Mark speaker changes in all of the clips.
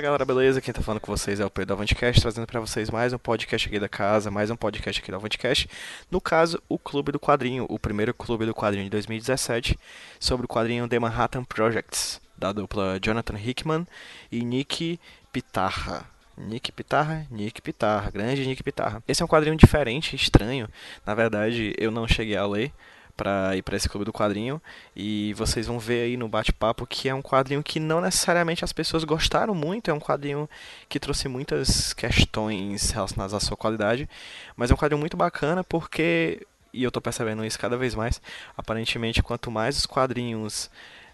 Speaker 1: Fala galera, beleza? Quem tá falando com vocês é o Pedro da Avantcast, trazendo para vocês mais um podcast aqui da casa, mais um podcast aqui da Avantcast. No caso, o Clube do Quadrinho, o primeiro Clube do Quadrinho de 2017, sobre o quadrinho The Manhattan Projects, da dupla Jonathan Hickman e Nick Pitarra. Nick Pitarra, Nick Pitarra, grande Nick Pitarra. Esse é um quadrinho diferente, estranho. Na verdade, eu não cheguei a ler, para ir para esse clube do quadrinho. E vocês vão ver aí no bate-papo que é um quadrinho que não necessariamente as pessoas gostaram muito, é um quadrinho que trouxe muitas questões relacionadas à sua qualidade, mas é um quadrinho muito bacana porque e eu estou percebendo isso cada vez mais, aparentemente quanto mais os quadrinhos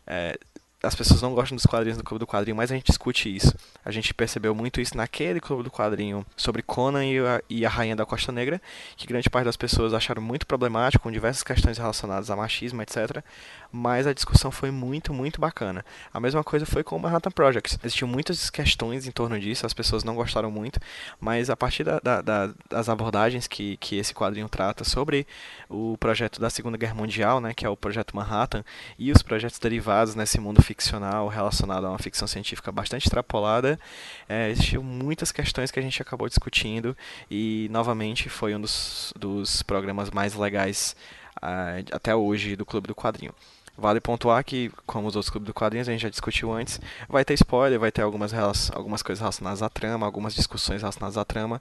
Speaker 1: é, as pessoas não gostam dos quadrinhos do Clube do Quadrinho, mas a gente discute isso. A gente percebeu muito isso naquele Clube do Quadrinho sobre Conan e a, e a Rainha da Costa Negra, que grande parte das pessoas acharam muito problemático, com diversas questões relacionadas a machismo, etc mas a discussão foi muito, muito bacana. A mesma coisa foi com o Manhattan Project. Existiam muitas questões em torno disso, as pessoas não gostaram muito, mas a partir da, da, da, das abordagens que, que esse quadrinho trata sobre o projeto da Segunda Guerra Mundial, né, que é o projeto Manhattan, e os projetos derivados nesse mundo ficcional relacionado a uma ficção científica bastante extrapolada, é, existiam muitas questões que a gente acabou discutindo e, novamente, foi um dos, dos programas mais legais uh, até hoje do Clube do Quadrinho. Vale pontuar que, como os outros clubes do quadrinhos, a gente já discutiu antes, vai ter spoiler, vai ter algumas, algumas coisas relacionadas à trama, algumas discussões relacionadas à trama.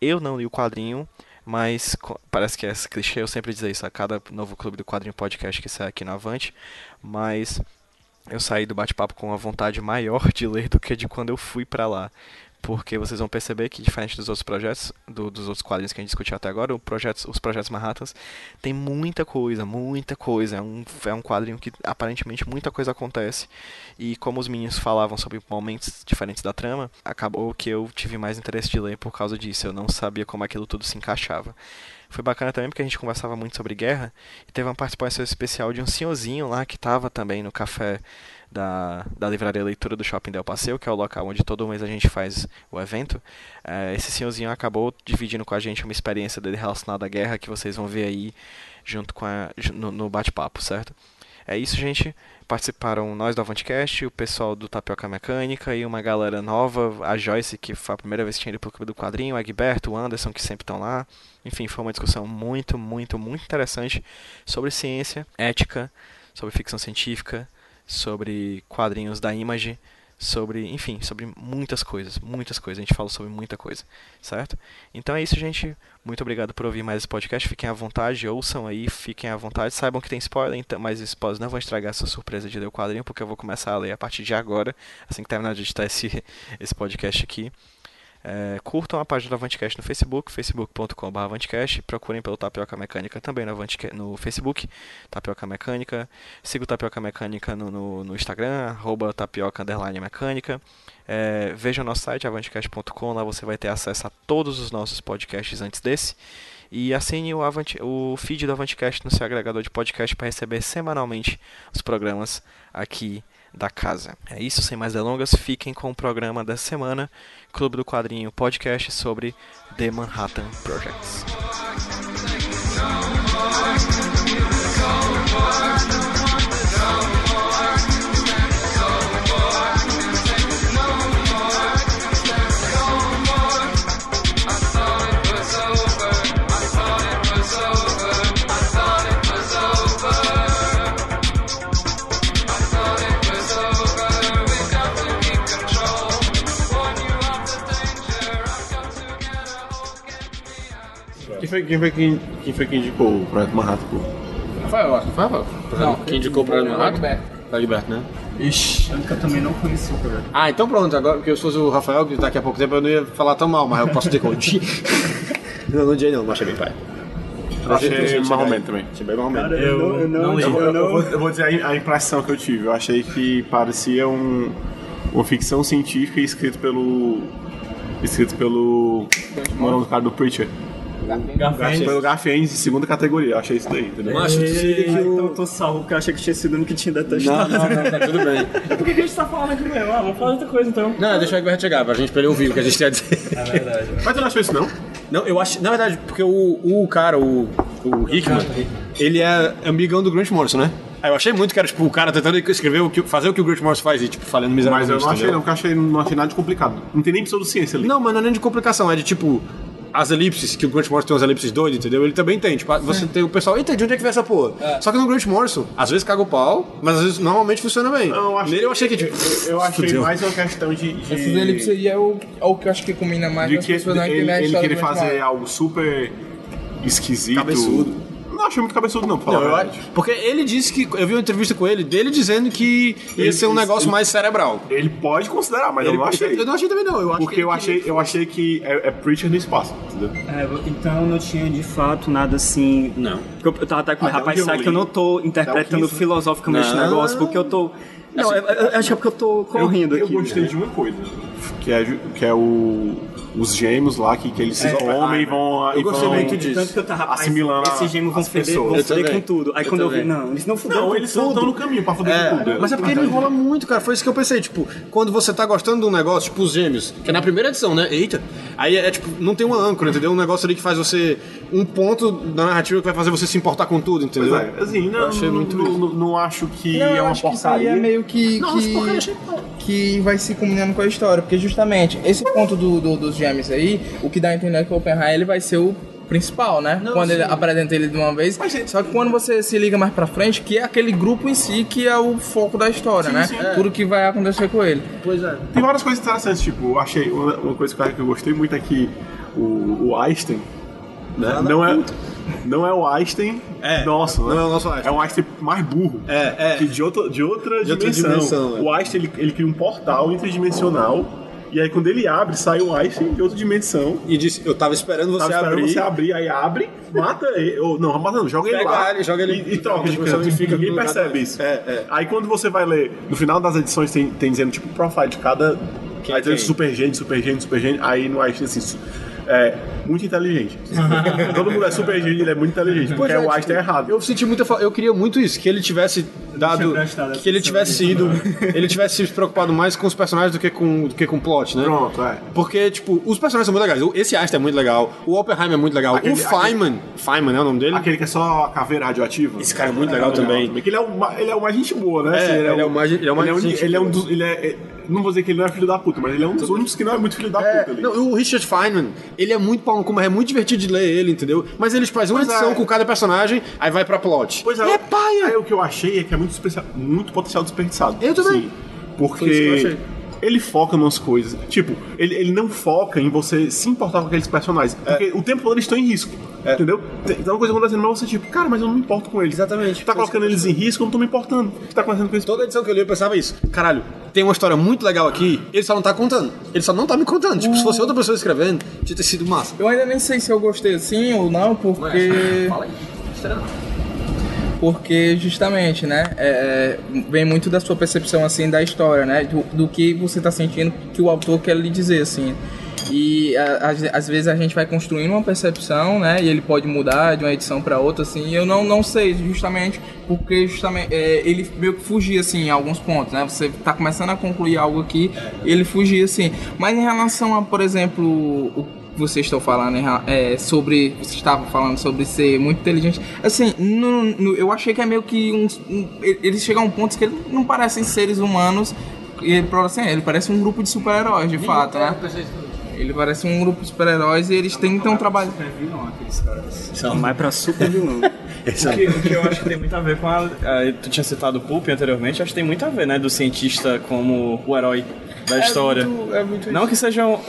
Speaker 1: Eu não li o quadrinho, mas parece que é clichê, eu sempre dizer isso a cada novo clube do quadrinho podcast que sai aqui na Avante, mas eu saí do bate-papo com uma vontade maior de ler do que de quando eu fui para lá porque vocês vão perceber que diferente dos outros projetos, do, dos outros quadrinhos que a gente discutiu até agora, projeto, os projetos Manhattans tem muita coisa, muita coisa. É um, é um quadrinho que aparentemente muita coisa acontece. E como os meninos falavam sobre momentos diferentes da trama, acabou que eu tive mais interesse de ler por causa disso. Eu não sabia como aquilo tudo se encaixava. Foi bacana também porque a gente conversava muito sobre guerra e teve uma participação especial de um senhorzinho lá que estava também no café da, da livraria Leitura do Shopping Del Passeio, que é o local onde todo mês a gente faz o evento. É, esse senhorzinho acabou dividindo com a gente uma experiência dele relacionada à guerra que vocês vão ver aí junto com a, no, no bate-papo, certo? É isso, gente. Participaram nós do Avantcast, o pessoal do Tapioca Mecânica e uma galera nova, a Joyce, que foi a primeira vez que tinha ido pro Clube do Quadrinho, o Egberto, o Anderson, que sempre estão lá. Enfim, foi uma discussão muito, muito, muito interessante sobre ciência, ética, sobre ficção científica, sobre quadrinhos da Image, sobre, enfim, sobre muitas coisas, muitas coisas. A gente fala sobre muita coisa, certo? Então é isso, gente. Muito obrigado por ouvir mais esse podcast. Fiquem à vontade, ouçam aí, fiquem à vontade. Saibam que tem spoiler, então, mas spoilers não vão estragar essa surpresa de ler o quadrinho, porque eu vou começar a ler a partir de agora, assim que terminar de editar esse, esse podcast aqui. É, curtam a página do Avantcast no Facebook, facebook.com.br Avantcast. Procurem pelo Tapioca Mecânica também no, no Facebook, Tapioca Mecânica. Siga o Tapioca Mecânica no, no, no Instagram, arroba tapioca mecânica. É, veja nosso site, avantcast.com, lá você vai ter acesso a todos os nossos podcasts antes desse. E assine o, Avant, o feed do Avantcast no seu agregador de podcast para receber semanalmente os programas aqui da casa. É isso, sem mais delongas, fiquem com o programa da semana, Clube do Quadrinho Podcast sobre The Manhattan Projects.
Speaker 2: Foi, quem, foi quem, quem foi que indicou o Projeto Manhattan? pô?
Speaker 3: Rafael, eu acho. Rafael.
Speaker 4: Não,
Speaker 3: Quem indicou
Speaker 4: o
Speaker 3: Manhattan?
Speaker 4: Roberto.
Speaker 3: Tá liberto, né?
Speaker 5: Ixi, eu também não conheci o projeto.
Speaker 3: Ah, então pronto, agora porque se fosse o Rafael, que daqui a pouco tempo eu não ia falar tão mal, mas eu posso dizer que eu odiei. Não, não odiei não, mas achei bem pai.
Speaker 2: Eu achei marromeno também.
Speaker 3: Achei bem marromeno.
Speaker 5: Eu, eu não,
Speaker 2: Eu,
Speaker 5: eu,
Speaker 2: eu
Speaker 5: não,
Speaker 2: vou, eu vou dizer a, impressão que eu tive. Eu achei que parecia um, uma ficção científica escrito pelo. escrito pelo. É o nome do cara do Preacher?
Speaker 5: Garfield.
Speaker 2: Pelo Garfield de segunda categoria. Eu achei isso daí, entendeu?
Speaker 3: Macho, tu se liga que
Speaker 5: Então eu
Speaker 3: o...
Speaker 5: tô salvo, porque eu achei que tinha sido um que tinha
Speaker 3: Não,
Speaker 5: detestado.
Speaker 3: não, não, tá tudo bem.
Speaker 5: Por que, que a gente tá falando aqui mesmo? Ah, vamos falar outra coisa então.
Speaker 3: Não, deixa o Egberto chegar, pra gente pra ele ouvir o que a gente tem a dizer.
Speaker 5: É verdade.
Speaker 2: Mas tu não achou isso, não?
Speaker 3: Não, eu acho. Na verdade, porque o, o cara, o, o Hickman, ele é amigão do Grant Morrison, né? Aí eu achei muito que era tipo o cara tentando escrever o que, fazer o que o Grant Morrison faz e tipo falando
Speaker 2: Mas
Speaker 3: miseravelmente.
Speaker 2: eu não achei,
Speaker 3: entendeu?
Speaker 2: não, porque eu achei, não achei nada de complicado. Não tem nem pseudociência ali.
Speaker 3: Não, mas não é nem de complicação, é de tipo. As elipses, que o Grant Morrison tem umas elipses doidas, entendeu? Ele também tem. Tipo, você tem o pessoal, eita, de onde é que vem essa porra? Só que no Grant Morrison, às vezes caga o pau, mas às vezes normalmente funciona bem.
Speaker 2: Não, eu achei,
Speaker 3: Nele eu achei que, tipo.
Speaker 2: Eu, eu achei
Speaker 3: fudeu.
Speaker 2: mais uma questão de. de
Speaker 4: Essas elipses aí é o, é o que eu acho que combina mais
Speaker 2: de que ele,
Speaker 4: internet.
Speaker 2: ele
Speaker 4: história
Speaker 2: querer fazer algo super esquisito.
Speaker 3: Cabeçudo.
Speaker 2: Não achei muito cabeçudo, não, pra falar
Speaker 3: Não, eu acho. Porque ele disse que. Eu vi uma entrevista com ele, dele dizendo que ia
Speaker 2: Ele-
Speaker 3: ser um negócio
Speaker 2: ele-
Speaker 3: mais cerebral.
Speaker 2: Ele pode considerar, mas eu não achei.
Speaker 3: Eu não achei também, não. Eu acho
Speaker 2: Porque
Speaker 3: que
Speaker 2: eu
Speaker 3: ele
Speaker 2: achei, eu achei que é, é Preacher no espaço, entendeu?
Speaker 5: É, então não tinha de fato nada assim.
Speaker 3: Não.
Speaker 5: Porque eu, eu tava até com
Speaker 2: Até
Speaker 5: rapaz,
Speaker 2: onde eu
Speaker 5: será que eu
Speaker 2: li,
Speaker 5: não tô interpretando
Speaker 2: o 15.
Speaker 5: filosoficamente o
Speaker 3: Não.
Speaker 5: negócio? Porque eu tô. Não, eu, eu- acho que é porque eu tô correndo
Speaker 2: eu,
Speaker 5: aqui.
Speaker 2: Eu gostei de uma coisa, que é, ju- que é o, os gêmeos lá, que, que eles se comem e vão,
Speaker 3: Eu
Speaker 2: e
Speaker 3: gostei
Speaker 2: vão
Speaker 3: muito disso.
Speaker 5: Tanto que eu tava,
Speaker 2: assimilando
Speaker 5: esses gêmeos vão
Speaker 2: as
Speaker 5: foder,
Speaker 2: pessoas.
Speaker 5: vão
Speaker 3: Eu
Speaker 5: foder
Speaker 3: também.
Speaker 5: com tudo. Aí
Speaker 3: Eu
Speaker 5: quando eu vi,
Speaker 3: também.
Speaker 5: não, eles não fuderam
Speaker 2: Não, eles estão no caminho pra foder com tudo.
Speaker 3: É, mas é porque ele enrola muito, cara. Foi isso que eu pensei. Tipo, quando você tá gostando de um negócio, tipo os gêmeos, que é na primeira edição, né? Eita. Aí é tipo, não tem uma âncora, entendeu? Um negócio ali que faz você. Um ponto da narrativa que vai fazer você se importar com tudo,
Speaker 2: Pois
Speaker 3: entendeu?
Speaker 2: é, assim, não,
Speaker 3: achei
Speaker 2: não,
Speaker 3: muito
Speaker 2: não, não, não acho que
Speaker 4: Não,
Speaker 2: é uma
Speaker 4: acho que isso aí
Speaker 2: porcaria.
Speaker 4: é meio que.
Speaker 3: Não,
Speaker 4: que,
Speaker 3: achei-
Speaker 4: que vai se combinando com a história. Porque justamente, esse ponto do, do- dos gêmeos aí, o que dá a entender é que o Oppenheimer ele vai ser o principal, né? quando ele apresenta ele de uma vez. Só que quando você se liga mais pra frente, que é aquele grupo em si que é o foco da história, né? Tudo que vai acontecer com ele.
Speaker 3: Pois é.
Speaker 2: Tem várias coisas interessantes, tipo, eu achei uma, uma coisa que eu gostei muito é que o, o Einstein, né, não é, não é o Einstein
Speaker 3: É,
Speaker 2: nosso, né?
Speaker 3: não é o nosso Einstein.
Speaker 2: É um Einstein mais burro.
Speaker 3: É, é.
Speaker 2: Que de outra, de outra
Speaker 3: De outra
Speaker 2: dimensão.
Speaker 3: dimensão, é.
Speaker 2: O Einstein, ele, ele cria um portal interdimensional, e aí quando ele abre, sai um Einstein de outra dimensão.
Speaker 3: E disse, eu tava esperando você
Speaker 2: Tava esperando
Speaker 3: abrir.
Speaker 2: você abrir, aí abre, mata ele. Ou, não, mata não, joga ele
Speaker 3: Pega
Speaker 2: lá.
Speaker 3: ele, joga ele-
Speaker 2: E, e troca de
Speaker 3: Tipo,
Speaker 2: canto.
Speaker 3: você fica
Speaker 2: Ninguém percebe isso.
Speaker 3: É, é.
Speaker 2: Aí quando você vai ler, no final das edições tem, tem dizendo tipo profile de cada.
Speaker 3: Quem
Speaker 2: aí tem super gente, super gente, super gente. Aí no Einstein assim. É, muito inteligente. Todo mundo é super gente, ele é muito inteligente.
Speaker 3: Pois
Speaker 2: Porque
Speaker 3: é,
Speaker 2: o
Speaker 3: tipo,
Speaker 2: Einstein é errado.
Speaker 3: Eu senti muita fa- Eu queria muito isso, que ele tivesse dado. Que ele tivesse ido. Ele tivesse se preocupado mais com os personagens do que com, do que com o plot, né?
Speaker 2: Pronto, é.
Speaker 3: Porque, tipo, os personagens são muito legais. Esse Einstein é muito legal. O Oppenheimer é muito legal.
Speaker 2: Aquele-
Speaker 3: o Feynman. Feynman, é o nome dele?
Speaker 2: Aquele que é só a caveira radioativa.
Speaker 3: Esse cara é muito legal também.
Speaker 2: Que ele é, o, ma- ele é o mais gente boa, né?
Speaker 3: É,
Speaker 2: Assim,
Speaker 3: ele é o mais- ele é o mais
Speaker 2: ele é um,
Speaker 3: gente
Speaker 2: ele é um
Speaker 3: boa.
Speaker 2: dos. Ele é, é- não vou dizer que ele não é filho da puta, mas ele é um dos únicos que não é muito filho da puta ali.
Speaker 3: Não, o Richard Feynman, ele é muito pau no cu, mas é muito divertido de ler ele, entendeu? Mas eles fazem uma
Speaker 2: Pois
Speaker 3: edição
Speaker 2: é.
Speaker 3: com cada personagem, aí vai pra plot.
Speaker 2: Pois é.
Speaker 3: é paia!
Speaker 2: Aí o que eu achei é que é muito, especia- muito potencial desperdiçado.
Speaker 3: Eu também.
Speaker 2: Sim.
Speaker 3: Foi isso que eu
Speaker 2: porque
Speaker 3: achei.
Speaker 2: ele foca nas coisas. Tipo, ele, ele não foca em você se importar com aqueles personagens.
Speaker 3: É.
Speaker 2: Porque o tempo todo eles estão em risco. Entendeu? Tem tem uma coisa acontecendo, mas você, tipo, cara, mas eu não me importo com eles.
Speaker 3: Exatamente.
Speaker 2: Tá colocando eles em risco, eu não tô me importando. O que tá acontecendo com isso?
Speaker 3: Toda edição que eu li eu pensava isso. Caralho, tem uma história muito legal aqui, ele só não tá contando. Ele só não tá me contando. Tipo, se fosse outra pessoa escrevendo, tinha ter sido massa.
Speaker 4: Eu ainda nem sei se eu gostei assim ou não, porque.
Speaker 3: Fala aí.
Speaker 4: Porque justamente, né, é, é, vem muito da sua percepção assim da história, né, do, do que você tá sentindo que o autor quer lhe dizer assim. E às, vezes a gente vai construindo uma percepção, né, e ele pode mudar de uma edição para outra assim. E eu não não sei justamente porque justamente é, ele meio que fugia assim em alguns pontos, né? Você tá começando a concluir algo aqui, ele fugia assim. Mas em relação a, por exemplo, o vocês estão falando é, sobre. Vocês estavam falando sobre ser muito inteligente. Assim, no- no- eu achei que é meio que uns. Um, eles chegam a um ponto que eles não parecem seres humanos. E ele, assim, ele parece um grupo de super-heróis, de fato, né? Ele parece um grupo de super-heróis e eles tentam trabalhar.
Speaker 5: Super vilão, aqueles caras. São mais pra super vilão. o, que, o que eu acho que tem muito a ver com a. a- tu tinha citado o Pulp anteriormente, acho que tem muito a ver, né? Do cientista como o herói. da história.
Speaker 4: muito- é muito
Speaker 5: Não que sejam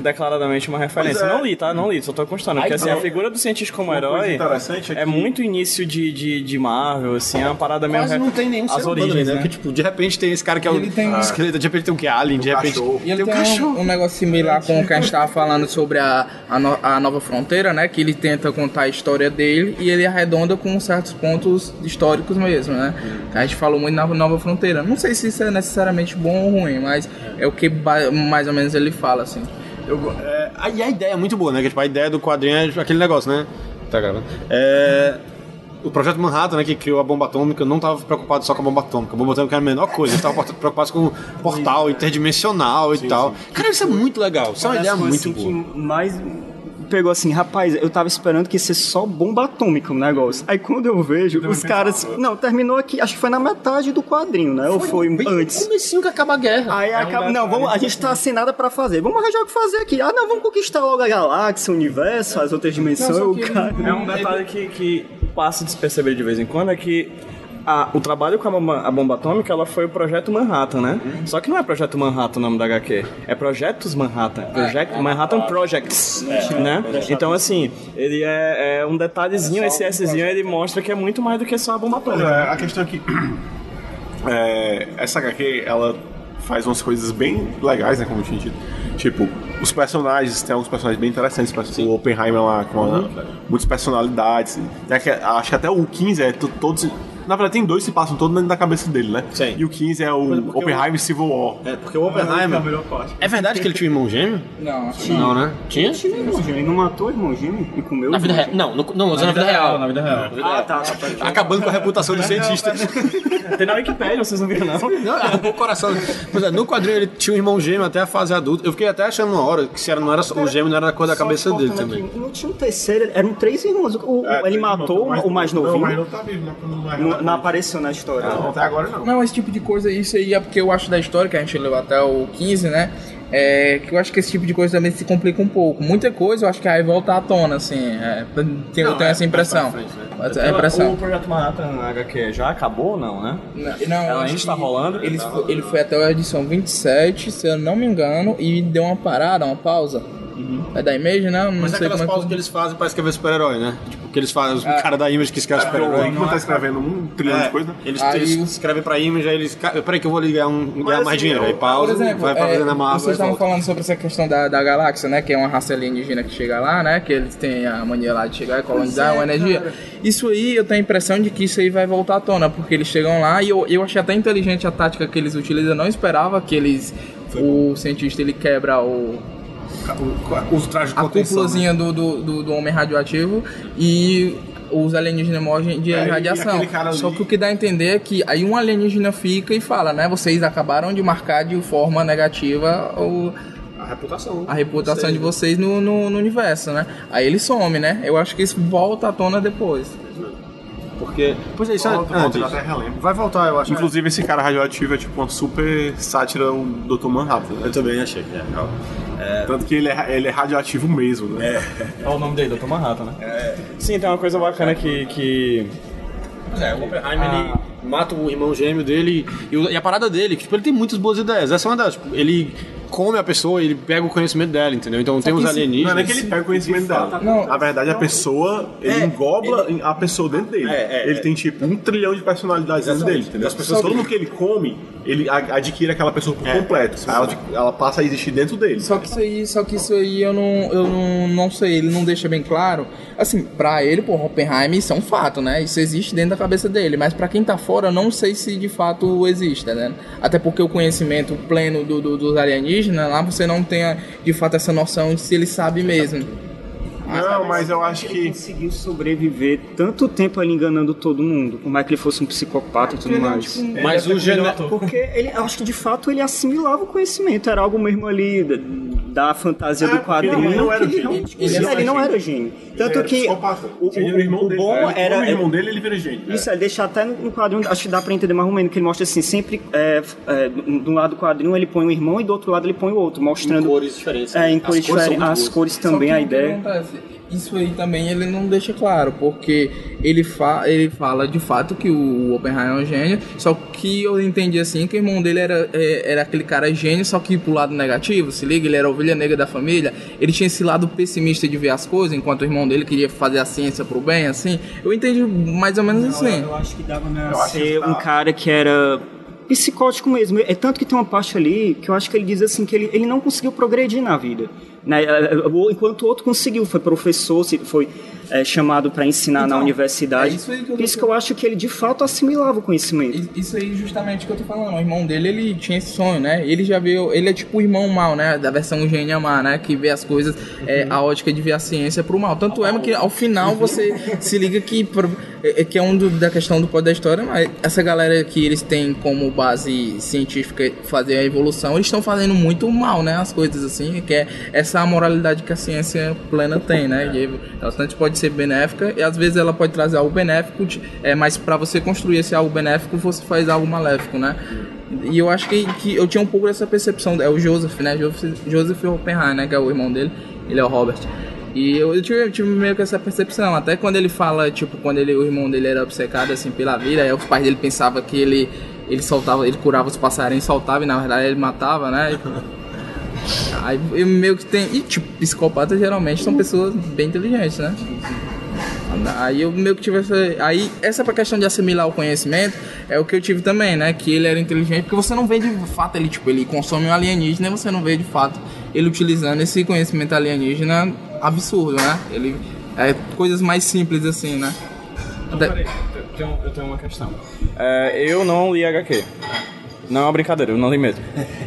Speaker 5: declaradamente uma referência.
Speaker 2: É.
Speaker 5: Não li, tá? Não li, só tô constando. Porque assim, a figura do cientista como
Speaker 2: Uma
Speaker 5: herói
Speaker 2: interessante é
Speaker 5: é
Speaker 2: que-
Speaker 5: muito início de, de, de Marvel, assim, é uma parada meio.
Speaker 3: Quase não tem nenhum
Speaker 5: As origens,
Speaker 3: ali, né?
Speaker 5: né?
Speaker 3: Porque, tipo, de repente tem esse cara que é o
Speaker 4: Ele tem-
Speaker 3: esqueleto, de repente tem um que é alien, de
Speaker 2: Um
Speaker 3: repente
Speaker 2: cachorro.
Speaker 4: E ele
Speaker 3: tem um
Speaker 4: tem,
Speaker 3: cachorro.
Speaker 4: um, um negócio similar com o que a gente tava falando sobre a, a, no- a Nova Fronteira, né? Que ele tenta contar a história dele e ele arredonda com certos pontos históricos mesmo, né? Que A gente falou muito na Nova Fronteira. Não sei se isso é necessariamente bom ou ruim, mas é o que mais ou menos ele fala, assim.
Speaker 3: Eu é, a- e a ideia é muito boa, né? Que, tipo, a ideia do quadrinho é aquele negócio, né? Tá gravando. É, o projeto Manhattan, né, que criou a bomba atômica, não estava preocupado só com a bomba atômica. A bomba atômica era a menor coisa. Eles estavam preocupados com o portal interdimensional e tal. Cara, isso é muito legal. Isso é uma ideia muito
Speaker 6: assim
Speaker 3: boa.
Speaker 6: que mais pegou assim, rapaz, eu tava esperando que ia ser só bomba atômica o negócio. Aí quando eu vejo, os caras. Não, terminou aqui, acho que foi na metade do quadrinho, né? Ou foi
Speaker 3: Bem
Speaker 6: antes.
Speaker 3: comecinho que acaba a guerra.
Speaker 6: Aí acaba, não, vamos, a gente tá sem nada pra fazer. Vamos arranjar o que fazer aqui. Ah, não, vamos conquistar logo a galáxia, o universo, as outras dimensões.
Speaker 4: Não,
Speaker 6: o cara...
Speaker 5: É um detalhe que, que passa despercebido de vez em quando é que a- o trabalho com a bomba, a bomba atômica ela foi o projeto Manhattan, né? Só que não é projeto Manhattan o nome da HQ, é Projetos Manhattan, Project, Manhattan Projects, né? Então assim, ele é, é um detalhezinho, esse Szinho ele mostra que é muito mais do que só a bomba atômica.
Speaker 2: é, a questão é que é, essa HQ, ela faz umas coisas bem legais, né, como eu tinha dito. Tipo, os personagens, tem alguns personagens bem interessantes. exemplo, O Oppenheimer lá, com uma- muitas personalidades. Tem aque- acho que até o 15 é to- todos... Na verdade, tem dois que se passam todos dentro da cabeça dele, né?
Speaker 3: Sim.
Speaker 2: E o 15 é o
Speaker 3: porque
Speaker 2: Oppenheimer Civil War.
Speaker 3: É, porque o Oppenheimer. É verdade que ele tinha um irmão gêmeo?
Speaker 4: Não, que
Speaker 3: Não, né? Tinha?
Speaker 6: Tinha irmão gêmeo, não matou o irmão gêmeo e comeu
Speaker 3: Na
Speaker 6: o
Speaker 3: vida real. Não, no, não, usando na vida real.
Speaker 5: Na vida real.
Speaker 6: Ah, tá.
Speaker 3: Acabando com a reputação do cientista.
Speaker 5: Tem na Wikipedia, vocês não viram não?
Speaker 3: Não, arrancou o coração. Pois é, no quadrinho ele tinha um irmão gêmeo até a fase adulta. Eu fiquei até achando uma hora que se era, não era o gêmeo não era da cor da cabeça
Speaker 6: Só
Speaker 3: dele também.
Speaker 6: Não tinha um terceiro, eram três irmãos. O- o-
Speaker 2: É,
Speaker 6: ele matou o mais
Speaker 2: Não, o mais
Speaker 6: novinho.
Speaker 2: novo tá vivo, né? Não,
Speaker 6: Não, não apareceu na história.
Speaker 2: Até agora não.
Speaker 4: Não, esse tipo de coisa, isso aí é porque eu acho da história, que a gente leu até o 15, né? É, que eu acho que esse tipo de coisa também se complica um pouco. Muita coisa eu acho que aí volta à tona, assim. é, tem- eu tenho essa impressão. Essa é a impressão.
Speaker 5: O projeto Manhattan HQ já acabou ou não, né?
Speaker 4: Não, não,
Speaker 5: Ela ainda está rolando?
Speaker 4: Ele, foi- ele foi até a edição 27, se eu não me engano, e deu uma parada, uma pausa. É da Image, né? Não
Speaker 3: Mas é aquelas
Speaker 4: é
Speaker 3: pausas
Speaker 4: que...
Speaker 3: que eles fazem pra escrever super-herói, né? Tipo, que eles fazem, o cara da Image que escreve
Speaker 2: O
Speaker 3: super-herói.
Speaker 2: Hickman tá escrevendo um trilhão de coisa.
Speaker 3: Eles,
Speaker 4: Aí
Speaker 3: eles escrevem pra Image, aí eles. "Ca- Peraí que eu vou ligar um, ganhar mais
Speaker 2: assim,
Speaker 3: dinheiro.
Speaker 2: eu-
Speaker 3: Aí pausa,
Speaker 4: exemplo,
Speaker 3: vai pra
Speaker 4: é,
Speaker 3: fazer na Marvel.
Speaker 4: vocês estavam falando sobre essa questão da, da galáxia, né? Que é uma raça alienígena que chega lá, né? Que eles têm a mania lá de chegar e colonizar uma energia. Isso aí, eu tenho a impressão de que isso aí vai voltar à tona, porque eles chegam lá e eu, eu achei até inteligente a tática que eles utilizam. Eu não esperava que eles... O cientista, ele quebra o,
Speaker 3: O, o traje de
Speaker 4: a
Speaker 3: né?
Speaker 4: cúpulazinha do, do, do, do homem radioativo e os alienígenas morrem de
Speaker 2: É,
Speaker 4: radiação.
Speaker 2: ali-
Speaker 4: Só que o que dá a entender é que aí um alienígena fica e fala, né? Vocês acabaram de marcar de forma negativa o,
Speaker 3: A reputação.
Speaker 4: a reputação de vocês no, no, no universo, né? Aí ele some, né? Eu acho que isso volta à tona depois.
Speaker 3: Porque. Pois é, isso é.
Speaker 2: Volta,
Speaker 3: ah,
Speaker 2: volta, relembro.
Speaker 3: Vai voltar, eu acho.
Speaker 2: Inclusive, esse cara radioativo é tipo uma super sátira do Dr. Manhattan. Né?
Speaker 3: Eu também achei. É,
Speaker 2: Tanto que ele é, ele é radioativo mesmo, né?
Speaker 5: É o nome dele, Dr. Manhattan, né? Sim, tem uma coisa bacana que... que...
Speaker 3: É, o Oppenheimer ele mata o irmão gêmeo dele e, e a parada dele, que tipo, ele tem muitas boas ideias. Essa é uma delas. Tipo, ele come a pessoa, ele pega o conhecimento dela, entendeu? Então tem os alienígenas.
Speaker 2: Não é que ele pega o conhecimento dela.
Speaker 4: Não.
Speaker 2: Na verdade, a pessoa, ele engobla a pessoa dentro dele.
Speaker 3: É, é,
Speaker 2: ele
Speaker 3: é.
Speaker 2: tem tipo um trilhão de personalidades dentro dele, entendeu? As pessoas, todo mundo que ele come, ele adquire aquela pessoa por completo. Aí ela, ela passa a existir dentro dele.
Speaker 4: Só que isso aí, só que isso aí eu não, eu não, não sei, ele não deixa bem claro. Assim, pra ele, pô, Oppenheimer, isso é um fato, né? Isso existe dentro da cabeça dele, mas pra quem tá fora, eu não sei se de fato existe, né? Até porque o conhecimento pleno do, do- dos alienígenas, lá você não tem de fato essa noção de se ele sabe mesmo.
Speaker 2: Não, mas eu acho
Speaker 6: Ele
Speaker 2: que.
Speaker 6: conseguiu sobreviver tanto tempo ali enganando todo mundo, por mais que ele fosse um psicopata e tudo mais.
Speaker 3: Mas o gene...
Speaker 6: Porque ele, eu acho que de fato ele assimilava o conhecimento, era algo mesmo ali da, fantasia do
Speaker 2: ele
Speaker 6: quadrinho.
Speaker 2: não era gênio.
Speaker 6: ele,
Speaker 2: Ele
Speaker 6: ele,
Speaker 2: era
Speaker 6: não
Speaker 2: gênio.
Speaker 6: era gênio. Tanto
Speaker 2: Ele era
Speaker 6: que o,
Speaker 2: Ele- o irmão
Speaker 6: o, bom
Speaker 2: ele-
Speaker 6: era.
Speaker 2: O irmão dele, ele vira gênio.
Speaker 6: Isso, ele deixa até no quadrinho, acho que dá pra entender mais ou menos, que ele mostra assim, sempre, é, é, de um lado do quadrinho ele põe um irmão e do outro lado ele põe o outro, mostrando...
Speaker 3: cores diferentes.
Speaker 6: É, em
Speaker 3: As
Speaker 6: cores diferentes, as cores também, a
Speaker 4: o que
Speaker 6: ideia...
Speaker 4: isso aí também ele não deixa claro, porque ele, fa ele fala de fato que o Oppenheimer é um gênio, só que eu entendi assim que o irmão dele era, é, era aquele cara gênio, só que pro lado negativo, se liga, ele era a ovelha negra da família, ele tinha esse lado pessimista de ver as coisas, enquanto o irmão dele queria fazer a ciência pro bem, assim. Eu entendi mais ou menos assim.
Speaker 6: Eu acho que dava pra ser um cara que era psicótico mesmo. É tanto que tem uma parte ali que eu acho que ele diz assim que ele, ele não conseguiu progredir na vida. Né? Enquanto o outro conseguiu, foi professor, foi é, chamado para ensinar na
Speaker 4: Então,
Speaker 6: universidade.
Speaker 4: é isso aí que eu
Speaker 6: isso que eu acho que ele de fato assimilava o conhecimento.
Speaker 4: Isso aí justamente que eu tô falando. O irmão dele, ele tinha esse sonho, né? Ele já viu. Ele é tipo o irmão mal, né? Da versão gênia má, né? Que vê as coisas, é, a ótica de ver a ciência pro mal. Tanto é que ao final você se liga que. é- é que é um do- da questão do poder da história, mas essa galera que eles têm como base científica fazer a evolução, eles estão fazendo muito mal, né? As coisas assim, que é essa moralidade que a ciência plena tem, né? E ela tanto pode ser benéfica e às vezes ela pode trazer algo benéfico, é, mas para você construir esse algo benéfico, você faz algo maléfico, né? E eu acho que, que eu tinha um pouco dessa percepção, é o Joseph, né? Joseph, Joseph Oppenheimer, né? Que é o irmão dele, ele é o Robert. E eu, eu tive, eu tive meio que essa percepção, até quando ele fala, tipo, quando ele, o irmão dele era obcecado, assim, pela vida, aí os pais dele pensavam que ele, ele soltava, ele curava os passarinhos, soltava, e na verdade ele matava, né? Aí eu meio que tem. E tipo, psicopatas geralmente são pessoas bem inteligentes, né? Aí eu meio que tive essa. Aí, essa questão de assimilar o conhecimento é o que eu tive também, né? Que ele era inteligente, porque você não vê de fato ele, tipo, ele consome um alienígena e você não vê de fato ele utilizando esse conhecimento alienígena absurdo, né? Ele. É coisas mais simples assim, né?
Speaker 5: Peraí, eu tenho, eu tenho uma questão. É, eu não li HQ. Não é uma brincadeira, eu não li mesmo.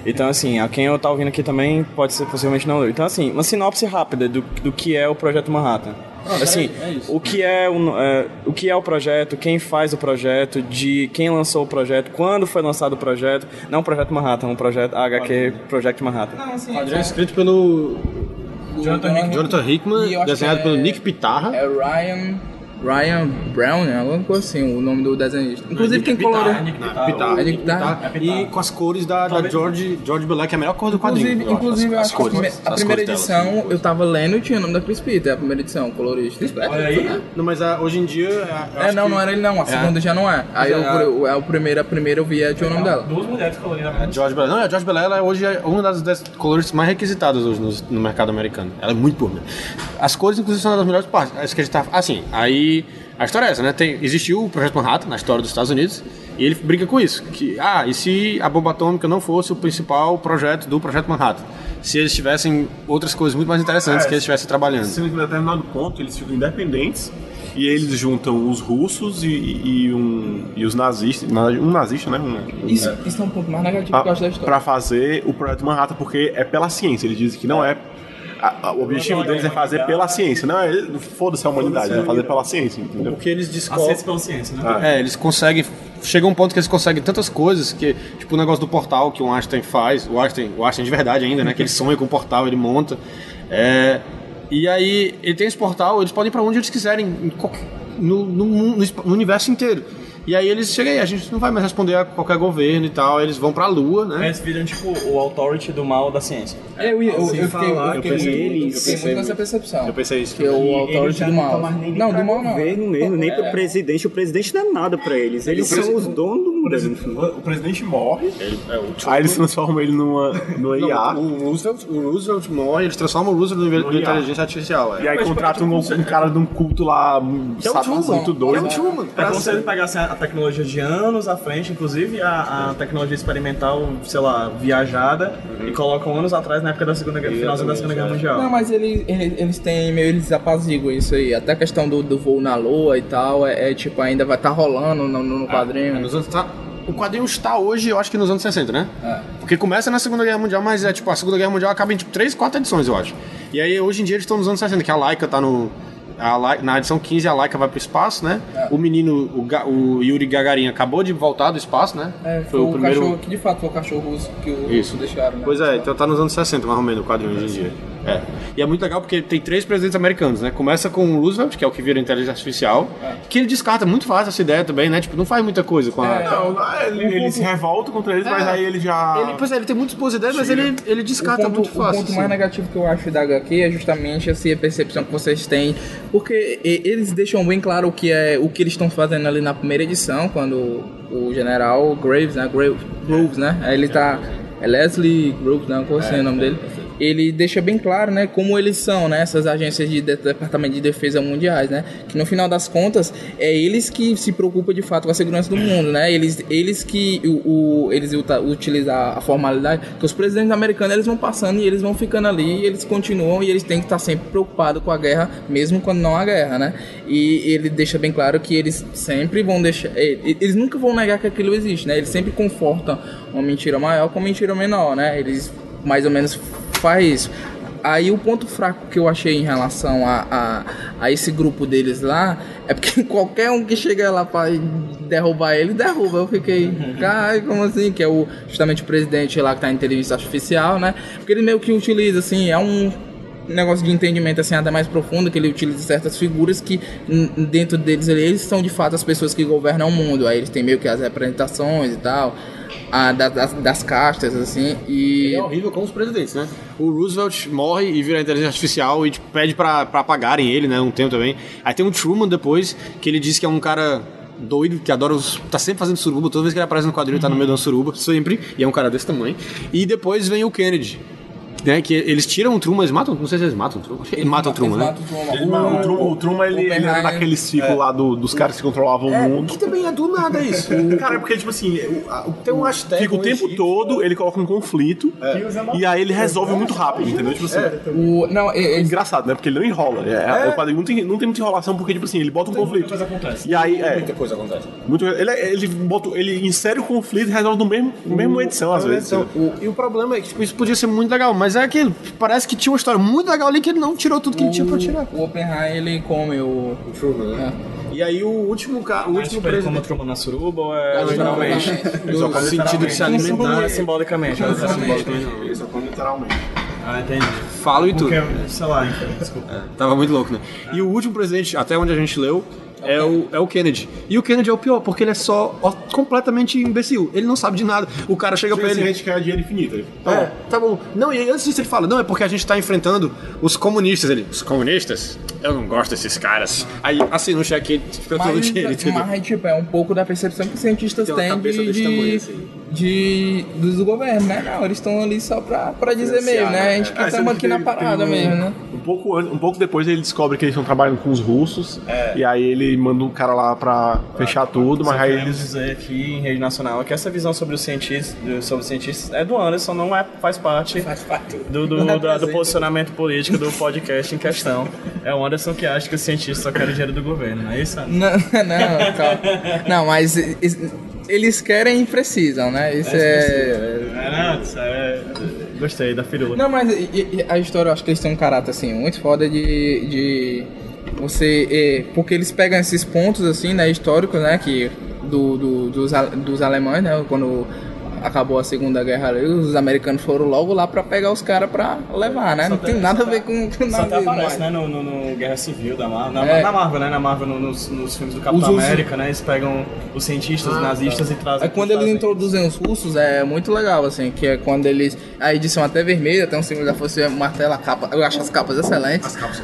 Speaker 5: Então, assim, a quem eu tá ouvindo aqui também pode ser possivelmente não leu. Então, assim, uma sinopse rápida do, do que é o Projeto Manhattan. Assim, o que é o, é, o que é o projeto, quem faz o projeto, de quem lançou o projeto, quando foi lançado o projeto. Não o Projeto Manhattan, um projeto HQ Project Manhattan.
Speaker 4: Não, assim,
Speaker 3: Quadrinho escrito pelo
Speaker 4: Jonathan Hickman.
Speaker 3: Jonathan Hickman, desenhado
Speaker 4: que
Speaker 3: pelo
Speaker 4: é-
Speaker 3: Nick Pitarra.
Speaker 4: É Ryan. Ryan Brown, né? Alguma coisa assim, o nome do desenhista. Inclusive quem coloriu.
Speaker 3: Pitarra.
Speaker 4: É Nick Pitarra.
Speaker 3: E com as cores da, da George, George Black, que é a melhor cor do quadrinho.
Speaker 4: Inclusive, inclusive
Speaker 3: as-
Speaker 4: a,
Speaker 3: as cores,
Speaker 4: a
Speaker 3: as
Speaker 4: primeira
Speaker 3: cores dela,
Speaker 4: edição
Speaker 3: assim.
Speaker 4: eu tava lendo e tinha o nome da Chris Peter, a primeira edição, colorista. Olha aí.
Speaker 3: Não, mas ah, hoje em dia. ah,
Speaker 4: É,
Speaker 3: acho
Speaker 4: não,
Speaker 3: que-
Speaker 4: não era ele não, a segunda já não é. Aí eu, o, é o primeiro, a primeira eu vi e tinha o nome dela.
Speaker 5: Duas mulheres coloridas.
Speaker 3: A George Bell. Não, a George Bell ela hoje é uma das, das coloristas mais requisitadas hoje no, no mercado americano. Ela é muito boa. As cores, inclusive, são uma das melhores partes. As que a gente tá, assim, aí. A história é essa, né? Tem, existiu o Projeto Manhattan na história dos Estados Unidos e ele brinca com isso. Que, ah, e se a bomba atômica não fosse o principal projeto do Projeto Manhattan? Se eles tivessem outras coisas muito mais interessantes
Speaker 2: É,
Speaker 3: que eles estivessem trabalhando.
Speaker 2: Sendo que em determinado ponto eles ficam independentes e eles juntam os russos e, e, um, e os nazistas, na- um nazista, né? Um, um-
Speaker 4: Isso, isso é um ponto mais negativo que eu acho da história.
Speaker 2: para fazer o projeto Manhattan, porque é pela ciência. Eles dizem que não é. a- a- o objetivo deles é fazer pela ciência, não é foda-se a humanidade, é fazer pela ciência, entendeu?
Speaker 3: Porque eles
Speaker 5: A
Speaker 3: descobrem.
Speaker 5: ciência pela ciência, né?
Speaker 3: É, eles conseguem. Chega um ponto que eles conseguem tantas coisas que, tipo o negócio do portal que o Einstein faz, o Einstein, o Einstein de verdade ainda, né? Que ele sonha com o portal, ele monta. É, e aí, ele tem esse portal, eles podem ir pra onde eles quiserem, em qualquer- no, no, no no universo inteiro. E aí eles chegam aí, a gente não vai mais responder a qualquer governo e tal, eles vão pra lua, né?
Speaker 5: Eles viram tipo o authority do mal da ciência.
Speaker 4: É, eu, eu, eu, fiquei, eu
Speaker 6: que
Speaker 4: muito,
Speaker 6: eles-
Speaker 4: eu fiquei muito nessa percepção.
Speaker 3: Eu pensei isso.
Speaker 4: Que é o authority do mal. Não, do mal não.
Speaker 6: governo mesmo, nem pro presidente. O presidente não é nada pra eles. Eles são os donos do
Speaker 2: O presidente morre, aí eles transformam ele numa, numa IA,
Speaker 3: O Roosevelt, o Roosevelt morre, eles transformam o Roosevelt no, no
Speaker 2: IA.
Speaker 3: inteligência artificial.
Speaker 2: e
Speaker 3: É.
Speaker 2: aí contratam um, um cara de um culto lá, um
Speaker 3: Que é o
Speaker 2: muito doido.
Speaker 3: É o Truman.
Speaker 5: É como se ele pegasse a tecnologia de anos à frente, inclusive a, a tecnologia experimental, sei lá, viajada, e colocam anos atrás, na época da Segunda Guerra, finalzinho da Segunda Guerra Mundial.
Speaker 4: Não, mas ele, ele- eles têm meio, eles apaziguam isso aí. Até a questão do, do voo na lua e tal, é, é, tipo, ainda vai estar rolando no, no quadrinho.
Speaker 3: Nos anos- tá- o quadrinho está hoje, eu acho que nos anos 60, né?
Speaker 4: É.
Speaker 3: Porque começa na Segunda Guerra Mundial, mas é tipo, a Segunda Guerra Mundial acaba em tipo, 3, 4 edições, eu acho. E aí hoje em dia eles estão nos anos 60, que a Laika tá no. na edição 15 a Laika vai pro espaço, né?
Speaker 4: É.
Speaker 3: O menino, o, Ga- o Yuri Gagarin, acabou de voltar do espaço, né?
Speaker 4: É,
Speaker 3: foi, o primeiro.
Speaker 4: cachorro, que de fato foi o cachorro russo que o
Speaker 3: Isso.
Speaker 4: deixaram, né?
Speaker 3: Pois é, então tá nos anos 60, mais ou menos, o quadrinho hoje em dia. É. E é muito legal porque tem três presidentes americanos, né? Começa com o Roosevelt, que é o que vira inteligência artificial, que ele descarta muito fácil essa ideia também, né? Tipo, não faz muita coisa com a.
Speaker 2: Não, ele, ele se revolta contra eles, mas aí ele já.
Speaker 3: Ele, pois é, ele tem muitas boas ideias, mas ele, ele descarta
Speaker 4: ponto,
Speaker 3: muito fácil.
Speaker 4: O ponto
Speaker 3: assim.
Speaker 4: mais negativo que eu acho da HQ é justamente assim, a percepção que vocês têm, porque eles deixam bem claro o que é o que eles estão fazendo ali na primeira edição, quando o general Graves, né, Graves, Groves, né, aí ele tá é Leslie Groves, não, qual é o nome dele? Ele deixa bem claro, né, como eles são, né, essas agências de, de departamento de defesa mundiais, né, que no final das contas é eles que se preocupam de fato com a segurança do mundo, né, eles, eles que o, o- eles utilizam a formalidade, que os presidentes americanos eles vão passando e eles vão ficando ali, eles continuam e eles têm que estar sempre preocupados com a guerra, mesmo quando não há guerra, né, e ele deixa bem claro que eles sempre vão deixar, eles nunca vão negar que aquilo existe, né, eles sempre confortam uma mentira maior com uma mentira menor, né, eles mais ou menos faz isso. Aí o ponto fraco que eu achei em relação a, a, a esse grupo deles lá é porque qualquer um que chega lá pra derrubar ele, derruba. Eu fiquei, caralho, como assim? Que é o, justamente o presidente lá que tá em inteligência artificial, né? Porque ele meio que utiliza, assim, é um negócio de entendimento assim até mais profundo que ele utiliza certas figuras que dentro deles eles são de fato as pessoas que governam o mundo aí eles têm meio que as representações e tal a, da- das, das castas assim e
Speaker 3: Ele é horrível com os presidentes, né? O Roosevelt morre e vira inteligência artificial e tipo, pede pra apagarem ele, né? Um tempo também. Aí tem um Truman depois, que ele diz que é um cara doido, que adora os... tá sempre fazendo suruba, toda vez que ele aparece no quadrinho tá no meio uma suruba, sempre, e é um cara desse tamanho. E depois vem o Kennedy, né? Que eles tiram o Truman, eles matam, não sei se eles matam o Truman, eles matam o Truman, né?
Speaker 2: Ele- o, Truman, o Truman, ele, ele era daquele ciclo lá do- dos caras que controlavam o mundo.
Speaker 3: Que também é do nada isso.
Speaker 2: Cara, é porque, tipo assim, o- a- o-
Speaker 3: Tem um hashtag,
Speaker 2: fica o tempo
Speaker 3: chip.
Speaker 2: todo, ele coloca um conflito, e aí ele resolve muito rápido, entendeu? Tipo assim,
Speaker 4: o não é-
Speaker 2: é
Speaker 4: é-
Speaker 2: engraçado, né? Porque ele não enrola. É, O quadrinho não tem, não tem muita enrolação, porque, tipo assim, ele bota um conflito. E aí, é.
Speaker 3: Muita coisa acontece.
Speaker 2: Muito, ele, ele, bota, ele insere o conflito e resolve no mesmo, no mesmo edição, às vezes.
Speaker 3: O- e o problema é que tipo, isso podia ser muito legal, mas é aquilo. Parece que tinha uma história muito legal ali que ele não tirou tudo que ele tinha pra tirar.
Speaker 4: o Oppenheimer ele come o
Speaker 3: Truman, né? E aí o último cara, o
Speaker 5: Mas,
Speaker 3: último
Speaker 5: tipo, ele
Speaker 3: presidente.
Speaker 5: Truman na suruba ou é literalmente?
Speaker 3: No sentido de se alimentar.
Speaker 5: é simbolicamente. é simbolicamente.
Speaker 2: Ele só come literalmente.
Speaker 5: Ah, entendi.
Speaker 3: Falo e tudo.
Speaker 5: Porque, sei lá, enfim, desculpa.
Speaker 3: Tava muito louco, né? E o último presidente, até onde a gente leu, é o, é o Kennedy. E o Kennedy é o pior, porque ele é só ó, completamente imbecil. Ele não sabe de nada. O cara chega pra ele.
Speaker 2: gente quer dinheiro infinito. Ele, tá
Speaker 3: É,
Speaker 2: bom.
Speaker 3: tá bom. Não, e antes disso ele fala, não, é porque a gente tá enfrentando os comunistas. Ele, os comunistas? Eu não gosto desses caras. Aí assina um cheque fica todo dinheiro,
Speaker 4: mas tipo, é um pouco da percepção que os cientistas têm
Speaker 3: cabeça
Speaker 4: de, de,
Speaker 3: tamanho, assim.
Speaker 4: De- dos do governo, né? Não, eles estão ali só pra, pra dizer mesmo, né? A gente que
Speaker 2: É,
Speaker 4: estamos aqui na parada
Speaker 2: tem um-
Speaker 4: mesmo, né?
Speaker 2: Um pouco, um pouco depois ele descobre que eles estão trabalhando com os russos. E aí ele manda um cara lá pra fechar tudo, mas aí eles.
Speaker 5: dizer aqui em rede nacional que essa visão sobre os cientistas, sobre os cientistas é do Anderson, não é, faz parte do, do,
Speaker 4: Não
Speaker 5: da- do
Speaker 4: representa.
Speaker 5: posicionamento político do podcast em questão. É o Anderson que acha que os cientistas só querem dinheiro do governo, não é isso? Anderson?
Speaker 4: Não, não, calma. Não, mas is- eles querem e precisam, né? Isso é.
Speaker 5: É, não, isso é... Gostei da firula.
Speaker 4: Não, mas e- e a história eu acho que eles têm um caráter assim muito foda de, de você é, porque eles pegam esses pontos assim, né, históricos, né, que do, do- dos, dos alemães, né, quando acabou a Segunda Guerra, ali, os americanos foram logo lá pra pegar os caras pra levar, né? Não tem nada a ver com, com
Speaker 5: Só
Speaker 4: nada
Speaker 5: até aparece,
Speaker 4: mais.
Speaker 5: né, no, no- no Guerra Civil da Marvel. Na,
Speaker 4: É.
Speaker 5: na Marvel, né? Na Marvel, no- nos, nos filmes do Capitão
Speaker 4: Os-
Speaker 5: América, né? Eles pegam os cientistas nazistas e trazem.
Speaker 4: Aí quando eles introduzem os russos é muito legal, assim, que é quando eles. A edição até vermelha, tem um símbolo da força martela, a capa. Eu acho as capas excelentes. As capas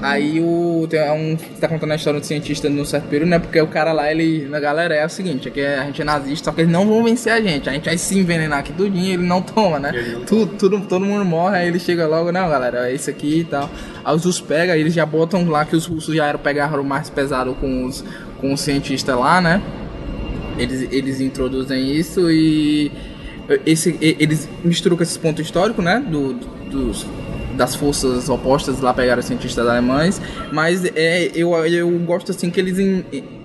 Speaker 4: Aí o. Tem um. Tá contando a história do cientista no certo período, né? Porque o cara lá, ele. Na galera é o seguinte, aqui a gente é nazista, só que eles não vão vencer a gente. A gente vai se envenenar aqui tudinho, ele não toma, né? Tudo, tudo, todo mundo morre, aí ele chega logo, não, galera, é isso aqui e tal. Aí os russos pegam, eles já botam lá que os russos já eram pegar o mais pesado com os, com os cientistas lá, né? eles, eles introduzem isso e esse, eles misturam com esses pontos históricos, né? Do, dos, das forças opostas lá pegaram os cientistas alemães, mas é, eu, eu gosto assim que eles en-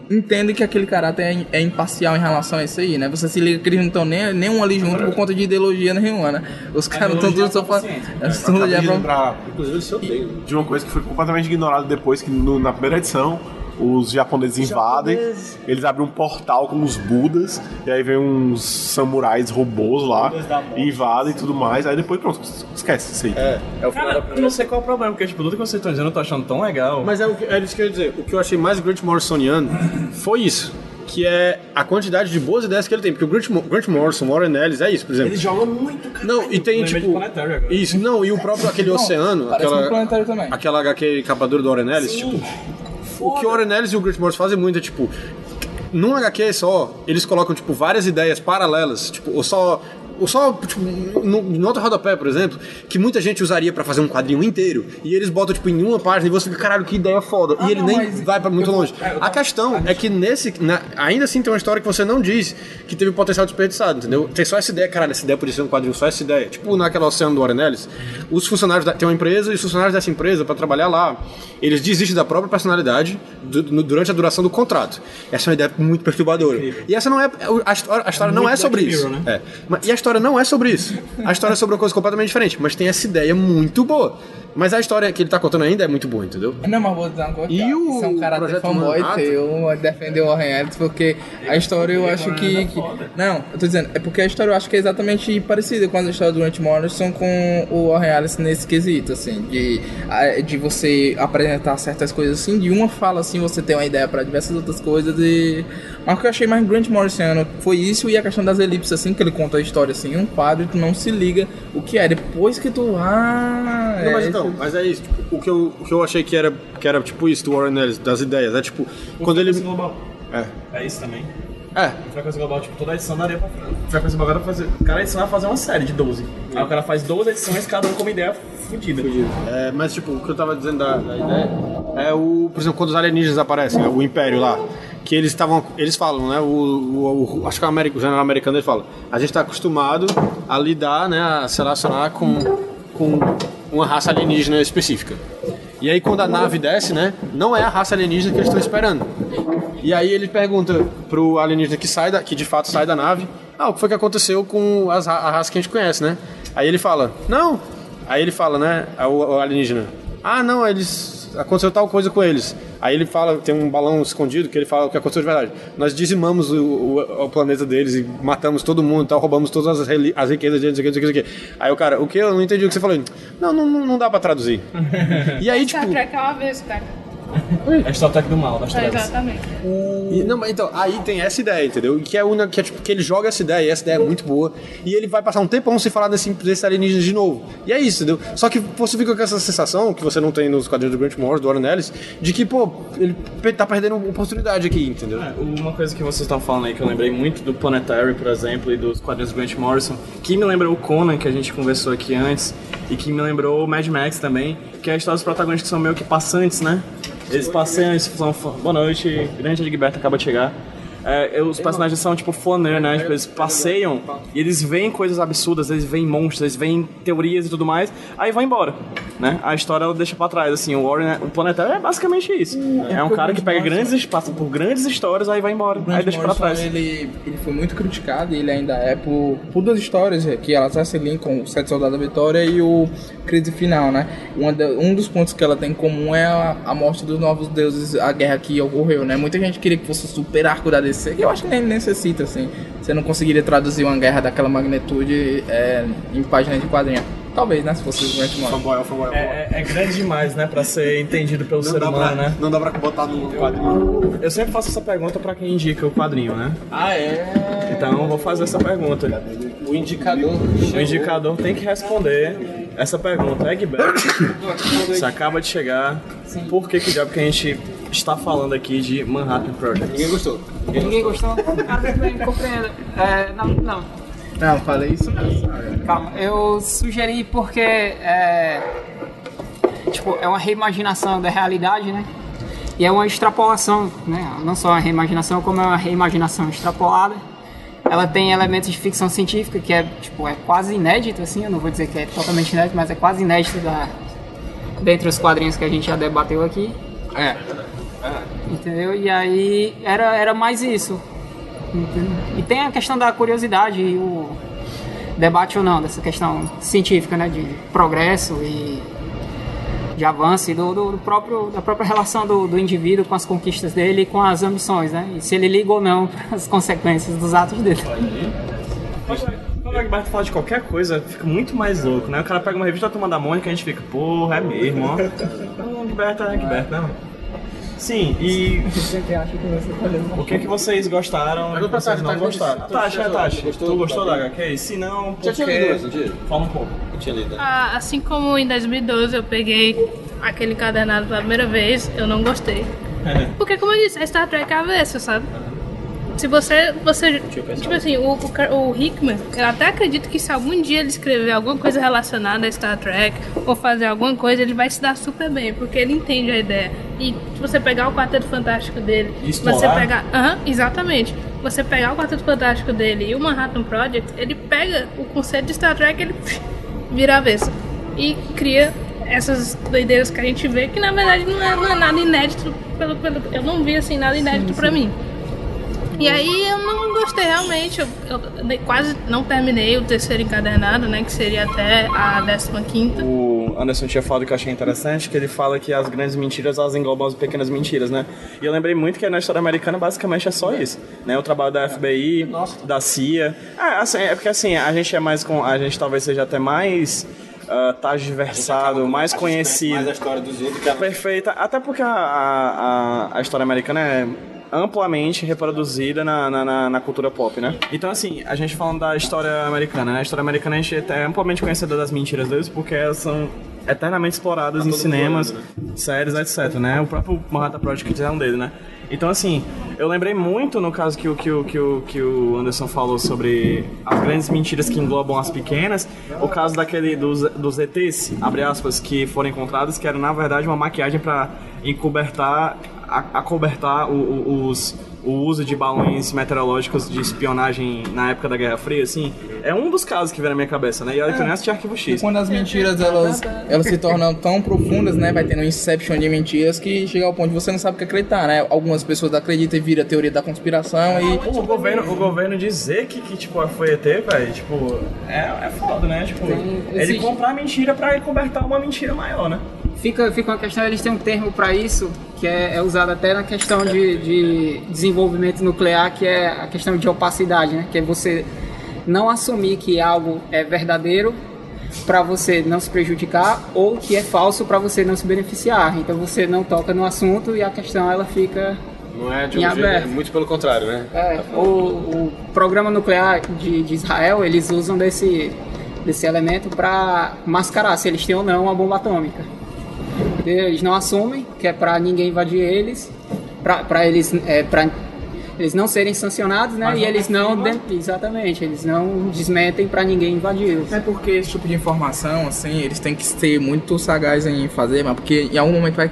Speaker 4: entendem que aquele caráter é, é imparcial em relação a isso aí, né? Você se liga que eles não estão nem, nem um ali junto por conta de ideologia nenhuma, né? Os caras estão todos só falando. É, tudo
Speaker 2: Acabei de lembrar
Speaker 3: Inclusive, se odeiam.
Speaker 2: de uma coisa que foi completamente ignorada depois, que no- na primeira edição, os japoneses invadem,
Speaker 6: japoneses.
Speaker 2: eles abrem um portal com os budas, e aí vem uns samurais robôs lá,
Speaker 6: da
Speaker 2: e invadem e tudo mais, aí depois pronto, esquece isso aí.
Speaker 3: É, é o final da
Speaker 5: Cara, eu
Speaker 3: primeira
Speaker 5: não sei qual é o problema, porque tipo, tudo que vocês estão dizendo eu tô achando tão legal.
Speaker 3: Mas é, o que, é isso que eu ia dizer. O que eu achei mais Grant Morrisoniano foi isso. Que é a quantidade de boas ideias que ele tem. Porque o Grant, Grant Morrison, Warren Ellis, é isso, por exemplo.
Speaker 5: Ele joga muito, cara.
Speaker 3: Não, e tem tipo. Isso, não, e o próprio aquele oceano,
Speaker 4: parece um
Speaker 3: aquela, aquela HQ capa dura do Warren Ellis, tipo. O que o Warren Ellis e o Grant Morrison fazem muito é tipo. Num HQ só, eles colocam, tipo, várias ideias paralelas, tipo, ou só. Só, tipo, no, no outro rodapé, por exemplo, que muita gente usaria pra fazer um quadrinho inteiro, e eles botam, tipo, em uma página e você fica, caralho, que ideia foda. e ele
Speaker 4: não,
Speaker 3: nem vai pra muito longe. A questão é que nesse. na- ainda assim tem uma história que você não diz que teve potencial desperdiçado, entendeu? Tem só essa ideia, caralho, essa ideia podia ser um quadrinho, só essa ideia. Tipo naquela oceano do Warren Ellis, os funcionários da, tem uma empresa e os funcionários dessa empresa, pra trabalhar lá, eles desistem da própria personalidade du- no- durante a duração do contrato. Essa é uma ideia muito perturbadora. E essa não é. A história, a história não é sobre isso.
Speaker 5: Né?
Speaker 3: É. E a história não é sobre isso. A história é sobre uma coisa completamente diferente, mas tem essa ideia muito boa. Mas a história que ele tá contando ainda é muito boa, entendeu?
Speaker 4: Não, mas vou dizer uma coisa.
Speaker 3: E o
Speaker 4: Isso é um cara
Speaker 3: Projeto
Speaker 4: fanboy
Speaker 3: Manhattan?
Speaker 4: teu defender o Warren Ellis, porque a história eu acho que, que- Não, eu tô dizendo, é porque a história eu acho que é exatamente parecida com a história do Grant Morrison com o Warren Ellis nesse quesito, assim, de, de você apresentar certas coisas assim, de uma fala assim, você tem uma ideia pra diversas outras coisas e. Mas o que eu achei mais Grant Morrison foi isso e a questão das elipses, assim, que ele conta a história assim, em um quadro e tu não se liga o que é. Depois que tu. Ah,
Speaker 3: Não, mas
Speaker 4: é
Speaker 3: então, mas é isso. tipo, o, que eu, o que eu achei que era, que era tipo isso do Warren Ellis, das ideias. É tipo, quando ele.
Speaker 5: global.
Speaker 3: É.
Speaker 5: É isso também.
Speaker 3: É.
Speaker 5: Frequência global, tipo, toda edição daria pra. Frequência global pra fazer. Cada edição vai fazer uma série de 12. Aí o cara faz 12 edições, cada um com uma ideia fodida.
Speaker 3: É, mas tipo, o que eu tava dizendo da, da ideia é o, por exemplo, quando os alienígenas aparecem, né, o Império lá, que eles estavam, eles falam, né, o, o- o- acho que o, ameri- o general americano ele fala, a gente está acostumado a lidar, né, a se relacionar com, com uma raça alienígena específica. E aí quando a nave desce, né, não é a raça alienígena que eles estão esperando. E aí ele pergunta pro alienígena que sai da, que de fato sai da nave, ah, o que foi que aconteceu com as, a raça que a gente conhece, né? Aí ele fala, não. Aí ele fala, né, o, o alienígena, ah, não, eles aconteceu tal coisa com eles. Aí ele fala, tem um balão escondido que ele fala o que aconteceu de verdade. Nós dizimamos o, o- o planeta deles e matamos todo mundo, e tal, roubamos todas as, as riquezas deles, não sei o que, não o o. Aí o cara, o que? Eu não entendi o que você falou. Não, não, não, não dá pra traduzir. e aí, tipo.
Speaker 7: Star Trek é uma vez, cara.
Speaker 5: É Star Trek do mal, das
Speaker 7: É, exatamente.
Speaker 3: E- não, mas então, aí tem essa ideia, entendeu? Que é uma que é tipo que ele joga essa ideia, e essa ideia é muito boa, e ele vai passar um tempão sem falar desse, desse alienígena de novo. E é isso, entendeu? Só que você fica com essa sensação que você não tem nos quadrinhos do Grant Morrison, do Warren Ellis, de que, pô, ele tá perdendo oportunidade aqui, entendeu?
Speaker 5: É, Uma coisa que vocês estão falando aí que eu lembrei muito do Planetary, por exemplo, e dos quadrinhos do Grant Morrison, que me lembrou o Conan, que a gente conversou aqui antes, e que me lembrou o Mad Max também, que é a história dos protagonistas que são meio que passantes, né? Eles passeiam, eles são. Boa noite, grande Egberto acaba de chegar. É, os personagens são tipo flaner, né? Tipo, eles passeiam e eles veem coisas absurdas, eles veem monstros, eles veem teorias e tudo mais, aí vão embora, né? A história ela deixa pra trás, assim, o Warren, o Planetário é basicamente isso. É um cara que pega grandes, passa por grandes histórias, aí vai embora, aí deixa pra trás.
Speaker 4: Ele, ele foi muito criticado e ele ainda é por, por duas histórias que elas se Lincoln, o Sete Soldados da Vitória e o Crise Final, né? Um dos pontos que ela tem em comum é a, a morte dos novos deuses, a guerra que ocorreu, né? Muita gente queria que fosse o super arco da DC, que eu acho que nem necessita, assim. Você não conseguiria traduzir uma guerra daquela magnitude é, em páginas de quadrinho. Talvez, né? Se fosse o Grant Morrison.
Speaker 3: Fanboy, fanboy,
Speaker 5: É, é- é grande demais, né, pra ser entendido pelo ser
Speaker 3: Não dá,
Speaker 5: humano,
Speaker 3: pra,
Speaker 5: né?
Speaker 3: não dá pra botar no quadrinho.
Speaker 5: Eu sempre faço essa pergunta pra quem indica o quadrinho, né?
Speaker 4: Ah, é?
Speaker 5: Então eu vou fazer essa pergunta.
Speaker 4: O indicador.
Speaker 5: O indicador tem que responder essa pergunta. Egberto, você acaba de chegar. Por que que diabo que a gente está falando aqui de Manhattan Project?
Speaker 3: Ninguém gostou.
Speaker 7: Ninguém gostou? Ah, bem, bem, compreendo. É, não, não.
Speaker 4: Não, falei isso não.
Speaker 7: Calma, eu sugeri porque é, tipo, é uma reimaginação da realidade, né? E é uma extrapolação, né? Não só uma reimaginação, como é uma reimaginação extrapolada. Ela tem elementos de ficção científica que é, tipo, é quase inédito, assim, eu não vou dizer que é totalmente inédito, mas é quase inédito da, dentre os quadrinhos que a gente já debateu aqui.
Speaker 4: É.
Speaker 7: Entendeu? E aí era, era mais isso. E tem a questão da curiosidade e o debate ou não, dessa questão científica, né? De progresso e de avanço e do, do- do próprio, da própria relação do, do indivíduo com as conquistas dele e com as ambições, né? E se ele liga ou não para as consequências dos atos dele.
Speaker 5: Quando o Egberto fala de qualquer coisa, fica muito mais louco, né? O cara pega uma revista da Turma da Mônica e a gente fica, porra, é mesmo, ó. Então, Egberto é Egberto, né? Sim, e o que é que vocês gostaram e o que
Speaker 3: pra
Speaker 5: vocês
Speaker 3: Tati,
Speaker 5: não
Speaker 3: Tati,
Speaker 5: gostaram?
Speaker 3: Tati,
Speaker 5: Tati, é
Speaker 3: Tati, gostou
Speaker 5: tu gostou da? HQ? Se não,
Speaker 3: Já tinha lido esse
Speaker 5: porque...
Speaker 3: dia?
Speaker 5: Fala um pouco.
Speaker 3: Eu tinha lido.
Speaker 8: Ah, assim como em 2012 eu peguei aquele encadernado pela primeira vez, eu não gostei. Porque, como eu disse, é Star Trek avesso, sabe? Se você. você tipo assim, o, o, o Hickman, eu até acredito que se algum dia ele escrever alguma coisa relacionada a Star Trek ou fazer alguma coisa, ele vai se dar super bem, porque ele entende a ideia. E se você pegar o Quarteto Fantástico dele,
Speaker 5: explorar.
Speaker 8: você pegar. Aham, exatamente. Você pegar o Quarteto Fantástico dele e o Manhattan Project, ele pega o conceito de Star Trek, ele vira avesso. E cria essas doideiras que a gente vê, que na verdade não é, não é nada inédito. Pelo, pelo, eu não vi assim nada inédito pra mim. E aí eu não gostei realmente, eu, eu quase não terminei o terceiro encadernado, né? Que seria até a 15 quinta.
Speaker 5: O Anderson tinha falado que eu achei interessante, que ele fala que as grandes mentiras elas englobam as pequenas mentiras, né? E eu lembrei muito que na história americana basicamente é só isso, né? O trabalho da FBI, da CIA. É, assim, é porque assim, a gente é mais com. A gente talvez seja até mais. Uh, versado, mais conhecido.
Speaker 3: Mais a história dos outros que a
Speaker 5: Perfeita, até porque a, a- a história americana é amplamente reproduzida na, na, na- cultura pop, né? Então, assim, a gente falando da história americana, né? A história americana a gente é amplamente conhecedor das mentiras deles porque elas são eternamente exploradas em cinemas, séries, etc, né? O próprio Manhattan Project é um deles, né? Então, assim, eu lembrei muito no caso que o, que o, que o, que o Anderson falou sobre as grandes mentiras que englobam as pequenas, o caso daquele dos, dos ETs, abre aspas, que foram encontrados, que era na verdade uma maquiagem para encobertar, acobertar o, o- os, o uso de balões meteorológicos de espionagem na época da Guerra Fria, assim, é um dos casos que vem na minha cabeça, né? E olha que eu nem assisti Arquivo X.
Speaker 4: Quando as mentiras elas, elas se tornam tão profundas, né? Vai tendo um inception de mentiras que chega ao ponto de você não sabe o que acreditar, né? Algumas pessoas acreditam e vira a teoria da conspiração e.
Speaker 5: O governo, o governo dizer que, que tipo, foi ET, velho, tipo, é, é foda, né? Tipo, ele
Speaker 7: existe-
Speaker 5: comprar mentira pra encobertar uma mentira maior, né?
Speaker 7: Fica, fica uma questão, eles têm um termo para isso, que é, é usado até na questão de, de desenvolvimento nuclear, que é a questão de opacidade, né? Que é você não assumir que algo é verdadeiro para você não se prejudicar ou que é falso para você não se beneficiar. Então você não toca no assunto e a questão ela fica
Speaker 3: Não é de
Speaker 7: Em
Speaker 3: um jeito,
Speaker 7: aberto.
Speaker 3: é muito pelo contrário, né?
Speaker 7: É, o, o programa nuclear de, de Israel, eles usam desse, desse elemento para mascarar se eles têm ou não uma bomba atômica. Eles não assumem, que é para ninguém invadir eles, para eles, é, pra eles não serem sancionados, né? E eles não, de- exatamente, eles não desmentem para ninguém invadi-los.
Speaker 4: É porque esse tipo de informação, assim, eles têm que ser muito sagazes em fazer, mas porque em algum momento vai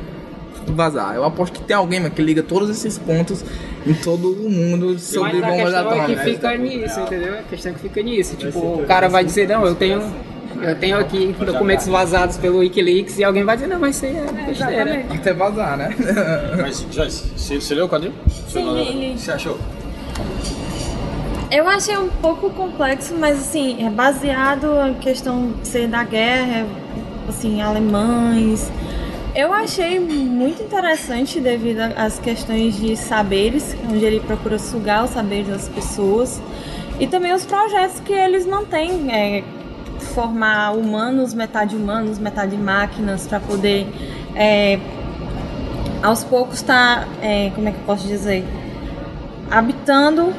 Speaker 4: vazar. Eu aposto que tem alguém mas, que liga todos esses pontos em todo o mundo sobre
Speaker 7: Mas a
Speaker 4: bombas
Speaker 7: questão é que fica nisso, entendeu? A questão é que fica nisso. Tipo, o cara vai dizer, não, eu tenho, eu tenho aqui documentos vazados pelo Wikileaks e alguém vai dizer, não, mas isso aí é besteira.
Speaker 4: Até vazar, né?
Speaker 3: Mas, Joyce, você, você leu o quadrinho?
Speaker 9: Sim,
Speaker 3: que você achou?
Speaker 9: Eu achei um pouco complexo, mas assim, é baseado em questão de ser da guerra, assim, alemães. Eu achei muito interessante devido às questões de saberes, onde ele procura sugar os saberes das pessoas. E também os projetos que eles mantêm, é, formar humanos, metade humanos, metade máquinas, para poder é, aos poucos estar, como é que eu posso dizer, habitando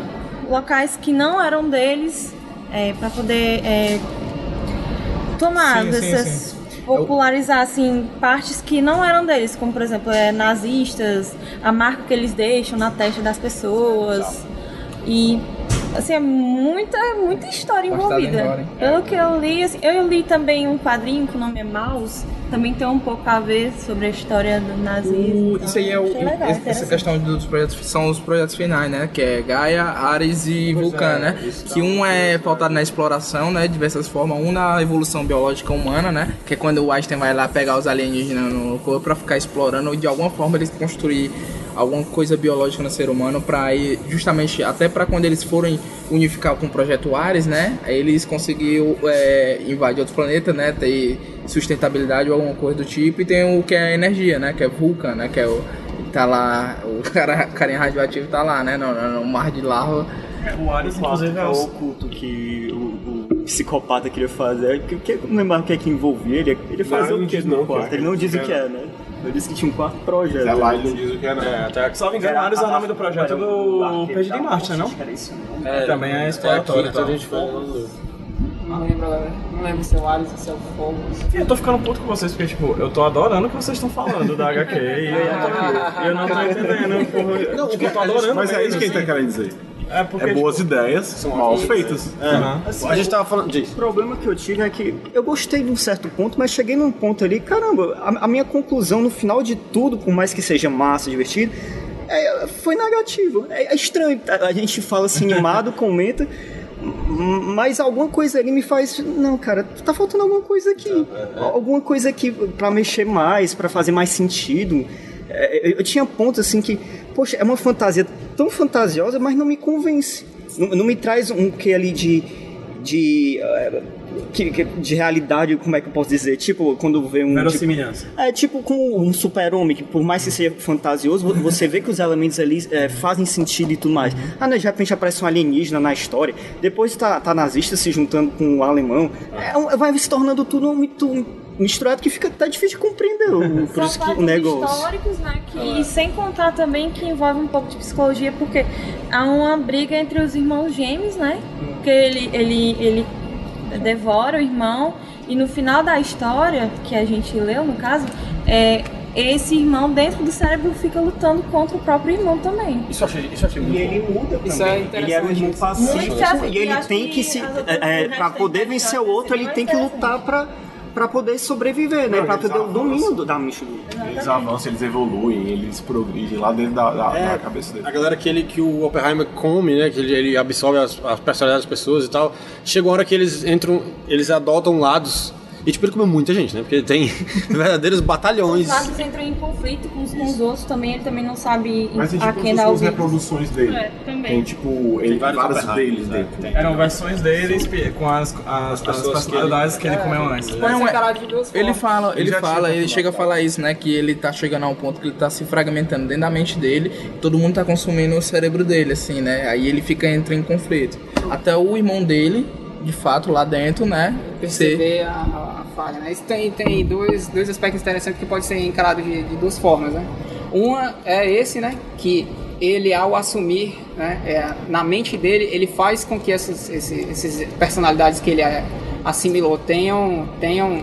Speaker 9: locais que não eram deles para poder é, tomar
Speaker 4: Sim, sim,
Speaker 9: dessas popularizar assim partes que não eram deles, como por exemplo é, nazistas, a marca que eles deixam na testa das pessoas. E assim é muita muita história envolvida.
Speaker 4: embora, hein?
Speaker 9: Pelo que eu li, assim, eu li também um quadrinho que o nome é Maus, também tem um pouco a ver sobre a história do nazismo.
Speaker 4: O- isso aí é o,
Speaker 9: legal,
Speaker 4: essa
Speaker 9: interessante.
Speaker 4: questão dos projetos são os projetos finais, né? Que é Gaia, Ares e Vulcan, né? Que um é pautado na exploração, né? De diversas formas, um na evolução biológica humana, né? Que é quando o Einstein vai lá pegar os alienígenas no corpo pra ficar explorando ou de alguma forma eles construir alguma coisa biológica no ser humano para justamente até para quando eles forem unificar com o projeto Ares, né? Eles conseguiram é, invadir outro planeta, né? Ter sustentabilidade ou alguma coisa do tipo e tem o que é energia, né? Que é Vulcan, né? Que é o tá lá o cara carinha radioativo tá lá, né? No, no, no mar de lava.
Speaker 6: O Ares, inclusive, é o culto que o, o psicopata queria fazer. Que, que, não lembro o que é que envolvia. Ele, ele fazia
Speaker 2: Não,
Speaker 6: o que no
Speaker 2: não,
Speaker 6: quarto?
Speaker 2: é.
Speaker 6: Ele não diz o que é, né? Ele disse que tinha um quarto projeto.
Speaker 2: É lá, ele não diz o que é, não.
Speaker 5: É, até, salvo engano, Ares é o nome do projeto do Perdido em Marte, não?
Speaker 3: É,
Speaker 5: Também é exploratório.
Speaker 3: Então a gente.
Speaker 7: Não lembro agora. Não lembro se é o Ares ou se é o Fogo.
Speaker 5: Eu tô ficando puto com vocês, porque, tipo, eu tô adorando o que vocês estão falando da HQ e eu não tô, eu não tô entendendo. Porra. Não, tipo, eu tô adorando
Speaker 2: Mas é isso que ele tá
Speaker 5: assim.
Speaker 2: querendo dizer.
Speaker 5: É porque,
Speaker 2: É boas
Speaker 5: tipo,
Speaker 2: ideias, mal feitas.
Speaker 5: aham.
Speaker 3: A gente tava falando disso.
Speaker 6: O problema que eu tive é que eu gostei de um certo ponto, mas cheguei num ponto ali, caramba, a, a minha conclusão no final de tudo, por mais que seja massa, divertido, é, foi negativo. É, é estranho. A, a gente fala assim, animado, comenta, mas alguma coisa ali me faz. Não, cara, tá faltando alguma coisa aqui. Alguma coisa aqui pra mexer mais, pra fazer mais sentido. É, eu, tinha pontos assim que, poxa, é uma fantasia tão fantasiosa, mas não me convence. Não, não me traz um que ali de. de eh, que- que- de realidade, como é que eu posso dizer? Tipo, quando vê um. Tipo,
Speaker 5: Verossimilhança.
Speaker 6: é tipo com um super-homem, que por mais que seja fantasioso, vo- você vê que os elementos ali é, fazem sentido e tudo mais. Ah, né, de repente aparece um alienígena na história, depois tá, tá nazista se juntando com o alemão, é, um- vai se tornando tudo muito misturado que fica tá difícil de compreender. o- Por isso que o negócio.
Speaker 9: históricos, né? Que, e sem contar também que envolve um pouco de psicologia, porque há uma briga entre os irmãos gêmeos, né? Porque ele, ele, ele devora o irmão e no final da história, que a gente leu no caso, é, esse irmão dentro do cérebro fica lutando contra o próprio irmão também.
Speaker 3: Isso eu achei, isso eu achei
Speaker 6: E
Speaker 3: muito
Speaker 6: ele
Speaker 3: bom.
Speaker 6: muda
Speaker 7: Isso
Speaker 6: também.
Speaker 7: é
Speaker 6: ele era um irmão
Speaker 7: interessante.
Speaker 6: e ele tem
Speaker 9: que
Speaker 6: que se. É, é,
Speaker 9: têm
Speaker 6: poder vencer o outro, ele tem que lutar
Speaker 9: interessante.
Speaker 6: Pra, pra poder sobreviver, né? Pra ter o domínio do- da do.
Speaker 2: Eles avançam, eles evoluem, eles progridem lá dentro da, da, da cabeça dele.
Speaker 3: A galera que, ele, que o Oppenheimer come, né? Que ele, ele absorve as, as personalidades das pessoas e tal. Chega uma hora que eles entram, eles adotam lados. E tipo, ele comeu muita gente, né? Porque ele tem verdadeiros batalhões.
Speaker 9: Os lados entram em conflito com os, com os outros também, ele também não sabe
Speaker 2: Mas
Speaker 9: a
Speaker 2: tipo
Speaker 9: quem
Speaker 2: as
Speaker 9: dá ouvido.
Speaker 2: reproduções dele.
Speaker 8: É, também.
Speaker 2: Tem tipo, ele tem
Speaker 3: vários
Speaker 2: deles
Speaker 3: né?
Speaker 2: dentro.
Speaker 5: Eram versões deles pi- com as, as, as
Speaker 3: pessoas que
Speaker 5: personalidades que ele, comeu antes.
Speaker 4: É-
Speaker 7: de duas
Speaker 4: Ele fala, ele
Speaker 2: já
Speaker 4: fala, ele chega a falar isso, né? Que ele tá chegando a um ponto que ele tá se fragmentando dentro da mente dele, todo mundo tá consumindo o cérebro dele, assim, né? Aí ele fica entra em conflito. Até o irmão dele, de fato, lá dentro, né? Ser,
Speaker 7: perceber a, a- a falha. Né? Isso tem, tem dois, dois aspectos interessantes que pode ser encarado de, de duas formas. Né? Uma é esse, né, que ele ao assumir, né, é, na mente dele, ele faz com que essas, esses, esses personalidades que ele é, assimilou tenham, tenham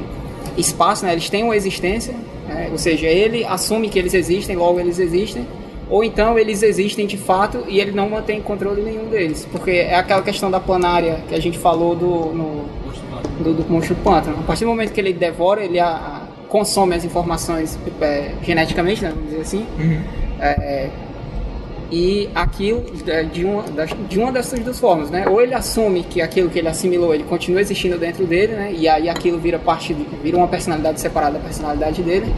Speaker 7: espaço, né, eles tenham existência, né, ou seja, ele assume que eles existem, logo eles existem, ou então eles existem de fato e ele não mantém controle nenhum deles, porque é aquela questão da planária que a gente falou do, no, do, do monstro pântano. A partir do momento que ele devora, ele a- a- consome as informações é, geneticamente, né, vamos dizer assim, é, é, e aquilo é, de uma, das, de uma dessas duas formas, né? Ou ele assume que aquilo que ele assimilou, ele continua existindo dentro dele, né? E aí aquilo vira parte, de, vira uma personalidade separada da personalidade dele.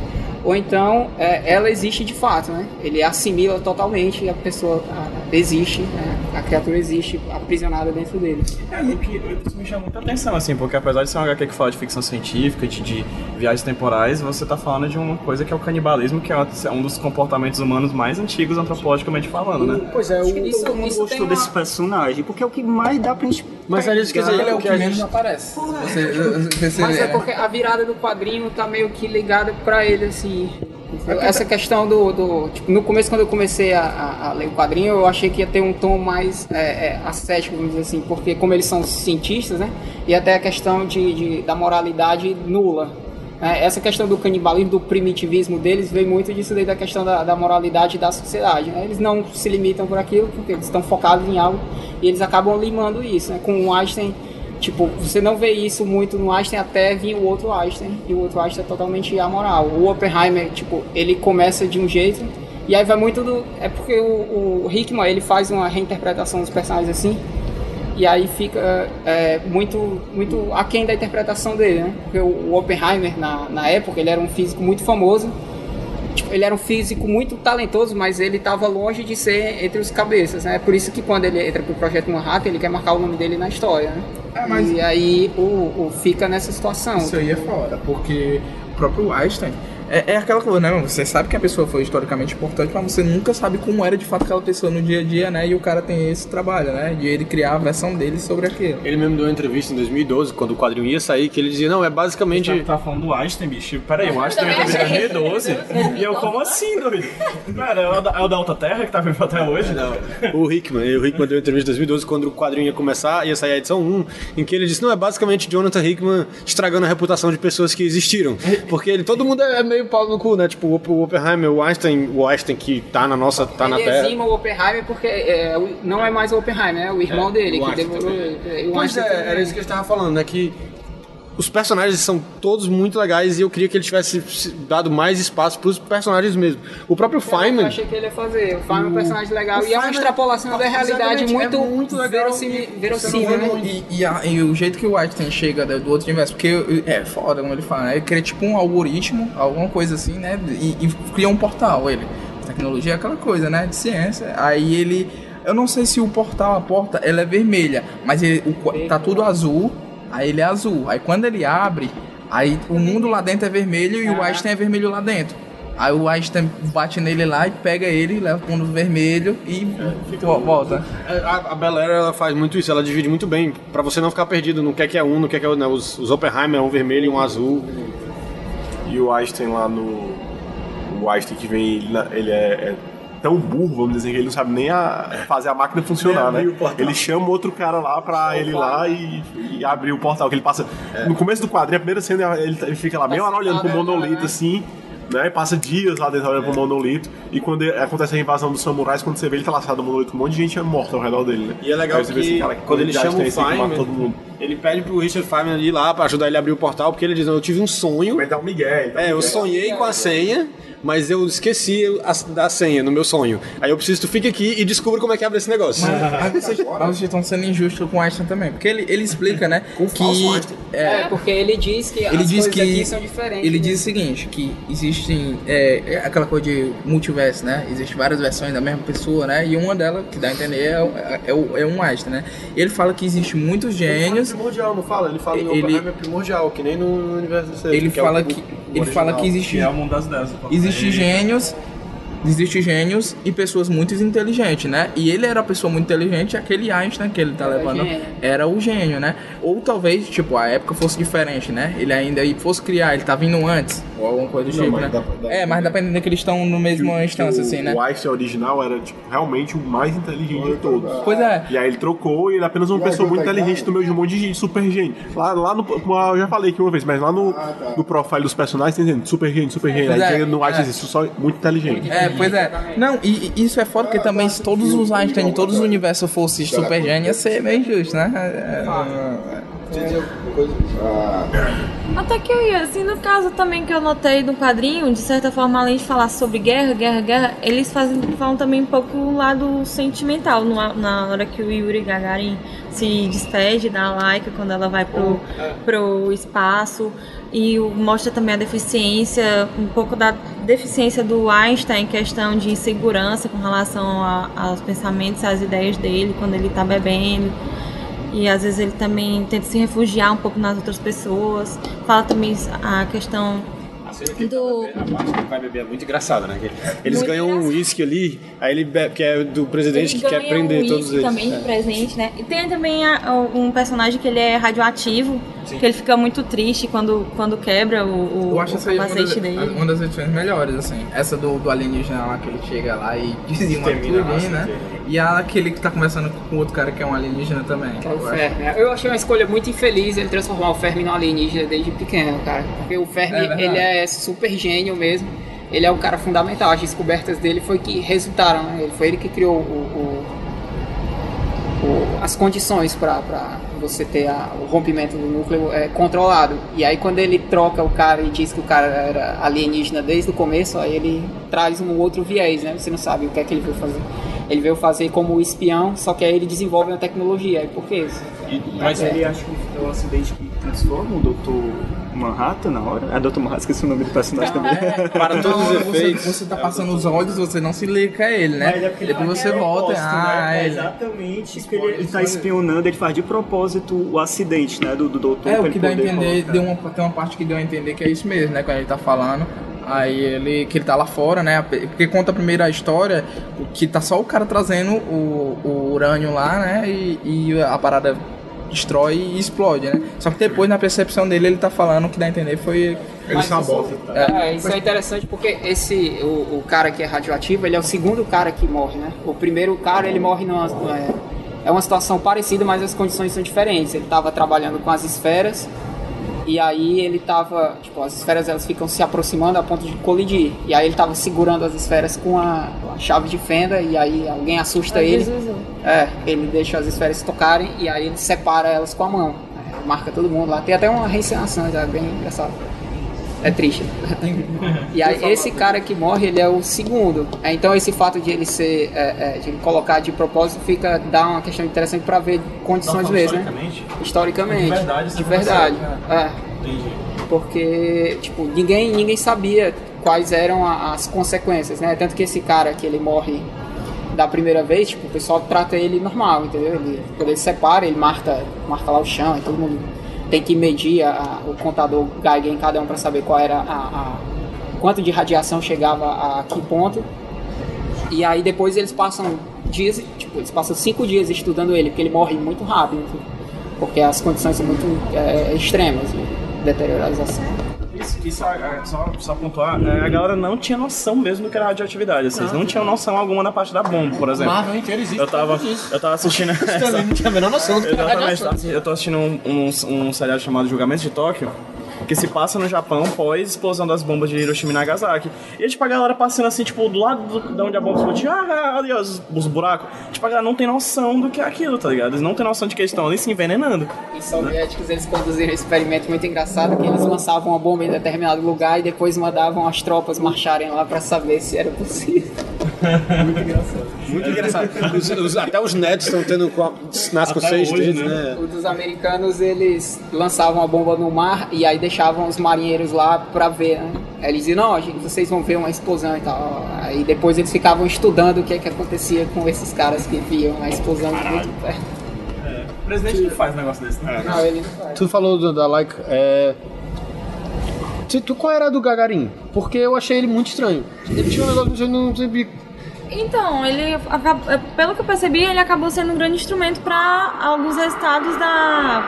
Speaker 7: Ou então é, ela existe de fato, né? Ele assimila totalmente e a pessoa a- existe, né? a criatura existe aprisionada dentro dele.
Speaker 5: É, o que isso me chama muita atenção, assim, porque apesar de ser um HQ que fala de ficção científica, de, de viagens temporais, você tá falando de uma coisa que é o canibalismo, que é um dos comportamentos humanos mais antigos antropologicamente falando, né?
Speaker 3: Pois é, o,
Speaker 7: Isso,
Speaker 6: Todo mundo
Speaker 7: isso tem
Speaker 6: gostou
Speaker 7: uma...
Speaker 6: desse personagem, porque é o que mais dá pra gente.
Speaker 3: Mas é isso que
Speaker 4: ele é o
Speaker 3: que
Speaker 4: que
Speaker 3: a
Speaker 4: menos
Speaker 3: gente-
Speaker 4: aparece. Você, você,
Speaker 7: Mas é porque a virada do quadrinho tá meio que ligada pra ele, assim. Essa questão do. do- tipo, no começo, quando eu comecei a, a- a ler o quadrinho, eu achei que ia ter um tom mais é, é, ascético, vamos dizer assim, porque como eles são cientistas, né? E até a questão de, de- da moralidade nula. Né? essa questão do canibalismo, do primitivismo deles, vem muito disso daí da questão da, da moralidade da sociedade. né? Eles não se limitam por aquilo, porque eles estão focados em algo e eles acabam limando isso. Né? Com o Einstein. Tipo, você não vê isso muito no Einstein até vir o outro Einstein, e o outro Einstein é totalmente amoral. O Oppenheimer, tipo, ele começa de um jeito, e aí vai muito do... É porque o, o Hickman, ele faz uma reinterpretação dos personagens assim, e aí fica é, muito, muito aquém da interpretação dele, né? Porque o, Oppenheimer, na, na época, ele era um físico muito famoso, tipo, ele era um físico muito talentoso, mas ele estava longe de ser entre os cabeças, né? Por isso que quando ele entra pro Projeto Manhattan, ele quer marcar o nome dele na história, né?
Speaker 4: É, mas-
Speaker 7: E aí o, o fica nessa situação.
Speaker 4: Isso aí é foda, porque o próprio Einstein. É, é aquela coisa, né? mano? Você sabe que a pessoa foi historicamente importante, mas você nunca sabe como era de fato aquela pessoa no dia a dia, né? E o cara tem esse trabalho, né? De ele criar a versão dele sobre aquilo.
Speaker 3: Ele mesmo deu uma entrevista em 2012, quando o quadrinho ia sair, que ele dizia, não, é basicamente...
Speaker 5: Tá falando do Einstein, bicho. Peraí, o Einstein teve em 2012. E eu, como assim, doido? Cara, é o da, é o da Alta Terra que tá vivo até hoje? Não.
Speaker 3: O Hickman, o Hickman deu uma entrevista em 2012 quando o quadrinho ia começar, ia sair a edição 1, em que ele disse, não, é basicamente Jonathan Hickman estragando a reputação de pessoas que existiram. Porque ele, todo mundo é meio pau no cu, né? Tipo, o o Oppenheimer, o Einstein, o Einstein que tá na nossa, tá na
Speaker 7: ele
Speaker 3: Terra.
Speaker 7: exima o Oppenheimer porque é, o- não é mais o Oppenheimer, é o irmão dele
Speaker 3: o
Speaker 7: que
Speaker 3: Einstein
Speaker 7: demorou. o
Speaker 3: Pois
Speaker 7: Einstein
Speaker 3: é,
Speaker 7: também.
Speaker 3: era isso que eu estava falando, né? Que os personagens são todos muito legais e eu queria que ele tivesse se dado mais espaço pros personagens mesmo. O próprio
Speaker 7: Eu
Speaker 3: Feynman...
Speaker 7: achei que ele ia fazer. O Feynman é um personagem legal
Speaker 3: o
Speaker 7: e é uma
Speaker 3: Feynman-
Speaker 7: extrapolação da realidade muito,
Speaker 3: é muito legal e-
Speaker 7: verossímil, né?
Speaker 4: E, e, a- e o jeito que o Einstein chega do do outro universo, porque é foda como ele fala, né? Ele cria tipo um algoritmo, alguma coisa assim, né? E, e cria um portal, ele. Tecnologia é aquela coisa, né? De ciência. Aí ele. Eu não sei se o portal, a porta, ela é vermelha, mas ele, o, tá tudo azul, aí ele é azul. Aí quando ele abre, aí o mundo lá dentro é vermelho e o Einstein é vermelho lá dentro. Aí o Einstein bate nele lá e pega ele, leva pro mundo vermelho e vo- volta.
Speaker 3: É, A, a Bel Air, ela faz muito isso, ela divide muito bem, pra você não ficar perdido no que é que é um, no que é que é outro. Né? Os, os Oppenheimer é um vermelho e um azul.
Speaker 2: E o Einstein lá no. O Einstein que vem, ele, ele é, é tão burro, vamos dizer, que ele não sabe nem a- fazer a máquina funcionar, né? Ele chama outro cara lá pra ele ir lá e, e abrir o portal. Que ele passa. No começo do quadrinho, a primeira cena, ele, ele fica lá meia hora olhando pro monolito assim. Né, e passa dias lá dentro olhando pro monolito. E quando ele- acontece a invasão dos samurais, quando você vê ele tá laçado no monolito um monte de gente morta ao redor dele, né?
Speaker 3: E é legal que
Speaker 2: assim, cara,
Speaker 3: quando ele chama o
Speaker 2: esse que mata
Speaker 3: Feynman,
Speaker 2: todo mundo.
Speaker 3: Ele pede pro Richard Feynman ir lá pra ajudar ele a abrir o portal, porque ele diz, eu tive um sonho.
Speaker 2: Vai dar um Miguel. então.
Speaker 3: É, eu sonhei com a senha, mas eu esqueci a, da senha no meu sonho. Aí eu preciso que tu fique aqui e descubra como é que abre esse negócio.
Speaker 4: Mas vocês, mas vocês estão sendo injustos com o Einstein também. Porque ele, ele explica, né? que.
Speaker 7: É, porque ele diz que
Speaker 4: Ele
Speaker 7: as
Speaker 4: diz
Speaker 7: coisas
Speaker 4: que.
Speaker 7: aqui são diferentes.
Speaker 4: Ele
Speaker 7: né?
Speaker 4: diz o seguinte: que existem. É, é aquela coisa de multiverso, né? Existem várias versões da mesma pessoa, né? E uma delas, que dá a entender, é, é, é um Einstein, né? Ele fala que existe muitos gênios.
Speaker 3: Primordial, não fala? Ele fala
Speaker 4: Ele-
Speaker 3: Oppenheimer primordial, que nem no universo desse,
Speaker 4: Ele
Speaker 3: que é o-
Speaker 4: fala
Speaker 3: o-
Speaker 4: que.
Speaker 3: o
Speaker 4: Ele fala que existe.
Speaker 5: Que é o mundo das dez.
Speaker 4: Existem gênios, existem gênios e pessoas muito inteligentes, né? E ele era uma pessoa muito inteligente, aquele Einstein que ele tá levando
Speaker 7: gênio.
Speaker 4: era o gênio, né? Ou talvez, tipo, a época fosse diferente, né? Ele ainda fosse criar, ele tá vindo antes, ou alguma coisa do
Speaker 2: Não,
Speaker 4: tipo,
Speaker 2: mas
Speaker 4: né?
Speaker 2: dá pra- dá
Speaker 4: é, mas dependendo que eles estão no mesmo
Speaker 2: Que
Speaker 4: instância,
Speaker 2: o,
Speaker 4: assim, né?
Speaker 2: O Einstein original era tipo, realmente o mais inteligente de todos.
Speaker 4: Pois é.
Speaker 2: E aí ele trocou e ele é apenas uma pessoa muito inteligente no meio de um monte de gente, super gênio. Lá, lá no. Eu já falei aqui uma vez, mas lá no, no profile dos personagens tem dizendo super gênio, super gênio.
Speaker 4: Pois
Speaker 2: Aí
Speaker 4: é,
Speaker 2: chega no Einstein
Speaker 4: é.
Speaker 2: isso só muito inteligente.
Speaker 4: É, pois é. Não, e, e isso é foda porque também se todos os Einstein de todos os universos fossem super gênios, ia ser meio injusto, né? É,
Speaker 9: Até que eu ia, assim, no caso também que eu notei no quadrinho, de certa forma, além de falar sobre guerra, guerra, guerra, eles fazem, falam também um pouco o lado sentimental, no- na hora que o Yuri Gagarin se despede da Laika, quando ela vai pro, pro espaço, e mostra também a deficiência, um pouco da deficiência do Einstein em questão de insegurança com relação a- aos pensamentos, às ideias dele, quando ele tá bebendo. E às vezes ele também tenta se refugiar um pouco nas outras pessoas. Fala também a questão do.
Speaker 3: A parte que ele vai beber é muito engraçada, né? Eles
Speaker 9: Muito
Speaker 3: ganham um
Speaker 9: engraçado.
Speaker 3: uísque ali, aí ele bebe, que é do presidente
Speaker 9: Ele
Speaker 3: que quer prender
Speaker 9: um
Speaker 3: todos eles.
Speaker 9: também de
Speaker 3: É.
Speaker 9: presente, né? E tem também a- um personagem que ele é radioativo, que ele fica muito triste quando, quando quebra o, o,
Speaker 4: Eu acho
Speaker 9: o
Speaker 4: essa aí uma das,
Speaker 9: capacete dele.
Speaker 4: uma das edições melhores, assim. Essa do, do alienígena lá, que ele chega lá e dizima
Speaker 5: a
Speaker 4: tudo, né?
Speaker 5: inteira.
Speaker 4: E a- aquele que tá conversando com outro cara que é um alienígena também.
Speaker 7: Que é o Fermi. Eu achei uma escolha muito infeliz ele transformar o Fermi no alienígena desde pequeno, cara. Porque o Fermi,
Speaker 4: É
Speaker 7: ele é super gênio mesmo. Ele é o cara fundamental. As descobertas dele foi que resultaram, né? Ele foi ele que criou o- o- o- as condições para você ter a- o rompimento do núcleo é, controlado. E aí quando ele troca o cara e diz que o cara era alienígena desde o começo, aí ele traz um outro viés, né? Você não sabe o que é que ele veio fazer. Ele veio fazer como espião, só que aí ele desenvolve uma tecnologia. Aí por que isso?
Speaker 5: Mas ele acha que é um acidente que transforma o Dr.
Speaker 6: Manhattan na hora? É Dr. Manhattan, esqueci o nome do personagem também.
Speaker 3: Para todos os
Speaker 4: Não, você,
Speaker 3: efeitos.
Speaker 4: você tá passando os olhos, você não se liga que é ele, né?
Speaker 6: Mas é porque ele
Speaker 4: Depois
Speaker 6: faz
Speaker 4: você volta,
Speaker 6: propósito,
Speaker 4: ah,
Speaker 6: né? É
Speaker 4: ele.
Speaker 6: Exatamente. porque ele, ele tá espionando, ele faz de propósito o acidente, né? Do, do doutor.
Speaker 4: É, o
Speaker 6: ele
Speaker 4: que dá a entender,
Speaker 6: colocar.
Speaker 4: deu uma, tem uma parte que deu a entender que é isso mesmo, né? Quando ele tá falando. Aí ele, que ele tá lá fora, né? Porque conta primeiro a história, que tá só o cara trazendo o, o urânio lá, né? E, e a parada destrói e explode, né? Só que depois, na percepção dele, ele tá falando, que dá a entender foi...
Speaker 3: Ele sabota.
Speaker 7: É, isso é interessante porque esse, o, o cara que é radioativo, ele é o segundo cara que morre, né? O primeiro cara, ele morre numa... É, é uma situação parecida, mas as condições são diferentes. Ele estava trabalhando com as esferas e aí ele tava, tipo, as esferas elas ficam se aproximando a ponto de colidir. E aí ele tava segurando as esferas com a, a chave de fenda e aí alguém assusta ele. É, ele deixa as esferas se tocarem e aí ele separa elas com a mão. É, marca todo mundo lá. Tem até uma reencenação, é bem engraçado. É triste. e aí esse cara que morre, ele é o segundo. É, então esse fato de ele ser, é, é, de ele colocar de propósito, fica dá uma questão interessante para ver condições mesmo, né? Historicamente.
Speaker 5: De verdade,
Speaker 7: De verdade.
Speaker 5: consegue,
Speaker 7: É. Porque, tipo, ninguém, ninguém sabia quais eram as consequências, né? Tanto que esse cara que ele morre da primeira vez, tipo, o pessoal trata ele normal, entendeu? Ele, quando ele separa, ele marca, marca lá o chão e todo mundo tem que medir a- o contador Geiger em cada um para saber qual era a, a- quanto de radiação chegava a que ponto. E aí depois eles passam dias, tipo, eles passam cinco dias estudando ele, porque ele morre muito rápido, porque as condições são muito é, extremas de deteriorização.
Speaker 5: Isso, isso é, só, só pontuar, é, a galera não tinha noção mesmo do que era radioatividade. assim, Eles não tinham noção alguma na parte da bomba, por exemplo.
Speaker 3: Marvel inteiro existe.
Speaker 5: Eu tava, eu tava assistindo.
Speaker 3: Também não tinha a menor noção do que era
Speaker 5: Exatamente,
Speaker 3: radiação.
Speaker 5: eu tô assistindo um, um, um seriado chamado Julgamento de Tóquio, que se passa no Japão pós explosão das bombas de Hiroshima e Nagasaki. E tipo, a galera passando assim, tipo, do lado do, de onde a bomba explodiu, ah, ali ó, os, os buracos. Tipo, a galera não tem noção do que é aquilo, tá ligado? Eles não têm noção de que eles estão ali se envenenando.
Speaker 7: Os soviéticos eles conduziram um experimento muito engraçado que eles lançavam uma bomba em determinado lugar e depois mandavam as tropas marcharem lá para saber se era possível.
Speaker 3: Muito engraçado. Os- os- até os netos estão tendo com a- nas conceitos
Speaker 5: hoje,
Speaker 3: deles,
Speaker 5: né?
Speaker 3: né?
Speaker 7: Os dos americanos eles lançavam a bomba no mar e aí deixavam os marinheiros lá pra ver, né? Eles diziam, não, gente, vocês vão ver uma explosão e tal. Aí depois eles ficavam estudando o que, é que acontecia com esses caras que viam a explosão de muito perto.
Speaker 5: O presidente não faz um negócio desse, né?
Speaker 7: Não, ele não faz.
Speaker 3: Tu falou do- da Like. É... Tu, tu- qual era a do Gagarin? Porque eu achei ele muito estranho. Ele tinha um negócio que eu não sabia.
Speaker 9: Então, ele é, pelo que eu percebi, ele acabou sendo um grande instrumento para alguns resultados da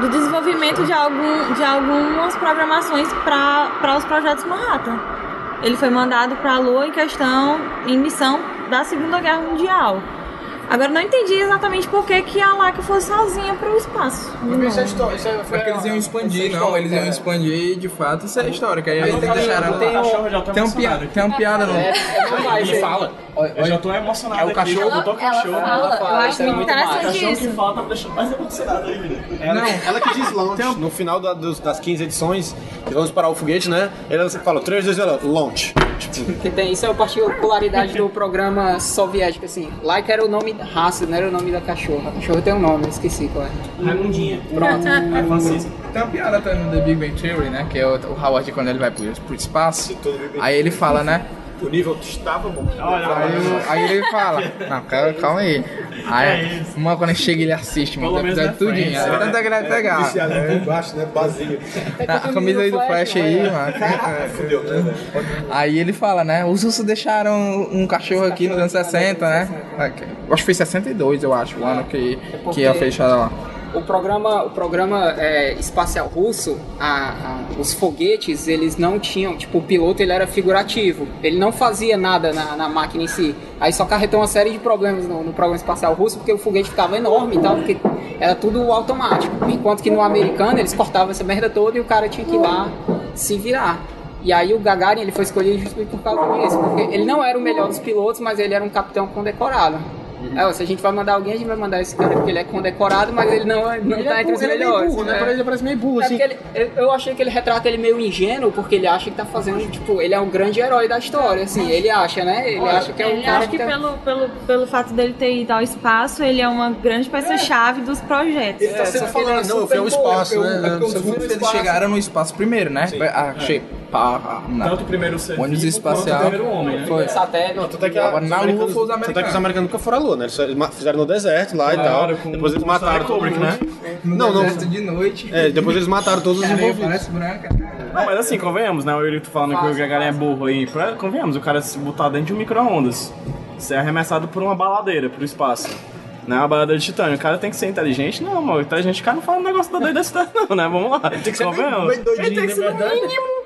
Speaker 9: do desenvolvimento de algum de algumas programações para os projetos Manhattan. Ele foi mandado para a Lua em questão em missão da Segunda Guerra Mundial. Agora não entendi exatamente por que, que a Laika foi sozinha para o espaço.
Speaker 4: Isso é história, isso é, porque eles iam expandir, não, eles iam expandir de fato, isso é história, que aí eles deixaram.
Speaker 5: Tem, cachorro já tá
Speaker 4: Tem, um
Speaker 5: emocionado
Speaker 4: pia,
Speaker 5: aqui.
Speaker 4: tem uma piada no.
Speaker 7: É, é
Speaker 5: Ele fala. Eu já tô emocionado
Speaker 4: É o
Speaker 5: aqui,
Speaker 4: cachorro?
Speaker 5: botou cachorro.
Speaker 9: Ela fala, eu acho
Speaker 7: é
Speaker 9: muito interessante
Speaker 5: Cachorro
Speaker 9: isso.
Speaker 5: que fala tá me deixando mais emocionado aí, menino.
Speaker 3: Ela, ela que diz launch. No final da- dos- das 15 edições, que vamos parar o foguete, né? Ela fala 3, 2, 1, launch. Tipo,
Speaker 7: Que tem, isso é a particularidade do programa soviético, assim. Like era o nome raça, não era o nome da cachorra. A cachorra tem um nome, eu esqueci qual é.
Speaker 5: Raimundinha.
Speaker 7: Pronto.
Speaker 5: É Francisco.
Speaker 4: Tem uma piada no The Big Bang Theory, né? Que é o, o Howard quando ele vai pro, pro espaço. Aí ele fala, né?
Speaker 3: O nível estava bom.
Speaker 5: Olha,
Speaker 4: Aí, aí ele fala, não, calma, calma aí. Aí, uma quando ele chega ele assiste, mano, episódio
Speaker 5: é
Speaker 4: tudinho.
Speaker 5: Friends,
Speaker 4: Aí tanta grande pegar.
Speaker 3: Viciado por baixo, né? Basinho.
Speaker 4: A camisa aí do Flash aí, mano.
Speaker 3: Fudeu, né?
Speaker 4: Aí ele fala, né? Os russos deixaram um cachorro aqui nos anos 60, né? Eu acho que foi 62, eu acho, o ano que, que ia fechar lá.
Speaker 7: O programa, o programa é, espacial russo, a- a- os foguetes, eles não tinham, tipo, o piloto ele era figurativo, ele não fazia nada na, na máquina em si. Aí só carretou uma série de problemas no, no programa espacial russo, porque o foguete ficava enorme e tal, porque era tudo automático. Enquanto que no americano eles cortavam essa merda toda e o cara tinha que ir lá se virar. E aí o Gagarin ele foi escolhido justamente por causa disso, porque ele não era o melhor dos pilotos, mas ele era um capitão condecorado. É, se a gente vai mandar alguém, a gente vai mandar esse cara porque ele é condecorado, mas ele não, não
Speaker 3: Ele
Speaker 7: tá
Speaker 3: é
Speaker 7: entre os
Speaker 3: ele é meio
Speaker 7: melhores.
Speaker 3: burro, né?
Speaker 7: É.
Speaker 3: Parece- Ele parece meio burro,
Speaker 7: É
Speaker 3: assim.
Speaker 7: ele- eu, achei que ele retrata ele meio ingênuo, porque ele acha que tá fazendo, tipo, ele é um grande herói da história, assim, ele acha, né? Ele acha que é um
Speaker 9: Ele
Speaker 7: cara
Speaker 9: acha que
Speaker 7: tá-
Speaker 9: pelo, pelo, pelo fato dele ter ido ao espaço, ele é uma grande peça-chave dos projetos.
Speaker 3: Ele tá sempre
Speaker 7: que ele
Speaker 3: falando,
Speaker 7: é
Speaker 3: não, eu fui ao
Speaker 7: bom,
Speaker 3: espaço,
Speaker 7: eu-
Speaker 3: né?
Speaker 7: é
Speaker 4: Eles chegaram no espaço primeiro, né? Achei. Pá, na-
Speaker 5: Tanto o primeiro ser
Speaker 4: ônibus
Speaker 5: vivo quanto o
Speaker 4: espacial.
Speaker 5: primeiro homem, né?
Speaker 4: Foi.
Speaker 7: satélite.
Speaker 3: Não, tanto é que os
Speaker 4: na Lua
Speaker 3: americanos-
Speaker 4: foi os
Speaker 3: Tanto é que os
Speaker 4: americanos.
Speaker 3: americanos nunca foram à Lua, né? Eles fizeram no deserto lá e
Speaker 5: Claro,
Speaker 3: tal.
Speaker 5: com
Speaker 3: Depois eles mataram todo
Speaker 5: Kubrick,
Speaker 3: mundo.
Speaker 5: né?
Speaker 4: No
Speaker 3: Não, não.
Speaker 4: de noite.
Speaker 3: É, depois eles mataram todos os envolvidos.
Speaker 4: branca.
Speaker 5: Não, mas assim, convenhamos, né? O Yuri tá falando que o Gagarin é burro aí. Pra- Convenhamos, o cara se botar dentro de um micro-ondas, ser arremessado por uma baladeira pro espaço. Né, uma baladeira de titânio. O cara tem que ser inteligente? Não, mano. Inteligente, o cara não fala um negócio da doido desse tanto, não, né? Vamos lá. Tem que
Speaker 3: ser bem- bem doidinho,
Speaker 5: Ele tem que ser no mínimo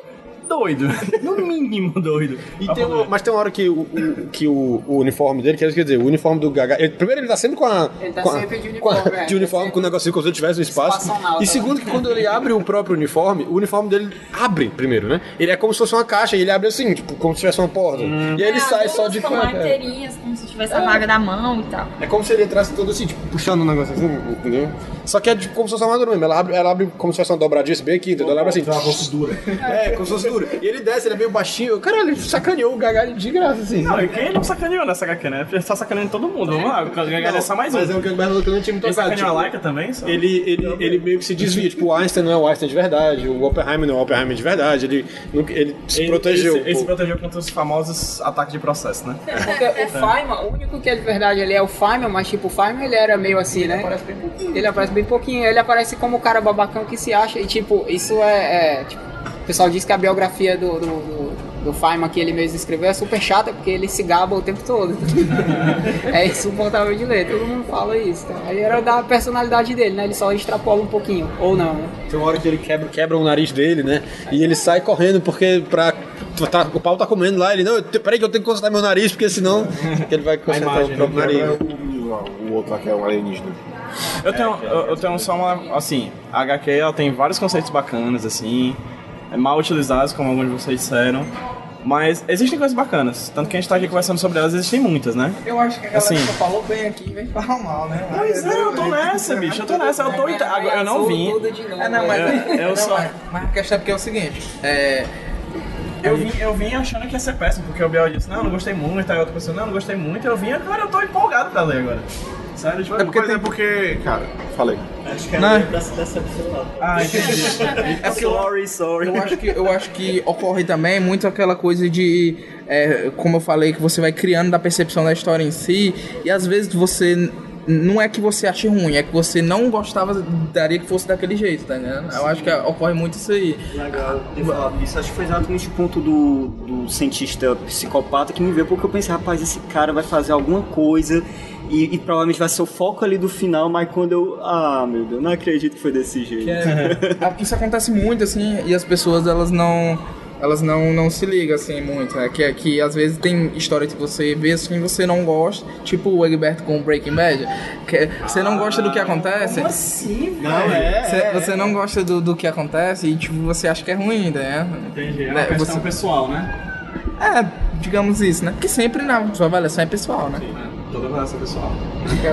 Speaker 5: doido. No mínimo doido.
Speaker 3: E tem uma- mas tem uma hora que, o, o- que o, o uniforme dele, quer dizer, o uniforme do Gaga. ele- primeiro, ele tá sempre com a.
Speaker 7: Ele tá
Speaker 3: com a-
Speaker 7: sempre de
Speaker 3: com a-
Speaker 7: uniforme, é.
Speaker 3: de uniforme, com o negocinho como se ele tivesse no espaço. E segundo, que quando ele abre o próprio uniforme, o uniforme dele abre primeiro, né? Ele é como se fosse uma caixa e ele abre assim, tipo, como se tivesse uma porta. E aí ele
Speaker 9: É,
Speaker 3: sai só de
Speaker 9: com.
Speaker 3: É.
Speaker 9: marteirinhas, como se tivesse a vaga da mão e tal.
Speaker 3: É como se ele entrasse todo assim, tipo, puxando um negócio assim, entendeu? Só que é tipo, como se fosse uma armadura mesmo. Ela abre, ela abre como se fosse uma dobradinha esse bem aqui, entendeu? Ela abre assim.
Speaker 2: dura.
Speaker 3: É, como se fosse dura. E ele desce, ele é meio baixinho. Caralho, ele sacaneou o Gagalho de graça, assim.
Speaker 5: Não, e quem não sacaneou nessa HQ, né? Ele tá sacaneando todo mundo. Vamos lá, o Gagarin é só mais um.
Speaker 3: Mas é o que o Bernardo não tinha muito
Speaker 5: Ele
Speaker 3: ligado,
Speaker 5: sacaneou a
Speaker 3: tipo,
Speaker 5: Laika também? Só?
Speaker 3: ele, ele, ele meio que se desvia. Tipo, o Einstein não é o Einstein de verdade, o Oppenheimer não é o Oppenheimer de verdade. Ele, ele se
Speaker 5: Ele-
Speaker 3: protegeu.
Speaker 5: Ele, ele se protegeu contra os famosos ataques de processo, né?
Speaker 7: Porque o Feynman, o único que é de verdade ali é o Feynman, mas tipo, o Feynman ele era meio assim, né? Ele aparece bem pouquinho, ele aparece como o cara babacão que se acha, e tipo, isso é. é, tipo, o pessoal diz que a biografia do, do, do, do Feynman que ele mesmo escreveu é super chata, porque ele se gaba o tempo todo. é insuportável de ler, todo mundo fala isso. Tá? Aí era da personalidade dele, né? Ele só extrapola um pouquinho, ou não, né?
Speaker 3: Tem uma hora que ele quebra, quebra o nariz dele, né? E ele sai correndo porque pra. tá- o pau tá comendo lá, ele, não, eu te- peraí que eu tenho que consertar meu nariz, porque senão ele vai consertar o próprio nariz.
Speaker 2: É o, o outro lá que é um alienígena.
Speaker 5: Eu tenho, eu, eu tenho só uma. Assim, a HQ ela tem vários conceitos bacanas, assim, é mal utilizados, como alguns de vocês disseram. Mas existem coisas bacanas. Tanto que a gente tá aqui conversando sobre elas, existem muitas, né?
Speaker 4: Eu acho que a galera
Speaker 5: Assim.
Speaker 4: só falou bem aqui e vem falar mal, né?
Speaker 5: Pois é, eu tô nessa, bicho. Eu tô nessa. Eu, tô, eu não vim.
Speaker 4: É, não, mas,
Speaker 5: Eu- eu
Speaker 4: não,
Speaker 5: só-
Speaker 4: mas, mas a questão é porque é o seguinte, é,
Speaker 5: Eu vim, eu vim achando que ia ser péssimo, porque o Biel disse, não, não gostei muito, aí outra pessoa, não, não gostei muito, eu vim, agora eu tô empolgado pra ler agora. Sério, tipo,
Speaker 2: É porque, é porque cara, falei.
Speaker 4: Não.
Speaker 5: Ah, entendi.
Speaker 4: É porque eu,
Speaker 6: Sorry, sorry.
Speaker 4: eu acho que eu acho que ocorre também muito aquela coisa de é, como eu falei que você vai criando da percepção da história em si e às vezes você não é que você ache ruim, é que você não gostava daria que fosse daquele jeito, tá entendendo? Eu acho que ocorre muito isso aí.
Speaker 6: Legal ter falado isso. Acho que foi exatamente o ponto do, do cientista psicopata que me veio, porque eu pensei, rapaz, esse cara vai fazer alguma coisa e, e provavelmente vai ser o foco ali do final, mas quando eu. Ah, meu Deus, não acredito que foi desse jeito.
Speaker 4: É, isso acontece muito assim e as pessoas elas não elas não, não se ligam assim muito, né? Que, que às vezes tem história que você vê assim você não gosta, tipo o Egberto com Breaking Bad, que você não gosta do que acontece. Como assim? Não, é. Você, você não gosta do, do que acontece e tipo você acha que é ruim, né?
Speaker 5: Entendi. É
Speaker 4: Né,
Speaker 5: uma questão
Speaker 4: você-
Speaker 5: pessoal, né?
Speaker 4: É, digamos isso, né? Porque sempre não, sua avaliação é pessoal, né?
Speaker 5: Toda relação pessoal.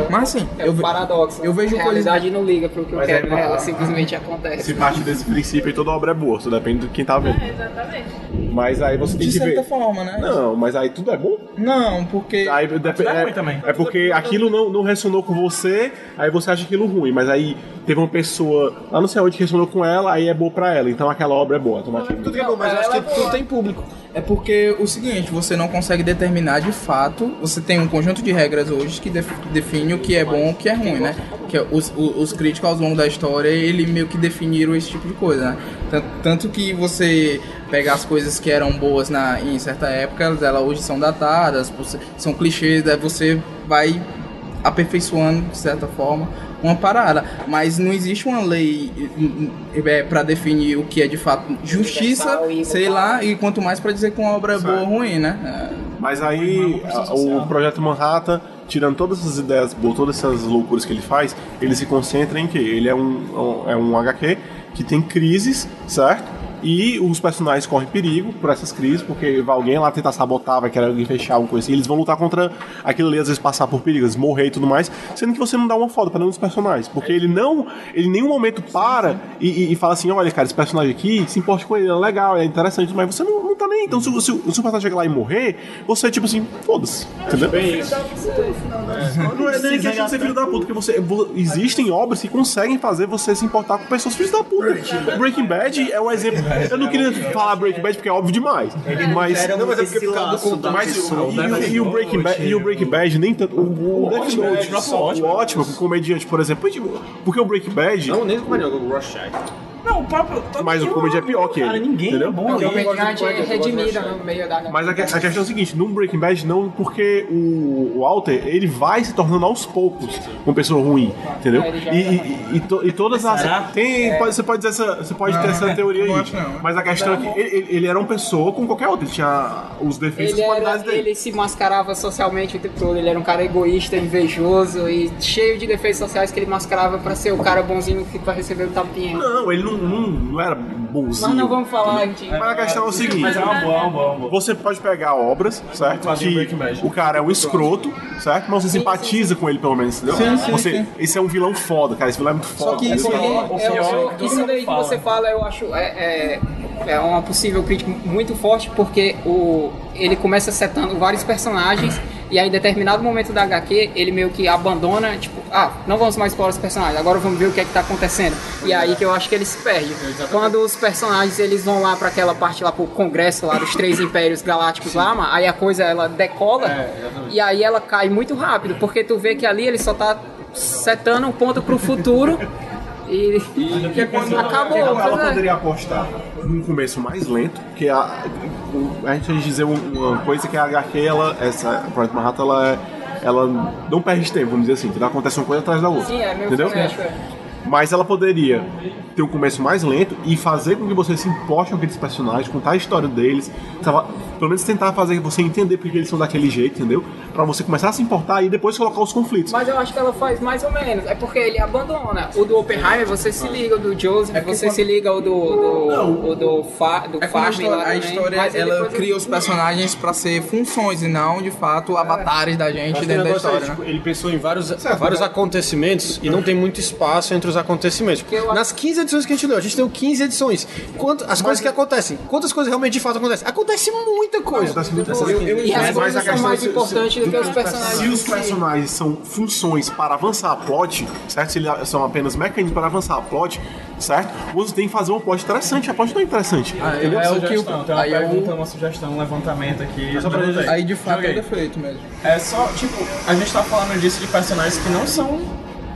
Speaker 4: Mas assim,
Speaker 7: É
Speaker 4: eu,
Speaker 7: o
Speaker 4: ve-
Speaker 7: paradoxo.
Speaker 4: eu vejo
Speaker 7: a realidade não liga pro que eu
Speaker 2: Mas
Speaker 7: quero,
Speaker 2: é-
Speaker 7: né? ela simplesmente acontece.
Speaker 2: Se parte desse princípio, aí toda obra é boa, só depende de quem tá vendo.
Speaker 8: É, exatamente.
Speaker 2: Mas aí você tem
Speaker 4: de
Speaker 2: que
Speaker 4: certa
Speaker 2: ver.
Speaker 4: forma, né?
Speaker 2: Não, mas aí tudo é bom.
Speaker 4: Não, porque
Speaker 2: Aí dep-
Speaker 5: é
Speaker 2: é,
Speaker 5: ruim também.
Speaker 2: é porque aquilo não, não ressonou com você, aí você acha aquilo ruim, mas aí teve uma pessoa lá não sei onde que ressonou com ela, aí é boa pra ela, então aquela obra é boa automaticamente.
Speaker 3: Tudo que é bom, mas eu acho que tudo tem público.
Speaker 4: É porque o seguinte, você não consegue determinar de fato, você tem um conjunto de regras hoje que def- define o que é bom e o que é ruim, né? Que é os, os, os críticos ao longo da história, ele meio que definiram esse tipo de coisa, né? Tanto, tanto que você pega as coisas que eram boas na, em certa época, elas, hoje são datadas, são clichês, daí você vai aperfeiçoando, de certa forma, uma parada. Mas não existe uma lei é, para definir o que é de fato justiça, sei lá, e quanto mais para dizer que uma obra é boa ou ruim, né?
Speaker 2: Mas aí a- o projeto Manhattan, tirando todas essas ideias todas essas loucuras que ele faz, ele se concentra em que ele é um, um- é um HQ que tem crises, certo? E os personagens correm perigo por essas crises, porque vai alguém lá tentar sabotar, vai querer alguém fechar alguma coisa assim. Eles vão lutar contra aquilo ali, às vezes passar por perigos, morrer e tudo mais, sendo que você não dá uma foda pra nenhum dos personagens. Porque ele não, ele em nenhum momento para e, e- e fala assim: olha, cara, esse personagem aqui, se importe com ele, é legal, é interessante, mas você não, não tá nem. Então, se, o- se, se o personagem chegar lá e morrer, você, tipo assim, foda-se. Entendeu? Não é nem questão de ser filho da puta, porque você, vo- existem obras que conseguem fazer você se importar com pessoas filhos da puta. Breaking Bad é o exemplo. Eu não queria falar Breaking Bad porque é óbvio demais. Mas.
Speaker 3: Não, mas é porque por causa do.
Speaker 2: Mas o- e, e o Breaking Bad, e o Breaking Bad nem tanto. O, o Death Note, o ótimo, com comediante, por exemplo. Porque o Breaking Bad.
Speaker 3: Não, nem com o Rorschach.
Speaker 5: Não, o próprio.
Speaker 2: Mas o comedy é pior que ele.
Speaker 5: Cara, ninguém
Speaker 2: entendeu?
Speaker 5: é bom
Speaker 7: Porque o
Speaker 5: ali.
Speaker 7: Comediante é redimida no meio da.
Speaker 2: Mas a, que- a questão é a seguinte, no Breaking Bad não, porque o, o Walter, ele vai se tornando aos poucos uma pessoa ruim, entendeu?
Speaker 7: É, já
Speaker 2: E, e, e, to- e todas as... Tem, pode- você pode, dizer essa, você pode ter essa teoria
Speaker 4: não
Speaker 2: aí,
Speaker 4: não.
Speaker 2: mas a questão é que ele, ele- era uma pessoa como qualquer outra, ele tinha os defeitos e qualidades dele.
Speaker 7: ele se mascarava socialmente o tempo todo. Ele era um cara egoísta, invejoso e cheio de defeitos sociais que ele mascarava pra ser o cara bonzinho que vai receber o tapinha.
Speaker 2: Não, ele não, não, não era bonzinho.
Speaker 7: Mas não vamos falar, gente.
Speaker 2: Mas a questão é o seguinte,
Speaker 5: Mas é uma boa, é uma boa, é uma boa.
Speaker 2: Você pode pegar obras, certo? Que o cara é um escroto, certo? Mas você simpatiza com ele, pelo menos, entendeu?
Speaker 4: Sim, sim,
Speaker 2: você,
Speaker 4: sim.
Speaker 2: Esse é um vilão foda, cara. Esse vilão é muito foda.
Speaker 4: que isso é-
Speaker 5: é
Speaker 7: isso daí que você fala, eu acho é, é, é uma possível crítica muito forte, porque o, ele começa setando vários personagens e aí em determinado momento da HQ ele meio que abandona, tipo, ah, não vamos mais explorar os personagens, agora vamos ver o que é que tá acontecendo. E aí que eu acho que ele se perde. Quando os personagens eles vão lá para aquela parte lá pro congresso lá dos três impérios galácticos lá, aí a coisa ela decola e aí ela cai muito rápido, porque tu vê que ali ele só tá setando um ponto pro futuro. E, acabou.
Speaker 2: ela, ela
Speaker 7: pois é.
Speaker 2: poderia apostar num começo mais lento, que a, a gente vai dizer um- uma coisa que a HQ, ela, essa Project Manhattan, ela, é- ela não perde tempo, vamos dizer assim, entendeu? acontece uma coisa atrás da outra.
Speaker 7: Sim, é meio
Speaker 2: entendeu?
Speaker 7: frenético, é.
Speaker 2: Mas ela poderia ter um começo mais lento e fazer com que você se importe com aqueles personagens, contar a história deles, tava- pelo menos tentar fazer você entender porque eles são daquele jeito, entendeu? Pra você começar a se importar e depois colocar os conflitos.
Speaker 7: Mas eu acho que ela faz mais ou menos. É porque ele abandona. O do Oppenheimer, você se liga, o do Joseph,
Speaker 4: É
Speaker 7: você
Speaker 4: quando-
Speaker 7: se liga o do. do, o do, fa, do
Speaker 4: É a
Speaker 7: Farm
Speaker 4: história,
Speaker 7: lá
Speaker 4: a história
Speaker 7: mas
Speaker 4: ela cria os personagens pra ser funções e não, de fato, avatares da gente dentro da
Speaker 3: é,
Speaker 4: história, né?
Speaker 3: tipo, ele pensou em vários, vários acontecimentos e não tem muito espaço entre os acontecimentos.
Speaker 7: eu-
Speaker 3: Nas 15 edições que a gente deu, a gente tem 15 edições. Quanto, as coisas que acontecem, quantas coisas realmente de fato acontecem? Acontece muita coisa.
Speaker 2: Acontece muita
Speaker 3: Eu-
Speaker 2: coisa.
Speaker 3: eu- eu
Speaker 7: E as
Speaker 2: Mas
Speaker 7: coisas são mais
Speaker 2: é
Speaker 7: importantes do que os personagens.
Speaker 2: Se os personagens são funções para avançar a plot, certo? Se eles são apenas mecanismos para avançar a plot, certo? Você tem que fazer uma plot interessante. A plot não é interessante. entendeu?
Speaker 4: é o que o-
Speaker 5: Sugestão, tem uma
Speaker 4: aí é o-
Speaker 5: pergunta, uma sugestão, um levantamento aqui. Só pra gente...
Speaker 4: Aí de fato é
Speaker 5: Joguei.
Speaker 4: defeito mesmo.
Speaker 5: É só, tipo, a gente tá falando disso de personagens que não são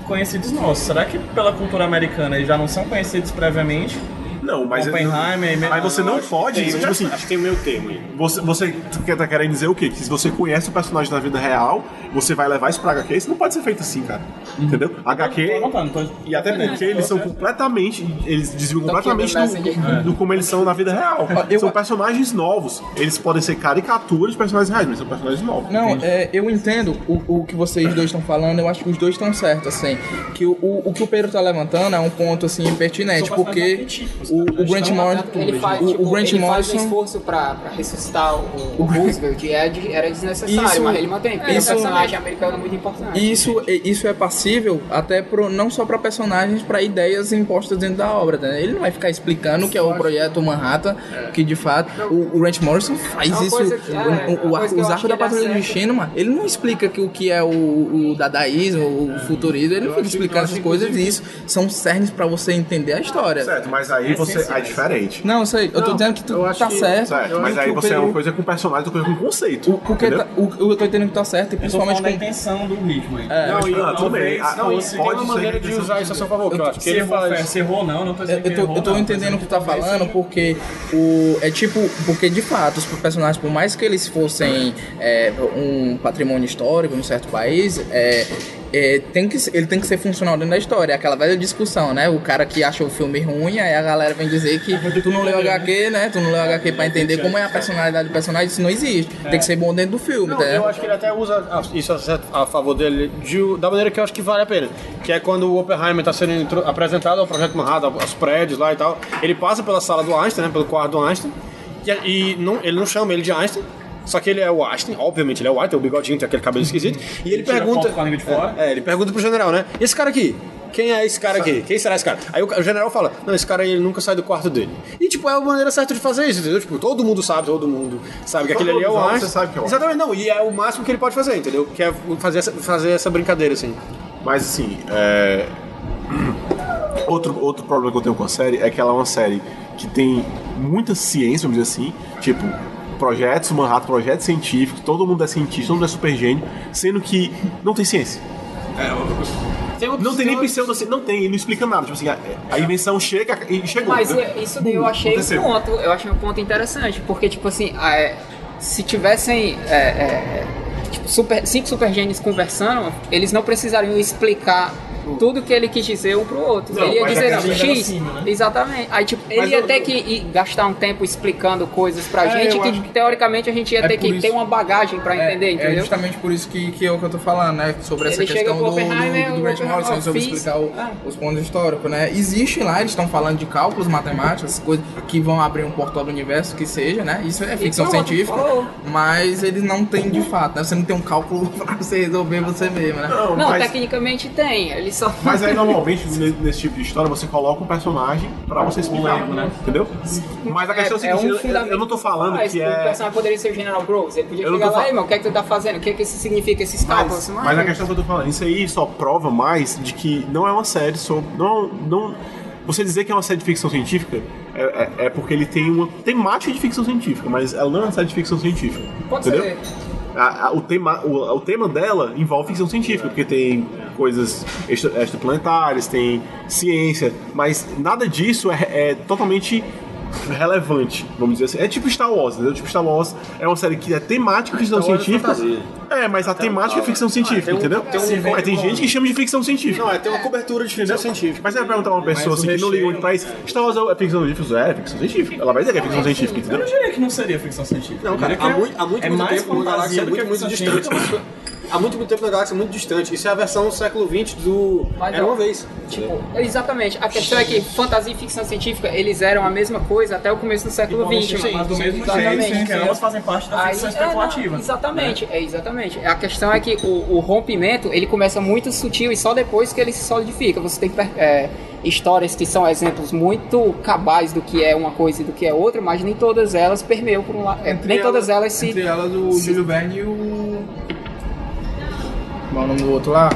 Speaker 5: conhecidos nossos. Será que pela cultura americana eles já não são conhecidos previamente?
Speaker 2: Não, mas,
Speaker 5: Oppenheimer,
Speaker 2: mas você não pode.
Speaker 3: Tem,
Speaker 2: tipo assim,
Speaker 3: acho que tem meio termo aí.
Speaker 2: você, você quer- tá querendo dizer o quê? Que se você conhece o personagem da vida real, você vai levar isso pra HQ. Isso não pode ser feito assim, cara. Entendeu? HQ.
Speaker 5: Tô anotando, tô-
Speaker 2: E até porque eles são completamente. Eles desviam completamente do,
Speaker 7: Messenger.
Speaker 2: do, do como eles são na vida real.
Speaker 4: eu-
Speaker 2: São personagens novos. Eles podem ser caricaturas de personagens reais, mas são personagens novos.
Speaker 4: Não, é, eu entendo o, o que vocês dois estão falando, eu acho que os dois estão certos, assim. Que o, o, o que o Pedro tá levantando é um ponto, assim, pertinente, porque o, o Grant Morrison...
Speaker 7: Ele faz,
Speaker 4: o,
Speaker 7: tipo,
Speaker 4: o Grant
Speaker 7: ele faz um
Speaker 4: Morrison...
Speaker 7: esforço pra, pra ressuscitar o, o Roosevelt e Ed era desnecessário,
Speaker 4: Isso-
Speaker 7: mas ele mantém, porque
Speaker 4: isso-
Speaker 7: é um personagem americano muito importante.
Speaker 4: Isso, isso é passível até pro, não só para personagens, para ideias impostas dentro da obra. Né? Ele não vai ficar explicando o que é o projeto Manhattan, que de fato o, o Grant Morrison faz
Speaker 7: É
Speaker 4: isso.
Speaker 7: que- é,
Speaker 4: o, o,
Speaker 7: é
Speaker 4: os arcos da Patrulha do
Speaker 7: acerta.
Speaker 4: Destino, mano, ele não explica que, o que é o, o dadaísmo, o futurismo, ele não fica explicando essas coisas e isso são cernes para você entender a história.
Speaker 2: Certo, mas aí você é diferente.
Speaker 4: Não, sei, eu tô dizendo que tu tá
Speaker 3: que-
Speaker 4: certo.
Speaker 2: Certo, mas aí você é uma coisa com personagem, outra coisa com conceito.
Speaker 4: o, porque tá- o, eu tô entendendo que tá certo, e
Speaker 5: Eu tô
Speaker 4: principalmente com,
Speaker 5: intenção do ritmo aí.
Speaker 3: Não, e
Speaker 2: Ah, tudo bem. Ah,
Speaker 3: não, e
Speaker 2: pode
Speaker 3: tem uma
Speaker 2: ser
Speaker 3: maneira de usar isso a seu favor, que eu acho que ele
Speaker 5: errou,
Speaker 3: faz.
Speaker 5: se errou não, não tô dizendo
Speaker 4: eu tô,
Speaker 5: não,
Speaker 4: entendendo o que tu tá falando, porque o. É tipo. Porque de fato, os personagens, por mais que eles fossem é, um patrimônio histórico em um certo país, é, é, tem que, ele tem que ser funcional dentro da história. É aquela velha discussão, né? O cara que acha o filme ruim, aí a galera vem dizer que tu não leu HQ, né? Tu não leu HQ pra entender como é a personalidade do personagem. Isso não existe. Tem que ser bom dentro do filme,
Speaker 3: Não,
Speaker 4: tá?
Speaker 3: eu acho que ele até usa isso a, favor dele de- da maneira que eu acho que vale a pena. Que é quando o Oppenheimer está sendo apresentado ao Projeto Manhattan, aos prédios lá e tal. Ele passa pela sala do Einstein, né, pelo quarto do Einstein, e, e não, ele não chama ele de Einstein. Só que ele é o Einstein, obviamente ele é o Einstein, tem o bigodinho, tem aquele cabelo esquisito. E ele pergunta.
Speaker 5: foto com a língua de fora.
Speaker 3: É, é, ele pergunta pro general, né? Esse cara aqui? Quem é esse cara aqui? Quem será esse cara? Aí o, general fala: Não, esse cara aí ele nunca sai do quarto dele. E, tipo, é a maneira certa de fazer isso, entendeu? Tipo, todo mundo sabe, todo mundo sabe que
Speaker 2: Todo
Speaker 3: aquele ali é o Einstein.
Speaker 2: você sabe que é o
Speaker 3: Exatamente, não. E é o máximo que ele pode fazer, entendeu? Que é fazer essa, fazer essa brincadeira, assim.
Speaker 2: Mas assim, é... outro, outro problema que eu tenho com a série é que ela é uma série que tem muita ciência, vamos dizer assim, tipo, projetos Manhattan, projetos científicos, todo mundo é cientista, todo mundo é super gênio, sendo que não tem ciência. Não tem nem pseudociência, não tem, ele não explica nada. Tipo assim, a, a invenção chega e chegou.
Speaker 7: Mas é- isso daí eu achei um
Speaker 2: Aconteceu.
Speaker 7: ponto, eu achei um ponto interessante, porque tipo assim, é, se tivessem é, é, tipo, super- cinco super gênios conversando, eles não precisariam explicar tudo que ele quis dizer um pro outro.
Speaker 2: Não,
Speaker 7: ele ia dizer
Speaker 2: é
Speaker 7: X,
Speaker 5: acima, né?
Speaker 7: exatamente. Aí tipo, ele ia
Speaker 3: eu-
Speaker 7: ter que ir gastar um tempo explicando coisas pra
Speaker 3: É,
Speaker 7: gente que
Speaker 3: que-
Speaker 7: teoricamente a gente ia
Speaker 4: É
Speaker 7: ter que
Speaker 4: isso-
Speaker 7: ter uma bagagem pra entender,
Speaker 4: é,
Speaker 7: entendeu?
Speaker 4: É justamente por isso que, que é o que eu tô falando, né? Sobre essa
Speaker 7: Ele chega
Speaker 4: questão
Speaker 7: pro
Speaker 4: do, do, do
Speaker 7: o
Speaker 4: Grant Morrison, sobre
Speaker 7: fiz-
Speaker 4: explicar o-
Speaker 7: Ah.
Speaker 4: os pontos históricos, né? Existe lá, eles estão falando de cálculos matemáticos, coisas que vão abrir um portal do universo, que seja, né? Isso é ficção científica,
Speaker 7: falou.
Speaker 4: mas eles não têm de fato, né? Você não tem um cálculo pra você resolver você mesmo, né?
Speaker 2: Não,
Speaker 7: Não,
Speaker 2: mas,
Speaker 7: tecnicamente tem, ele só
Speaker 2: mas aí normalmente ne- nesse tipo de história você coloca um personagem pra você explicar,
Speaker 5: né?
Speaker 2: Entendeu? Mas a questão é,
Speaker 7: é
Speaker 2: o seguinte,
Speaker 7: um
Speaker 2: eu- eu não tô falando
Speaker 7: Mas
Speaker 2: que
Speaker 7: O
Speaker 2: é.
Speaker 7: personagem poderia ser o General Groves. Ele podia
Speaker 2: Eu
Speaker 7: chegar lá,
Speaker 2: fal-
Speaker 7: irmão, o que é que tu tá fazendo? O que é que isso significa, esses cálculos?
Speaker 2: Mas, mas a questão que eu tô falando, isso aí só prova mais de que não é uma série sobre. Não, não, você dizer que é uma série de ficção científica é, é- é porque ele tem uma temática de ficção científica, mas ela não é uma série de ficção científica.
Speaker 7: Pode
Speaker 2: entendeu?
Speaker 7: ser.
Speaker 2: A- a- o, tema, o, o tema dela envolve ficção científica, porque tem coisas extra- extraplanetárias, tem ciência, mas nada disso é, é totalmente relevante, vamos dizer assim. É tipo Star Wars, entendeu? Tipo Star Wars é uma série que é temática ficção
Speaker 3: Star Wars é
Speaker 2: científica.
Speaker 3: fantasia.
Speaker 2: É, mas a temática é ficção científica,
Speaker 3: tem um-
Speaker 2: entendeu?
Speaker 3: tem um-
Speaker 2: mas tem gente que chama de ficção científica.
Speaker 3: Não, é, tem uma cobertura de ficção científica.
Speaker 2: Mas você vai perguntar a uma pessoa assim, que não liga muito pra isso, Star Wars é ficção científica? É, é ficção científica. Ela vai dizer que é ficção científica,
Speaker 5: Eu
Speaker 2: entendeu?
Speaker 5: não diria que não seria ficção científica.
Speaker 3: Não, cara,
Speaker 5: Eu
Speaker 3: há
Speaker 5: que
Speaker 3: muito, há muito,
Speaker 5: é
Speaker 3: muito
Speaker 5: mais
Speaker 3: tempo
Speaker 5: fantasia do
Speaker 3: muito, distante. Há muito, muito tempo uma galáxia muito distante. Isso é a versão do século XX do.
Speaker 7: Mas,
Speaker 3: Era uma vez.
Speaker 7: Tipo, exatamente. A questão é que fantasia e ficção científica, eles eram a mesma coisa até o começo do século XX.
Speaker 5: Sim, mas do mesmo
Speaker 7: exatamente.
Speaker 5: jeito, que ambas fazem parte da
Speaker 7: Aí,
Speaker 5: ficção
Speaker 7: é,
Speaker 5: especulativa.
Speaker 7: não, exatamente, é exatamente. A questão é que o, o rompimento ele começa muito sutil e só depois que ele se solidifica. Você tem é, histórias que são exemplos muito cabais do que é uma coisa e do que é outra, mas nem todas elas permeiam por um lado. é, Nem todas elas se.
Speaker 4: Entre elas o Júlio Verne e o... Qual é o nome do outro lá?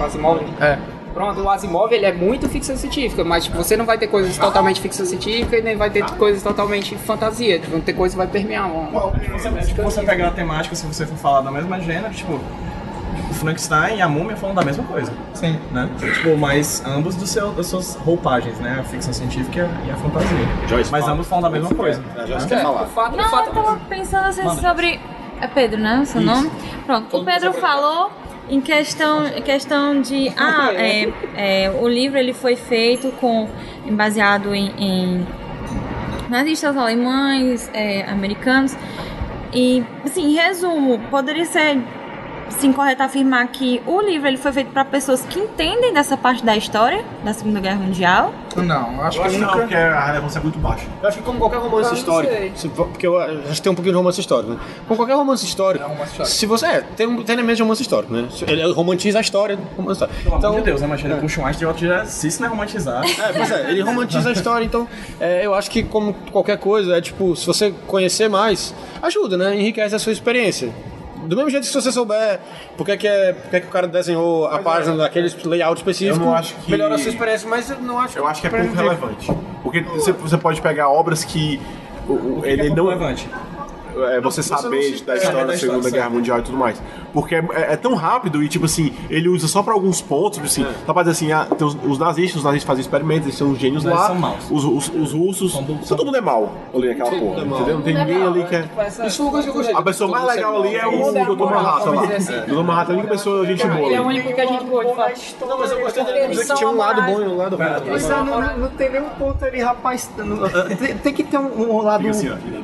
Speaker 7: O Asimov.
Speaker 4: É.
Speaker 7: Pronto, o Asimov ele é muito ficção científica, mas tipo, você não vai ter coisas totalmente ficção científica e nem vai ter coisas totalmente fantasia. Vão ter coisas que vai permear. Uma...
Speaker 5: Você, tipo, você pegar a temática, se você for falar da mesma gênero, tipo, o Frankenstein e a múmia falam da mesma coisa.
Speaker 4: Sim.
Speaker 5: Né? Tipo, mas ambos do seu, das suas roupagens, né? A ficção científica e a, fantasia.
Speaker 2: Joyce,
Speaker 5: mas
Speaker 2: fala.
Speaker 5: ambos falam da mesma coisa.
Speaker 3: A Joyce
Speaker 7: É,
Speaker 3: quer falar.
Speaker 7: o fato, o
Speaker 9: Não,
Speaker 7: fato
Speaker 9: eu tava pensando assim sobre. É Pedro, né? O seu nome? Pronto. O Pedro falou em questão, questão de. Ah, é, é, o livro ele foi feito com. baseado em. em nazistas alemães, é, americanos. E, assim, em resumo, poderia ser sim correto afirmar que o livro ele foi feito para pessoas que entendem dessa parte da história da Segunda Guerra Mundial.
Speaker 4: Não, acho
Speaker 2: Eu
Speaker 4: que
Speaker 2: acho que não,
Speaker 4: nunca...
Speaker 2: porque a relevância é muito baixa.
Speaker 3: Eu acho que como qualquer romance
Speaker 7: Eu
Speaker 3: histórico, se porque eu acho que tem um pouquinho de romance histórico, né? Como qualquer romance histórico,
Speaker 4: É um romance histórico.
Speaker 3: se você é, tem, um- tem elementos de romance histórico, né? Ele romantiza a história do romance histórico.
Speaker 5: Pelo
Speaker 3: Então,
Speaker 5: amor de Deus, né? Mas ele puxa um de outro já se isso não é romantizar.
Speaker 3: É, pois é, ele romantiza a história, então é, eu acho que como qualquer coisa, é tipo, se você conhecer mais, ajuda, né? Enriquece a sua experiência. Do mesmo jeito que se você souber por que, que, é, por que, que o cara desenhou a página daquele layout específico,
Speaker 2: Eu não acho que-
Speaker 3: melhora a sua experiência, mas eu não acho
Speaker 2: Eu acho que é pouco relevante. Porque você, você pode pegar obras que o- o- ele
Speaker 5: Ele
Speaker 2: não.
Speaker 5: relevante.
Speaker 2: É, você saber da história da Segunda Guerra Mundial e tudo mais. Porque é, é- é tão rápido e, tipo assim, ele usa só pra alguns pontos, tipo assim, pra dizer assim, ah, tem os, os nazistas, os nazistas fazem experimentos, eles são os gênios lá,
Speaker 5: são maus.
Speaker 2: Os, os, os russos, todo mundo é mal ali naquela porra, entendeu? Não tem ninguém ali que é...
Speaker 3: Isso uma coisa que eu gostei.
Speaker 2: A pessoa mais legal ali é o Dr. Manhattan.
Speaker 7: assim.
Speaker 2: O Dr. Manhattan é a única pessoa gente boa.
Speaker 7: Ele é o
Speaker 2: ali.
Speaker 7: único que a gente boa.
Speaker 3: Não, mas eu gostei de dizer que tinha um lado bom e um lado ruim.
Speaker 5: Não, tem nenhum ponto ali, rapaz. Tem, que ter um, lado.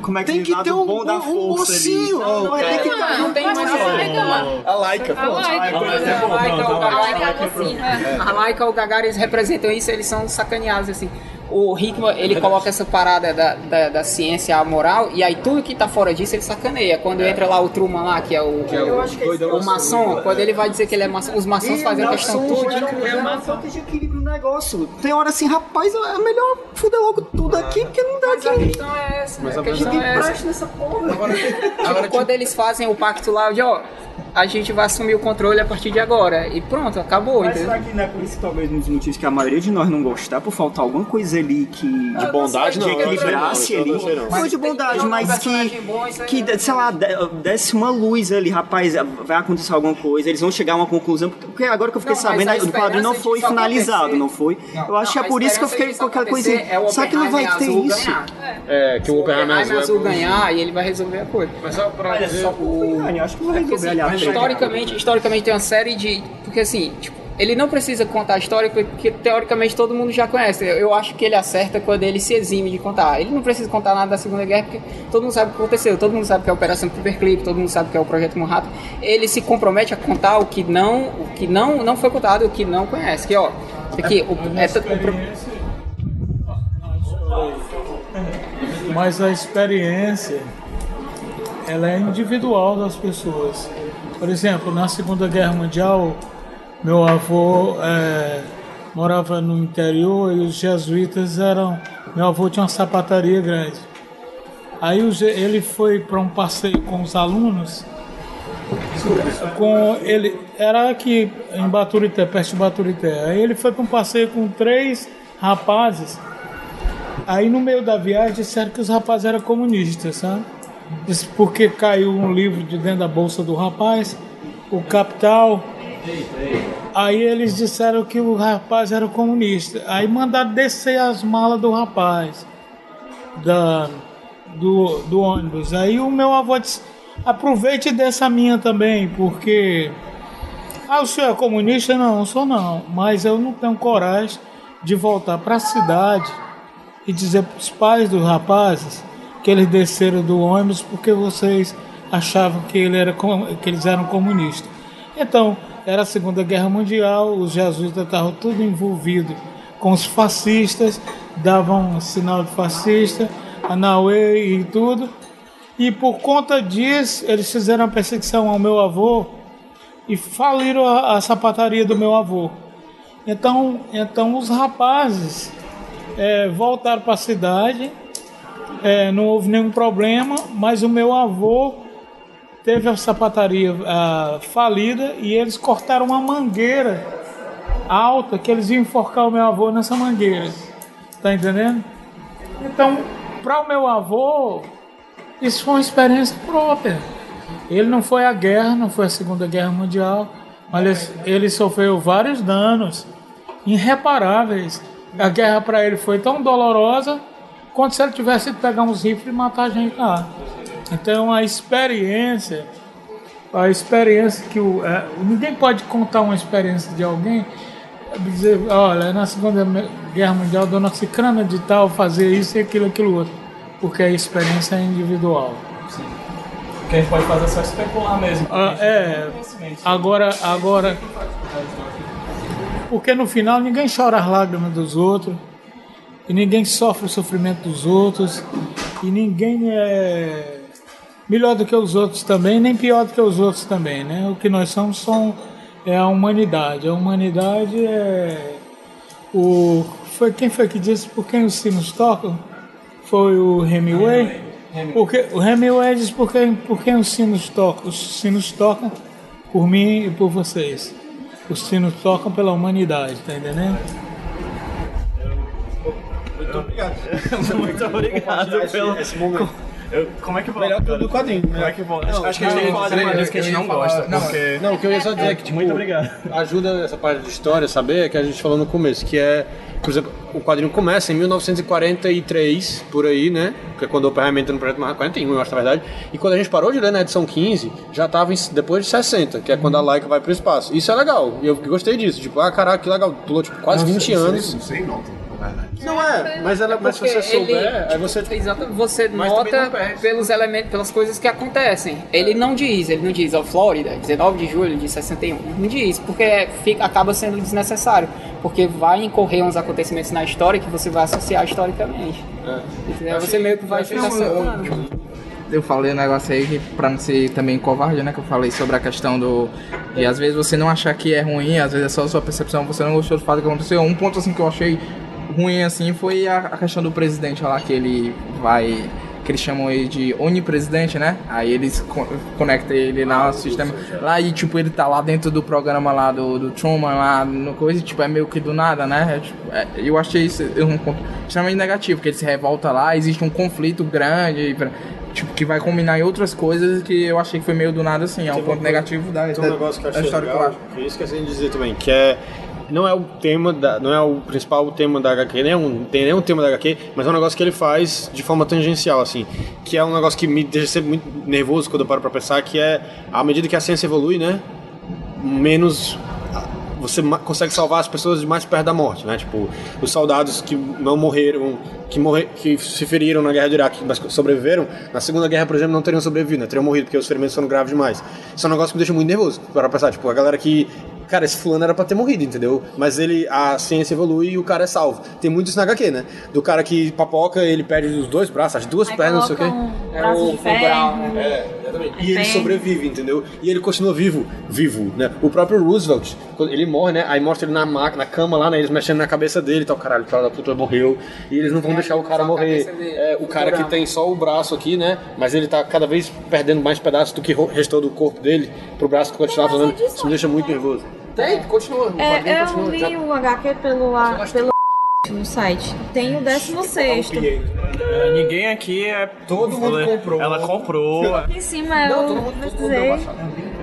Speaker 5: Como é que
Speaker 3: Tem que ter um,
Speaker 5: bom da
Speaker 3: um,
Speaker 5: força
Speaker 3: mocinho.
Speaker 5: ali. Não, não, é, tem que
Speaker 7: Não, não tem mais
Speaker 3: A Laika.
Speaker 8: A Laika.
Speaker 7: A Laika, o Gagarin,
Speaker 8: A mocinha.
Speaker 7: a Laika e o Gagarin, eles representam isso, eles são sacaneados, assim. O Hickman, ele coloca essa parada da, da, da ciência à moral, e aí tudo que tá fora disso, ele sacaneia. Quando entra lá o Truman lá, que é o, o, o maçom, quando ele vai dizer que ele é maçom, os maçons fazem a questão tudo.
Speaker 5: É uma falta de equilíbrio no negócio. Tem hora assim, rapaz, é melhor fuder logo tudo aqui, porque não dá
Speaker 7: Mas a
Speaker 5: aqui.
Speaker 7: questão é essa, a
Speaker 5: Ninguém
Speaker 7: questão é essa.
Speaker 5: nessa porra.
Speaker 7: Tipo, quando eles fazem o pacto lá de, ó, a gente vai assumir o controle a partir de agora. E pronto, acabou,
Speaker 6: Mas
Speaker 7: entendeu?
Speaker 6: será que não é por isso que talvez um dos motivos que a maioria de nós não gostar, por faltar alguma coisa ali que.
Speaker 3: De bondade, não.
Speaker 6: que
Speaker 3: não sei
Speaker 6: equilibrasse
Speaker 3: não,
Speaker 6: ali.
Speaker 3: não não.
Speaker 6: Não de bondade, mas que. Que,
Speaker 7: é-
Speaker 6: sei lá, de- desse uma luz ali, rapaz, vai acontecer alguma coisa, eles vão chegar a uma conclusão. Porque agora que eu fiquei
Speaker 7: Não,
Speaker 6: sabendo, o quadrinho não
Speaker 7: esperança
Speaker 6: foi finalizado, não foi? eu acho que é por isso que eu
Speaker 7: esperança
Speaker 6: fiquei com aquela coisinha.
Speaker 7: é o
Speaker 6: Será que não vai ter isso?
Speaker 3: É, que o
Speaker 7: O
Speaker 3: Oppenheimer azul é
Speaker 7: ganhar e ele vai resolver a coisa.
Speaker 3: Mas só pra dizer
Speaker 6: acho que vai resolver
Speaker 7: assim, historicamente tem uma série de. Porque assim, tipo, ele não precisa contar a história porque teoricamente todo mundo já conhece. Eu, acho que ele acerta quando ele se exime de contar. Ele não precisa contar nada da Segunda Guerra porque todo mundo sabe o que aconteceu, todo mundo sabe que é a Operação Paperclip, todo mundo sabe que é o Projeto Manhattan. Ele se compromete a contar o que não, o que não, não foi contado, o que não conhece. Que ó, aqui, o, essa, o pro-
Speaker 10: mas a experiência ela é individual das pessoas. Por exemplo, na Segunda Guerra Mundial, meu avô eh, morava no interior e os jesuítas eram. Meu avô tinha uma sapataria grande. Aí ele foi para um passeio com os alunos. Com ele era aqui em Baturité, perto de Baturité. Aí ele foi para um passeio com três rapazes. Aí no meio da viagem disseram que os rapazes eram comunistas, sabe? Porque caiu um livro de dentro da bolsa do rapaz, o Capital. Aí eles disseram que o rapaz era comunista. Aí mandaram descer as malas do rapaz, da, do, do ônibus. Aí o meu avô disse: aproveite dessa minha também, porque. Ah, o senhor é comunista? Não, sou não. Mas eu não tenho coragem de voltar para a cidade e dizer para os pais dos rapazes que eles desceram do ônibus porque vocês achavam que, ele era, que eles eram comunistas. Então, era a Segunda Guerra Mundial, os jesuítas estavam tudo envolvidos com os fascistas, davam um sinal de fascista, Anauê e tudo. E por conta disso, eles fizeram uma perseguição ao meu avô e faliram a, a sapataria do meu avô. Então, então os rapazes é, voltaram para a cidade, é, não houve nenhum problema, mas o meu avô teve a sapataria ah, falida e eles cortaram uma mangueira alta que eles iam enforcar o meu avô nessa mangueira. Tá entendendo? Então, para o meu avô, isso foi uma experiência própria. Ele não foi à guerra, não foi a Segunda Guerra Mundial, mas ele, ele sofreu vários danos irreparáveis. A guerra para ele foi tão dolorosa quanto se ele tivesse ido pegar uns rifles e matar a gente lá. Então a experiência, a experiência que o, é, ninguém pode contar uma experiência de alguém dizer, olha, na Segunda Guerra Mundial, dona Cicrana de tal fazer isso e aquilo, aquilo outro, porque a experiência é individual.
Speaker 11: O que a gente pode fazer é só especular mesmo.
Speaker 10: Ah, é, agora, agora, porque no final ninguém chora as lágrimas dos outros, e ninguém sofre o sofrimento dos outros, e ninguém é melhor do que os outros também, nem pior do que os outros também, né? O que nós somos são, é a humanidade. A humanidade é o foi quem foi que disse por quem os sinos tocam? Foi o Hemingway. Porque o Hemingway diz por quem, por quem os sinos tocam? Os sinos tocam por mim e por vocês. Os sinos tocam pela humanidade, tá entendendo?
Speaker 5: Muito obrigado.
Speaker 6: Muito obrigado pelo,
Speaker 5: Eu- como é que volta?
Speaker 3: Melhor clube do quadrinho.
Speaker 5: Como é que volta?
Speaker 3: Não,
Speaker 5: acho que a gente tem que falar de
Speaker 4: não,
Speaker 5: quadrinhos que a gente não gosta.
Speaker 4: não,
Speaker 5: porque...
Speaker 3: Não, o que eu ia só dizer é que, tipo,
Speaker 5: Muito obrigado.
Speaker 3: ajuda essa parte de história saber é que a gente falou no começo, que é, por exemplo, o quadrinho começa em 1943, por aí, né? Que é quando o Oppenheimer entra no projeto Manhattan, 41, eu acho, na verdade. E quando a gente parou de ler na edição 15, já tava em- depois de 60, que é quando a Laika vai pro espaço. Isso é legal, e eu gostei disso. Tipo, ah, caraca, que legal, pulou tipo, quase 20 anos.
Speaker 2: Sem nota, na verdade.
Speaker 3: Não é, mas, ela, mas se você souber,
Speaker 7: ele-
Speaker 3: aí você... Tipo,
Speaker 7: Exato, você nota pelos elementos, pelas coisas que acontecem. Ele não diz, ele não diz, ó, Flórida, 19 de julho de 61. Não diz, porque fica, acaba sendo desnecessário. Porque vai incorrer uns acontecimentos na história que você vai associar historicamente. Entendeu? Você meio que vai ficar separando.
Speaker 4: Eu falei um negócio aí que pra não ser também covarde, né? Que eu falei sobre a questão do. E às vezes você não achar que é ruim, às vezes é só a sua percepção, você não gostou do fato que aconteceu. Um ponto assim que eu achei ruim assim foi a, a questão do presidente lá, que ele vai. Que eles chamam ele de onipresidente, né? Aí eles co conectam ele lá no sistema. Lá e tipo, ele tá lá dentro do programa lá do, do Truman, lá no coisa, e, tipo, é meio que do nada, né? É, tipo, é, eu achei isso um ponto extremamente negativo, porque ele se revolta lá, existe um conflito grande. pra- Tipo, que vai combinar em outras coisas que eu achei que foi meio do nada assim. É um ponto negativo da,
Speaker 3: Tem
Speaker 4: da,
Speaker 3: negócio que eu
Speaker 4: da
Speaker 3: achei
Speaker 4: história que eu acho.
Speaker 3: que eu esqueci de dizer também, que é não é o tema da, não é o principal tema da HQ, nem é um, tem nenhum tema da HQ, mas é um negócio que ele faz de forma tangencial assim, que é um negócio que me deixa sempre muito nervoso quando eu paro para pensar, que é à medida que a ciência evolui, né, menos você consegue salvar as pessoas de mais perto da morte, né? Tipo, os soldados que não morreram, que, morre, que se feriram na guerra do Iraque, mas sobreviveram, na Segunda Guerra, por exemplo, não teriam sobrevivido, né? Teriam morrido porque os ferimentos foram graves demais. Isso é um negócio que me deixa muito nervoso, para pensar, tipo, a galera que Cara, esse fulano era pra ter morrido, entendeu? Mas ele, a ciência evolui e o cara é salvo. Tem muito isso na HQ, né? Do cara que papoca, ele perde os dois braços, as duas
Speaker 9: Aí
Speaker 3: pernas, não sei o quê.
Speaker 9: colocam
Speaker 7: É
Speaker 9: braço
Speaker 7: o Braun,
Speaker 9: ferro.
Speaker 7: né?
Speaker 3: É, exatamente. E ele sobrevive, entendeu? E ele continua vivo, vivo, né? O próprio Roosevelt, quando ele morre, né? Aí mostra ele na máquina, na cama lá, né? Eles mexendo na cabeça dele e tal, caralho, o cara da puta morreu. E eles não vão
Speaker 7: É,
Speaker 3: deixar o cara morrer. É, o cara que tem só o braço aqui, né? Mas ele tá cada vez perdendo mais pedaços do que restou do corpo dele pro braço continuar
Speaker 9: Tem
Speaker 3: fazendo.
Speaker 9: mais
Speaker 3: Isso me deixa muito nervoso. Tem, continua. O quadrinho
Speaker 9: É, eu
Speaker 3: continua.
Speaker 9: li
Speaker 3: Já-
Speaker 9: o HQ pelo, a- pelo no site. Tem o 16
Speaker 5: É, Ninguém aqui é.
Speaker 3: Todo mundo comprou.
Speaker 5: Ela comprou.
Speaker 9: Aqui em cima eu
Speaker 3: Não, todo mundo
Speaker 9: precisei.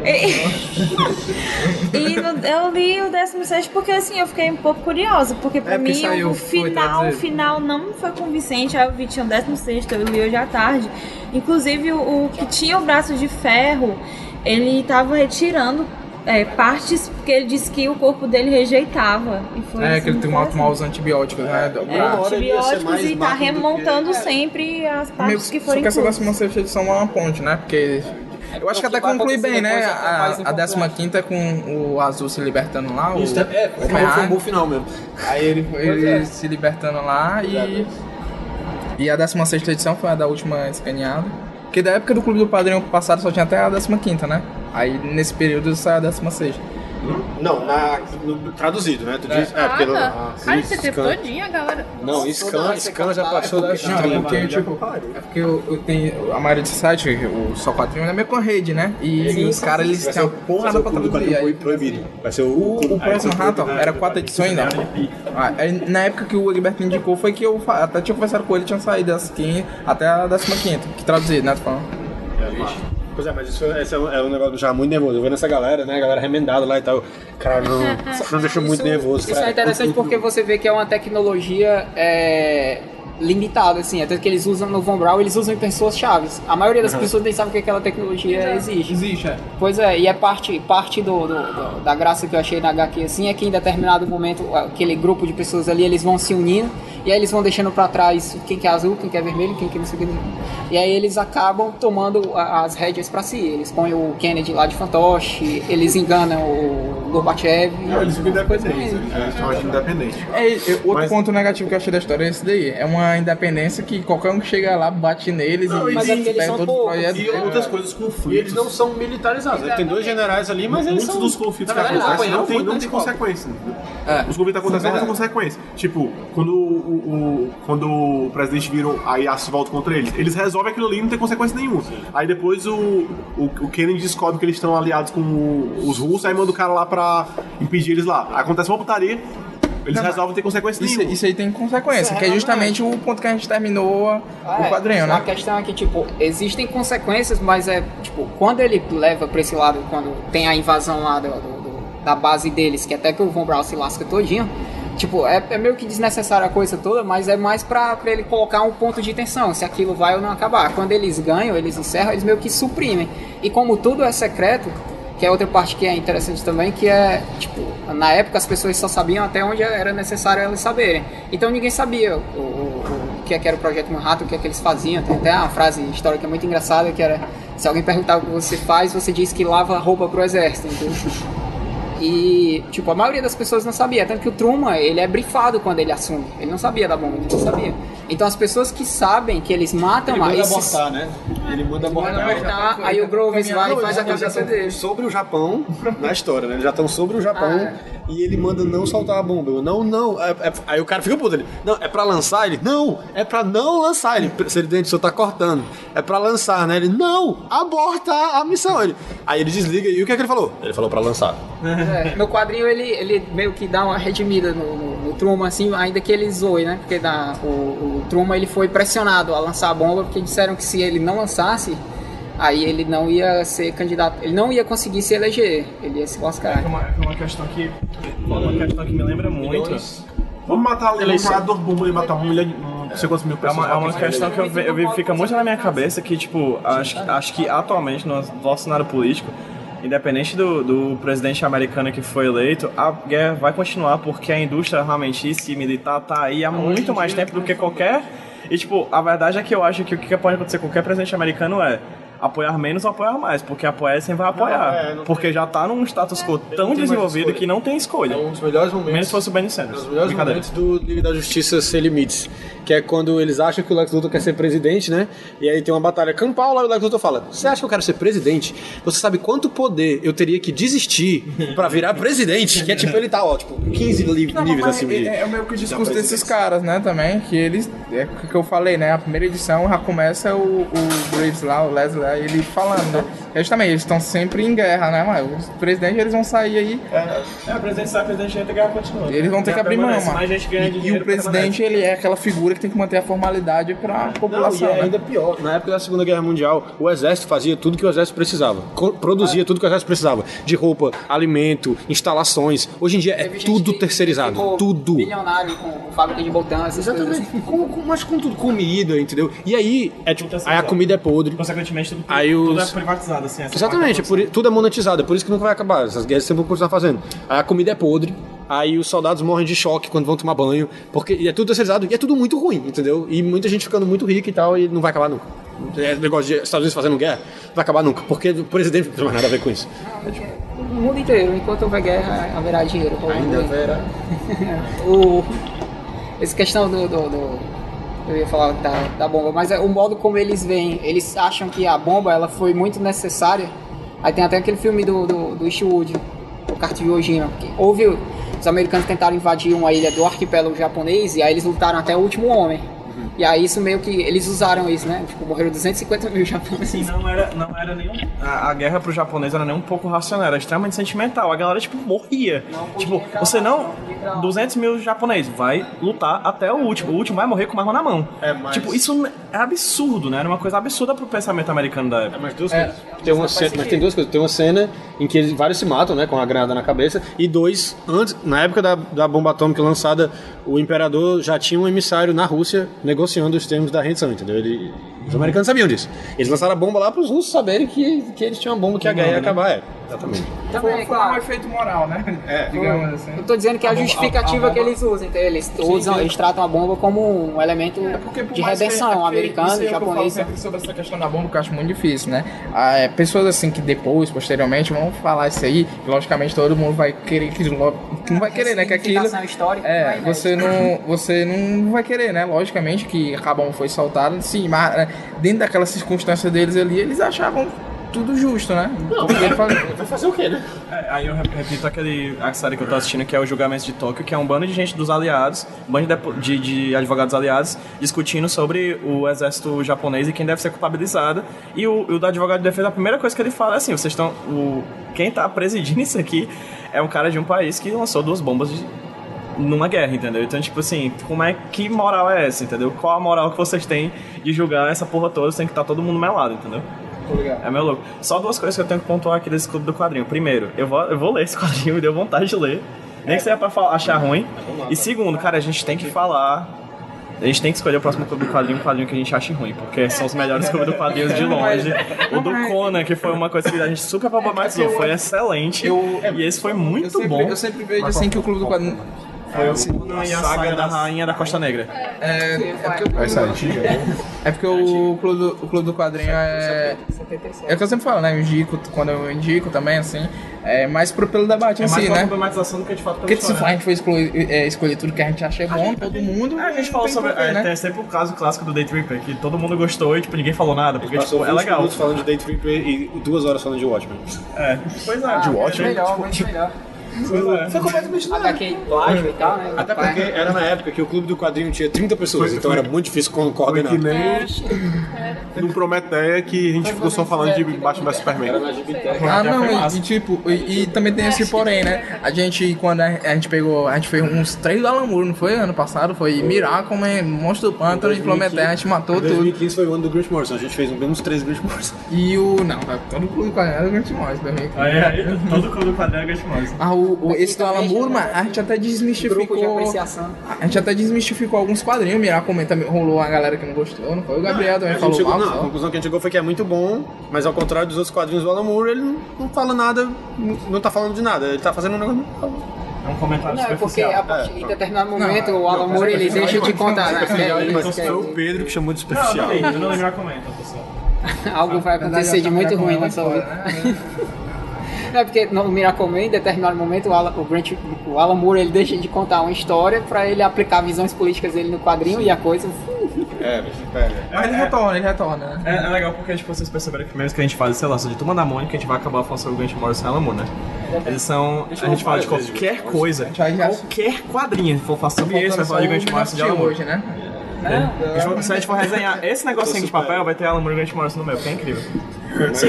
Speaker 9: E, e no- eu li o 16 porque assim eu fiquei um pouco curiosa, porque pra
Speaker 4: É,
Speaker 9: mim
Speaker 4: saiu,
Speaker 9: o final, final não foi convincente. Aí eu vi tinha o 16, eu li hoje à tarde. Inclusive o, o que tinha o braço de ferro, ele tava retirando é, partes que ele disse que o corpo dele rejeitava. E foi
Speaker 4: É,
Speaker 9: assim,
Speaker 4: que ele tem uma tomar os antibióticos, né?
Speaker 9: É,
Speaker 3: ser
Speaker 9: antibióticos e tá
Speaker 3: magro do que-
Speaker 9: remontando sempre as
Speaker 4: Meio,
Speaker 9: partes que
Speaker 4: só
Speaker 9: forem
Speaker 4: que essa
Speaker 9: inclusas.
Speaker 4: 16 edição é uma ponte, né? Porque. Eu acho que até conclui bem, né?
Speaker 7: é é
Speaker 4: A, a
Speaker 7: importante.
Speaker 4: 15 é com o Azul se libertando lá. O,
Speaker 3: Isso, é,
Speaker 4: o
Speaker 3: foi foi um bom final mesmo.
Speaker 4: Aí ele, ele se libertando lá e. E a 16 edição foi a da última escaneada. Porque da época do Clube do Padrinho passado só tinha até a 15, né? Aí nesse período saiu a 16.
Speaker 3: Não, na, no- traduzido, né? Tu diz, é,
Speaker 8: Ah,
Speaker 3: porque
Speaker 8: tá. Cara, esse tempo
Speaker 3: scan,
Speaker 8: todinha, galera.
Speaker 3: Não, scan, scan já passou das
Speaker 4: Não, é
Speaker 3: 30.
Speaker 4: porque, tipo, é porque eu, eu tenho. A maioria desse site, o Só Quadrinho, é meio com a rede, né? E os caras, eles têm
Speaker 3: o
Speaker 4: uma porrada pra traduzir. Aí,
Speaker 3: proibido. Vai ser o...
Speaker 4: O, o próximo rato ó, era quatro edições ainda. Ah, aí, na época que o Egberto indicou foi que eu até tinha conversado com ele, tinha saído das 15 até a 15, que traduzido, né? Tô falando.
Speaker 3: Pois é, mas isso esse é um, é um negócio já muito nervoso. Eu vendo essa galera, né? A galera remendada lá e tal. Cara, não, não deixou muito nervoso.
Speaker 7: Isso
Speaker 3: cara.
Speaker 7: é interessante porque você vê que é uma tecnologia é, limitada, assim. Até que eles usam no Von Braun, eles usam em pessoas chaves. A maioria das pessoas nem sabe que aquela tecnologia existe.
Speaker 4: Existe, é.
Speaker 7: Pois é, e é parte, parte do, do- do- da graça que eu achei na HQ, assim, é que em determinado momento, aquele grupo de pessoas ali, eles vão se unindo, e aí eles vão deixando pra trás quem que é azul, quem que é vermelho, quem que não sei o que. E aí eles acabam tomando as rédeas pra si. Eles põem o Kennedy lá de fantoche, eles enganam o Gorbachev.
Speaker 2: Não, eles ficam
Speaker 7: coisa
Speaker 2: independentes. Eles estão agindo independentes.
Speaker 4: É, é, outro
Speaker 2: Mas-
Speaker 4: ponto negativo que eu achei da história é esse daí. É uma independência que qualquer um que chega lá bate neles
Speaker 2: Não,
Speaker 4: e
Speaker 7: mas é eles
Speaker 4: pega
Speaker 7: são poucos,
Speaker 4: projetos.
Speaker 2: E outras coisas, conflitos.
Speaker 3: E eles não são militarizados. né? Tem dois generais ali, mas eles
Speaker 2: Muitos
Speaker 3: são...
Speaker 2: dos conflitos que acontecem
Speaker 3: apanharam
Speaker 2: não tem, não tem consequência.
Speaker 4: É,
Speaker 2: Os conflitos acontecem, não tem consequência. Tipo, quando o, o- quando o presidente virou aí a se volta contra eles, eles resolvem aquilo ali e não tem consequência nenhuma. Aí depois o, o, o Kennedy descobre que eles estão aliados com os russos, aí manda o cara lá pra impedir eles lá. Acontece uma putaria, Eles resolvem ter consequência
Speaker 4: Isso,
Speaker 2: nenhuma.
Speaker 4: isso aí tem consequência,
Speaker 7: Isso
Speaker 4: que
Speaker 7: é
Speaker 4: é justamente o ponto que a gente terminou a-
Speaker 7: É,
Speaker 4: o quadrinho,
Speaker 7: A
Speaker 4: né?
Speaker 7: questão é que, tipo, existem consequências, mas é, tipo, quando ele leva pra esse lado, quando tem a invasão lá do, do- do- da base deles, que até que o Von Braun se lasca todinho, tipo, é, é meio que desnecessária a coisa toda, mas é mais pra, pra ele colocar um ponto de tensão, se aquilo vai ou não acabar. Quando eles ganham, eles encerram, eles meio que suprimem. E como tudo é secreto, que é outra parte que é interessante também, que é, tipo, na época as pessoas só sabiam até onde era necessário elas saberem. Então ninguém sabia o, o- o que, é que era o Projeto Manhattan, o que é que eles faziam. Tem até uma frase histórica muito engraçada que era, se alguém perguntar o que você faz, você diz que lava roupa pro exército, entendeu? E, tipo, a maioria das pessoas não sabia. Tanto que o Truman, ele é brifado quando ele assume. Ele não sabia da bomba, ele não sabia. Então as pessoas que sabem que eles matam
Speaker 3: Ele
Speaker 7: esses...
Speaker 3: abortar, né? Ele manda
Speaker 7: Manda
Speaker 3: abortar.
Speaker 7: abortar, aí o Groves vai e faz a cabeça
Speaker 3: estão
Speaker 7: dele.
Speaker 3: sobre o Japão na história, né? Eles já estão sobre o Japão
Speaker 7: Ah,
Speaker 3: e ele manda não soltar a bomba. Eu, não, não. é- é- aí o cara fica puto. Ele, não, é pra lançar? Ele, não, é pra não lançar. Ele, se ele dentro só tá cortando. É pra lançar, né? Ele, não, aborta a missão. Ele, aí ele desliga e o que é que ele falou? Ele falou pra lançar.
Speaker 7: É, no quadrinho ele, ele meio que dá uma redimida no, no, no Truman, assim, ainda que ele zoe, né? Porque na, o, o Truman ele foi pressionado a lançar a bomba, porque disseram que se ele não lançasse, aí ele não ia ser candidato, ele não ia conseguir se eleger, ele ia se lascar.
Speaker 5: É uma, é uma questão que. Uma questão que me lembra muito.
Speaker 2: Vamos matar o jogador bomba e matar um milhão, não sei quantos mil
Speaker 5: É
Speaker 2: pessoas.
Speaker 5: uma, é uma questão que eu, eu fica muito na minha cabeça que, tipo, acho, acho que atualmente no nosso cenário político, independente do, do presidente americano que foi eleito, a guerra vai continuar porque a indústria armamentista e militar tá aí há muito mais tempo do que qualquer. E, tipo, a verdade é que eu acho que o que pode acontecer com qualquer presidente americano é apoiar menos ou apoiar mais, porque apoiar sempre vai apoiar.
Speaker 3: é, não
Speaker 5: porque já tá num status quo tão desenvolvido que não tem escolha.
Speaker 3: É um dos melhores momentos.
Speaker 5: Menos se fosse o Bernie Sanders.
Speaker 3: Um dos melhores momentos do Liga da Justiça Sem Limites. Que é quando eles acham que o Lex Luthor quer ser presidente, né? E aí tem uma batalha campal lá e o Lex Luthor fala: Você acha que eu quero ser presidente? Você sabe quanto poder eu teria que desistir pra virar presidente? Que é tipo, ele tá, ó, tipo, 15 li-
Speaker 4: Não,
Speaker 3: níveis
Speaker 4: mas
Speaker 3: acima
Speaker 4: é,
Speaker 3: de.
Speaker 4: é o meio que o discurso desses caras, né, também, que eles, é o que eu falei, né, a primeira edição já começa o, o Graves lá, o Leslie ele falando, justamente, eles estão sempre em guerra, né, mas os presidentes, eles vão sair aí,
Speaker 5: É, o presidente sai, o presidente entra e a guerra continua.
Speaker 4: eles vão ter que abrir mão, mano.
Speaker 5: Mais gente ganha
Speaker 4: E, e o presidente, ele é aquela figura que tem que manter a formalidade pra
Speaker 3: Não, e
Speaker 4: população,
Speaker 3: é
Speaker 4: né.
Speaker 3: ainda pior. Na época da Segunda Guerra Mundial, o exército fazia tudo que o exército precisava. Produzia tudo que o exército precisava. De roupa, alimento, instalações. Hoje em dia é tudo
Speaker 7: que
Speaker 3: terceirizado.
Speaker 7: ficou
Speaker 3: Tudo.
Speaker 7: Bilionário com, com fábrica de botão, essas coisas
Speaker 3: Exatamente.
Speaker 7: assim.
Speaker 3: Com, com- mas com tudo, comida, entendeu? E aí, é tipo,
Speaker 5: Tudo
Speaker 3: aí a comida é podre.
Speaker 5: Consequentemente, tudo,
Speaker 3: Aí
Speaker 5: tudo
Speaker 3: os-
Speaker 5: é privatizado, assim. essa
Speaker 3: Exatamente, é por, tudo é monetizado, é por isso que nunca vai acabar. Essas guerras sempre vão continuar fazendo. Aí a comida é podre, aí os soldados morrem de choque quando vão tomar banho, porque e é tudo terceirizado e é tudo muito ruim, entendeu? E muita gente ficando muito rica e tal, e não vai acabar nunca. É negócio de Estados Unidos fazendo guerra, não vai acabar nunca, porque o presidente não tem mais nada a ver com isso.
Speaker 7: O mundo inteiro, enquanto houver guerra, haverá dinheiro.
Speaker 3: Ainda
Speaker 7: o-
Speaker 3: verá.
Speaker 7: o, essa questão do, do- do- eu ia falar da, da bomba, mas é o modo como eles veem, eles acham que a bomba ela foi muito necessária. Aí tem até aquele filme do, do, do Eastwood, o Kart de Ojima, que houve os americanos tentaram invadir uma ilha do arquipélago japonês e aí eles lutaram até o último homem. E aí isso meio que eles usaram isso, né? Tipo, morreram 250 mil japoneses.
Speaker 5: Assim, não era, não era nem um- a, a guerra pro japonês era nem um pouco racional, era extremamente sentimental. A galera, tipo, morria. tipo, você não. 200 mil japoneses, vai lutar até o último. O último vai morrer com uma arma na mão.
Speaker 3: É, mas-
Speaker 5: Tipo, isso é absurdo, né? Era uma coisa absurda pro pensamento americano da época.
Speaker 3: Mas duas coisas. Tem uma cena, mas tem duas coisas. Tem uma cena em que eles, vários se matam, né, com a granada na cabeça, e dois, antes, na época da, da bomba atômica lançada, o imperador já tinha um emissário na Rússia negociando os termos da rendição, entendeu? Ele, os americanos sabiam disso. Eles lançaram a bomba lá para os russos saberem que, que eles tinham uma bomba que a guerra ia acabar. É, exatamente.
Speaker 7: Também,
Speaker 4: Foi, foi
Speaker 7: claro.
Speaker 4: um efeito moral, né?
Speaker 3: É.
Speaker 4: Digamos assim.
Speaker 7: Eu tô dizendo que é a
Speaker 4: A
Speaker 7: justificativa
Speaker 4: a- a
Speaker 7: que eles usam, então eles usam, eles tratam a bomba como um elemento
Speaker 4: É porque, por
Speaker 7: de
Speaker 4: que- é
Speaker 7: redenção
Speaker 4: é o que eu falo
Speaker 7: japonês.
Speaker 4: sempre sobre essa questão da bomba, que eu acho muito difícil, né? Ah, é, pessoas assim que depois, posteriormente, vão falar isso aí, e, logicamente todo mundo vai querer que não vai querer, né? Que aquilo.
Speaker 7: Histórica,
Speaker 4: É,
Speaker 7: vai, né?
Speaker 4: você não, você não vai querer, né? Logicamente que a bomba foi soltada, sim, mas né, dentro daquela circunstância deles ali, eles achavam tudo justo, né? Não,
Speaker 3: Vai fazer o quê, né?
Speaker 5: É, aí eu rep- repito aquele a série que eu tô assistindo, que é o Julgamento de Tóquio, que é um bando de gente dos aliados, um bando de, de, de advogados aliados, discutindo sobre o exército japonês e quem deve ser culpabilizado. E o, o do advogado de defesa, a primeira coisa que ele fala é assim: vocês estão. O, quem tá presidindo isso aqui é um cara de um país que lançou duas bombas de numa guerra, entendeu? Então, tipo assim, como é que moral é essa, entendeu? Qual a moral que vocês têm de julgar essa porra toda sem que tá todo mundo melado, entendeu? É meu louco. Só duas coisas que eu tenho que pontuar aqui desse clube do quadrinho. Primeiro, eu vou, eu vou ler esse quadrinho, me deu vontade de ler. Nem que seja pra falar- achar ruim. E segundo, cara, a gente tem que falar. A gente tem que escolher o próximo clube do quadrinho, um quadrinho que a gente ache ruim, porque são os melhores clubes do quadrinho de longe. O do Conan, que foi uma coisa que a gente super problematizou, foi excelente. E esse foi muito
Speaker 4: Eu sempre,
Speaker 5: bom.
Speaker 4: eu sempre vejo assim que o Clube do Quadrinho.
Speaker 5: Foi o Conan e a saga da Rainha da Costa Negra.
Speaker 4: É, é porque,
Speaker 2: Essa é antiga, né?
Speaker 4: é porque o, clube do, o Clube do Quadrinho é. É o que eu sempre falo, né? Eu indico, quando eu indico também, assim. É mais pro, pelo debate
Speaker 5: É
Speaker 4: em
Speaker 5: mais
Speaker 4: si,
Speaker 5: uma
Speaker 4: né?
Speaker 5: problematização do que de fato pela
Speaker 4: Porque se
Speaker 5: história.
Speaker 4: a gente for excluir, é, escolher tudo que a gente acha bom, todo mundo.
Speaker 5: A gente falou
Speaker 4: tem
Speaker 5: sobre.
Speaker 4: porquê,
Speaker 5: é,
Speaker 4: né?
Speaker 5: Tem sempre o caso clássico do Day Tripper, que todo mundo gostou e tipo, ninguém falou nada, porque tipo, é
Speaker 3: 20
Speaker 5: legal.
Speaker 3: minutos falando de Day Tripper e duas horas falando de Watchmen.
Speaker 5: É. Pois é, de Watchmen.
Speaker 7: Melhor, muito melhor.
Speaker 3: Foi completamente nada.
Speaker 7: HQ plágio e tal, né?
Speaker 3: Até porque era na época que o clube do quadrinho tinha 30 pessoas, então era muito difícil co- coordenar.
Speaker 2: que nem no Prometeia que a gente ficou só falando de Batman vs Superman.
Speaker 4: Ah, não, e, tipo, e, também tem esse porém, né? A gente, quando a, gente pegou, a gente fez uns três do Alan Moore, não foi? Ano passado, foi Miracle, Monstro do Pântano e Prometheus, a gente matou tudo.
Speaker 3: 2015 foi o ano do Grant Morrison, a gente fez menos três Grant Morrison.
Speaker 4: E o. Não, todo o clube do quadrinho era o Grant Morrison também.
Speaker 5: Aí, aí, todo clube do quadrinho é Ghost Morrison.
Speaker 4: Ah, o, o- esse do Alan Moore, mano, a gente até
Speaker 7: Grupo de
Speaker 4: desmistificou.
Speaker 7: apreciação.
Speaker 4: A gente até desmistificou alguns quadrinhos. Miracle também rolou uma galera que não gostou, não foi? O Gabriel também
Speaker 3: A gente
Speaker 4: falou
Speaker 3: chegou,
Speaker 4: mal.
Speaker 3: não, a
Speaker 4: só.
Speaker 3: conclusão que a gente chegou foi que é muito bom, mas ao contrário dos outros quadrinhos do Alan Moore, ele não, não fala nada, não, não tá falando de nada, ele tá fazendo um negócio.
Speaker 5: É um comentário
Speaker 7: Não, é porque
Speaker 5: superficial.
Speaker 7: a partir de determinado momento o Alan Moore ele deixa de contar, né?
Speaker 3: Foi o Pedro que chamou de
Speaker 5: Não,
Speaker 3: superficial.
Speaker 5: não, não lembro a comenta, pessoal.
Speaker 7: Algo vai acontecer de muito ruim na sua vida. Não, é porque no Miracle Man, em determinado momento, o Alan, o, Grant, o Alan Moore ele deixa de contar uma história pra ele aplicar visões políticas dele no quadrinho e a coisa.
Speaker 3: É, é.
Speaker 4: Mas ele retorna, ele retorna, né?
Speaker 5: É, é legal porque tipo, vocês perceberam que mesmo que a gente fale, sei lá, só de Turma da Mônica, a gente vai acabar falando sobre o Grant Morrison e Alan Moore, né? Eles são. A gente fala de qualquer coisa, qualquer quadrinho, se for falar sobre esse, vai falar de Grant Morrison e de Alan Moore.
Speaker 4: hoje, né?
Speaker 5: A gente for- Se a gente for resenhar esse negocinho de papel, vai ter Alan Moore e Grant Morrison no meio, que é incrível. Sim.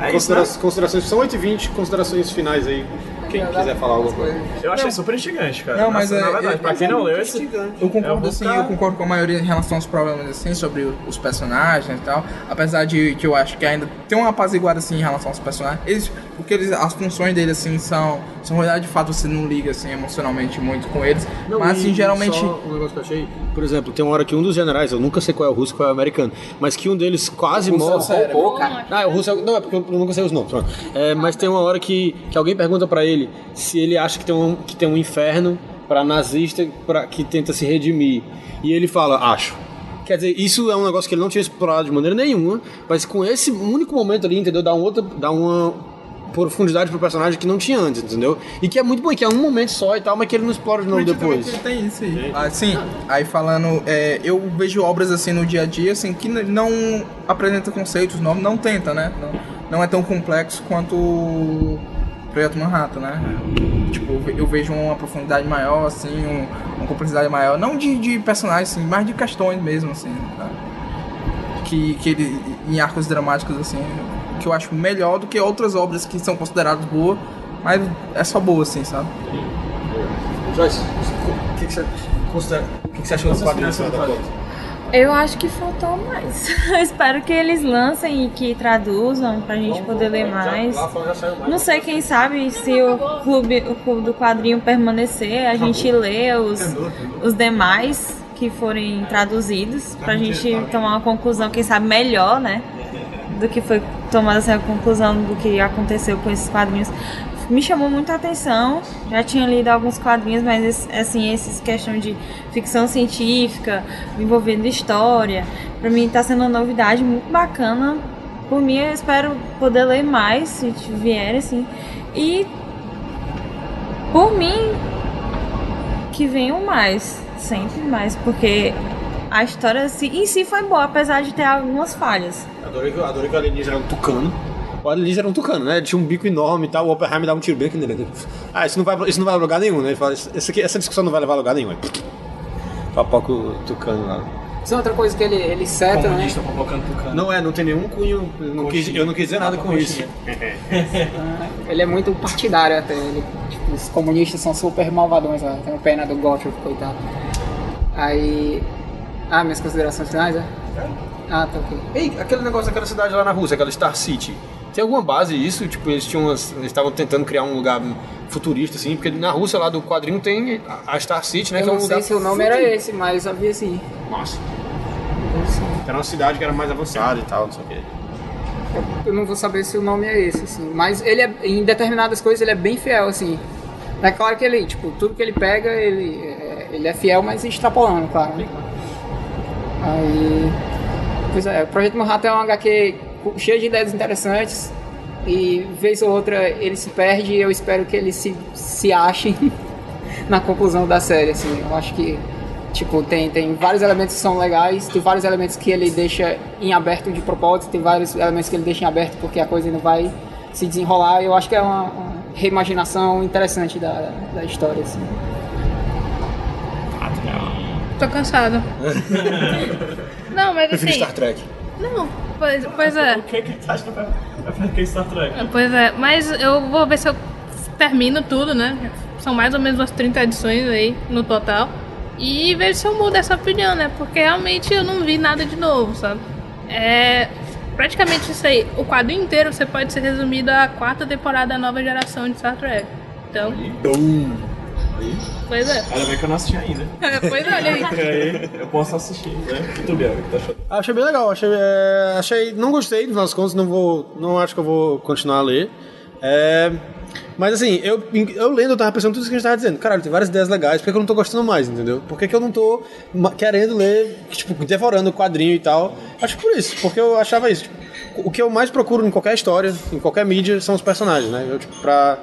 Speaker 5: É isso,
Speaker 3: Considera
Speaker 5: né?
Speaker 3: Considerações, são 8 e 20 considerações finais aí. Quem quiser falar alguma coisa.
Speaker 5: Eu achei super instigante, cara.
Speaker 4: Não, mas
Speaker 5: na,
Speaker 4: é-
Speaker 5: na verdade,
Speaker 4: é-
Speaker 5: pra quem não leu esse.
Speaker 4: Eu concordo,
Speaker 5: Eu vou
Speaker 4: assim, eu concordo com a maioria em relação aos problemas, assim, sobre o- os personagens e tal. Apesar de que eu acho que ainda tem uma apaziguada, assim, em relação aos personagens. Eles, porque eles, as funções deles, assim, são... São verdade, de fato, você não liga, assim, emocionalmente muito com eles. mas, assim,
Speaker 3: e
Speaker 4: geralmente...
Speaker 3: Só um negócio que eu achei, por exemplo, tem uma hora que um dos generais, eu nunca sei qual é o russo qual é o americano, mas que um deles quase morre.
Speaker 7: Pô, cara.
Speaker 3: Ah, o russo é, não é porque eu nunca sei os nomes. pronto. É, mas tem uma hora que, que alguém pergunta pra ele se ele acha que tem um, que tem um inferno pra nazista pra, que tenta se redimir. E ele fala, acho. Quer dizer, isso é um negócio que ele não tinha explorado de maneira nenhuma, mas com esse único momento ali, entendeu? Dá, um outra, dá uma profundidade pro personagem que não tinha antes, entendeu? E que é muito bom, que é um momento só e tal, mas que ele não explora de novo depois.
Speaker 4: Tem isso aí. Ah, sim, aí falando, é, eu vejo obras assim no dia a dia, assim, que não apresenta conceitos novos, não tenta, né? Não, não é tão complexo quanto Projeto Manhattan, né? Tipo, eu ve- eu vejo uma profundidade maior, assim, um- uma complexidade maior, não de, de personagens, assim, mas de questões mesmo, assim, tá? que, que ele, em arcos dramáticos, assim, que eu acho melhor do que outras obras que são consideradas boas, mas é só boa, assim, sabe?
Speaker 3: Joyce, o que, que você considera? O que, que você achou da conta?
Speaker 9: Eu acho que faltou mais. Eu espero que eles lancem e que traduzam pra gente poder ler mais. Não sei, quem sabe se o clube, o clube do quadrinho permanecer, a gente lê os, os demais que forem traduzidos, pra gente tomar uma conclusão, quem sabe, melhor, né? Do que foi tomada essa conclusão do que aconteceu com esses quadrinhos. Me chamou muita atenção, já tinha lido alguns quadrinhos, mas assim, esses questão de ficção científica, envolvendo história, pra mim tá sendo uma novidade muito bacana. Por mim, eu espero poder ler mais, se vier, assim. E por mim, que venham mais, sempre mais, porque a história em si foi boa, apesar de ter algumas falhas.
Speaker 3: Adorei, que- adorei que o alienígena era um tucano. O alienígena era um tucano, né? Ele tinha um bico enorme e tal. O Oppenheimer dava um tiro bem aqui nele. Ah, isso não vai, isso não vai a lugar nenhum, né? Ele fala, "Isso aqui- essa discussão não vai levar a lugar nenhum. Aí, Papoca o tucano lá.
Speaker 7: Isso é outra coisa que ele, ele seta, né?
Speaker 11: Comunista provocando tucano.
Speaker 3: Não é, não tem nenhum cunho. eu Não quis, eu não quis dizer nada com isso.
Speaker 7: Ele é muito partidário até. Ele, tipo, os comunistas são super malvadões lá. Tenho pena do Gottfried, coitado. Aí. Ah, minhas considerações finais, é? Ah, tá ok.
Speaker 3: Ei, aquele negócio daquela cidade lá na Rússia, aquela Star City. Tem alguma base isso? Tipo, eles tinham umas, eles estavam tentando criar um lugar futurista, assim, porque na Rússia lá do quadrinho tem a Star City, né?
Speaker 7: Eu
Speaker 3: que é um
Speaker 7: não sei se o nome era esse, mas eu vi assim.
Speaker 3: Nossa. Era uma cidade que era mais avançada e tal, não sei o quê.
Speaker 7: Eu não vou saber se o nome é esse, assim. Mas ele é, em determinadas coisas ele é bem fiel, assim. É claro que ele, tipo, tudo que ele pega, ele é, ele é fiel, mas extrapolando, claro. né? Aí. Pois é, o Projeto Manhattan é um HQ cheio de ideias interessantes. E vez ou outra ele se perde e eu espero que ele se, se ache na conclusão da série, assim. Eu acho que, tipo, tem, tem vários elementos que são legais, tem vários elementos que ele deixa em aberto de propósito, tem vários elementos que ele deixa em aberto porque a coisa não vai se desenrolar. Eu acho que é uma, uma reimaginação interessante da, da história, assim.
Speaker 8: Tô cansado. não, mas
Speaker 3: Prefiro
Speaker 8: assim.
Speaker 3: Star Trek.
Speaker 8: Não, pois, pois é.
Speaker 11: O que que tu acha que vai em Star Trek?
Speaker 8: Pois é, mas eu vou ver se eu termino tudo, né? São mais ou menos umas 30 edições aí no total. E ver se eu mudo essa opinião, né? Porque realmente eu não vi nada de novo, sabe? É praticamente isso aí. O quadrinho inteiro você pode ser resumido à quarta temporada da nova geração de Star Trek. Então, pois é.
Speaker 11: Ainda bem que eu não assisti ainda.
Speaker 8: pois é, olha aí.
Speaker 11: Eu posso assistir, né? E tu, Biel, o que tu achou?
Speaker 3: Ah, Achei bem legal, achei, é, achei. Não gostei, no final das contas, não vou. Não acho que eu vou continuar a ler. É, mas assim, eu, eu lendo, eu tava pensando tudo isso que a gente tava dizendo. Caralho, tem várias ideias legais, por que que eu não tô gostando mais, entendeu? Por que, que eu não tô querendo ler, tipo, devorando o quadrinho e tal? Acho que por isso, porque eu achava isso. Tipo, o que eu mais procuro em qualquer história, em qualquer mídia, são os personagens, né? Eu, tipo, pra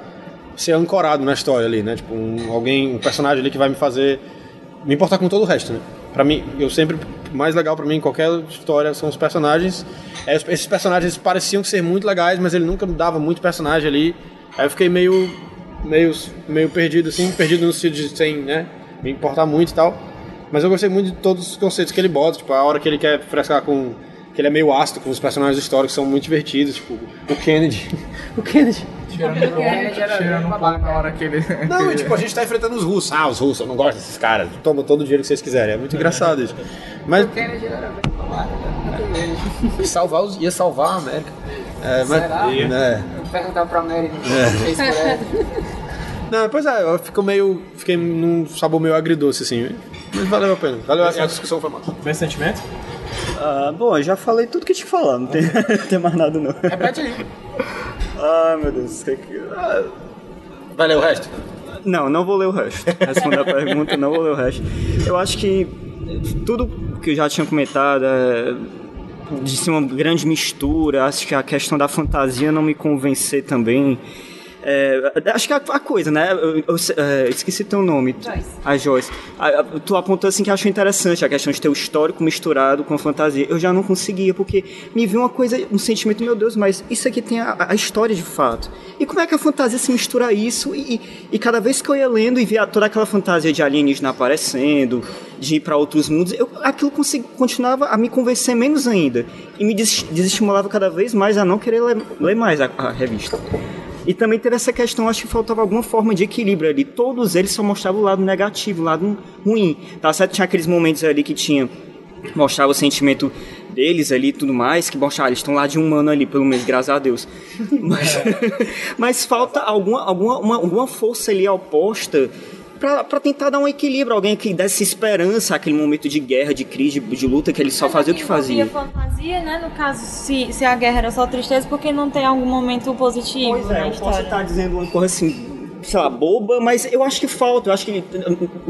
Speaker 3: ser ancorado na história ali, né? Tipo, um, alguém, um personagem ali que vai me fazer me importar com todo o resto, né? Pra mim, eu sempre mais legal pra mim em qualquer história são os personagens. É, esses personagens pareciam ser muito legais, mas ele nunca dava muito personagem ali. Aí eu fiquei meio meio meio perdido assim, perdido no sentido de sem, né, me importar muito e tal. Mas eu gostei muito de todos os conceitos que ele bota, tipo, a hora que ele quer frescar com que ele é meio ácido com os personagens históricos são muito divertidos, tipo, o Kennedy. o Kennedy.
Speaker 4: Cheirando um pouco, na hora que ele.
Speaker 3: Não, e tipo, a gente tá enfrentando os russos. Ah, os russos, eu não gosto desses caras. Toma todo o dinheiro que vocês quiserem. É muito engraçado isso. Mas
Speaker 7: Kennedy era bem né?
Speaker 3: salvar os, ia salvar a América. É, mas,
Speaker 7: Será?
Speaker 3: É.
Speaker 7: Vou perguntar pra Mary.
Speaker 3: É. Não, pois é, eu fico meio. Fiquei num sabor meio agridoce, assim. Mas valeu a pena. Valeu a, a discussão foi massa.
Speaker 11: Bem sentimento?
Speaker 6: Ah, bom, eu já falei tudo que tinha que falar, não tem, não tem mais nada não.
Speaker 3: Repete aí.
Speaker 6: Ah, meu Deus. que- ah,
Speaker 3: Vai ler o resto?
Speaker 6: Não, não vou ler o resto. Responder a pergunta, não vou ler o resto. Eu acho que tudo que eu já tinha comentado é de ser uma grande mistura. Acho que a questão da fantasia não me convencer também. É, acho que a, a coisa, né? Eu, eu- é, esqueci teu nome. A Joyce. A- a- tu apontou assim que achou interessante a questão de ter o histórico misturado com a fantasia. Eu já não conseguia, porque me viu uma coisa, um sentimento, meu Deus, mas isso aqui tem a, a história de fato. E como é que a fantasia se mistura a isso? E, e- cada vez que eu ia lendo e via toda aquela fantasia de alienígena aparecendo, de ir para outros mundos, eu, aquilo continuava a me convencer menos ainda. E me des- desestimulava cada vez mais a não querer ler, ler mais a- a revista. E também teve essa questão, acho que faltava alguma forma de equilíbrio ali. Todos eles só mostravam o lado negativo, o lado ruim. Tá certo? Tinha aqueles momentos ali que tinha. Mostrava o sentimento deles ali tudo mais, que mostrava, eles estão lá de um ano ali, pelo menos, graças a Deus. Mas, mas falta alguma, alguma, uma- alguma força ali oposta pra, pra tentar dar um equilíbrio. Alguém que desse esperança àquele momento de guerra, de crise, de, de luta, que ele só fazia o que fazia.
Speaker 9: Fantasia, né? No caso, se, se a guerra era só tristeza, porque não tem algum momento positivo
Speaker 6: Pois é,
Speaker 9: na
Speaker 6: eu posso
Speaker 9: história.
Speaker 6: estar dizendo uma coisa assim, sei lá, boba, mas eu acho que falta. Eu acho que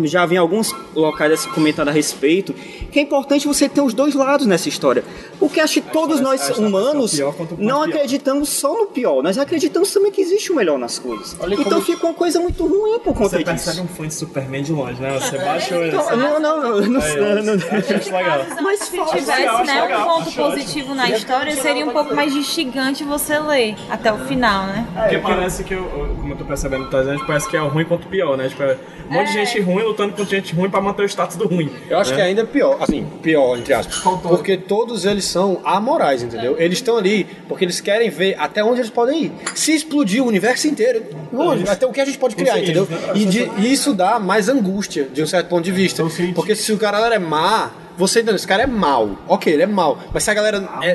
Speaker 6: já vi em alguns locais assim, comentando a respeito que é importante você ter os dois lados nessa história. Porque acho que todos nós
Speaker 11: essa- essa
Speaker 6: humanos não acreditamos só no pior, nós acreditamos também que existe o melhor nas coisas. Então fica uma coisa muito ruim por conta
Speaker 11: Você
Speaker 6: disso.
Speaker 11: percebe um fã de Superman de longe, né? Você baixa o olho.
Speaker 6: Então, não, não, não, não,
Speaker 11: Aí,
Speaker 6: não, não,
Speaker 11: Acho legal.
Speaker 9: Mas se tivesse né, um ponto
Speaker 11: acho ótimo.
Speaker 9: positivo na história, seria um pouco mais instigante você ler até o final, né?
Speaker 11: Porque parece que, eu- como eu tô percebendo, tá coisa, né? Tipo, parece que é o ruim contra o pior, né? Tipo, é um monte de gente ruim lutando contra gente ruim pra manter o status do ruim.
Speaker 3: Eu acho
Speaker 11: né?
Speaker 3: que ainda é pior, assim, pior, entre aspas. Porque todos eles são amorais, entendeu? Eles estão ali porque eles querem ver até onde eles podem ir. Se explodir o universo inteiro, longe, até o que a gente pode criar, entendeu? E, de- e isso dá mais angústia, de um certo ponto de vista. Porque se o cara é má, você entendeu? Esse cara é mal. Ok, ele é mal. Mas se a galera. É,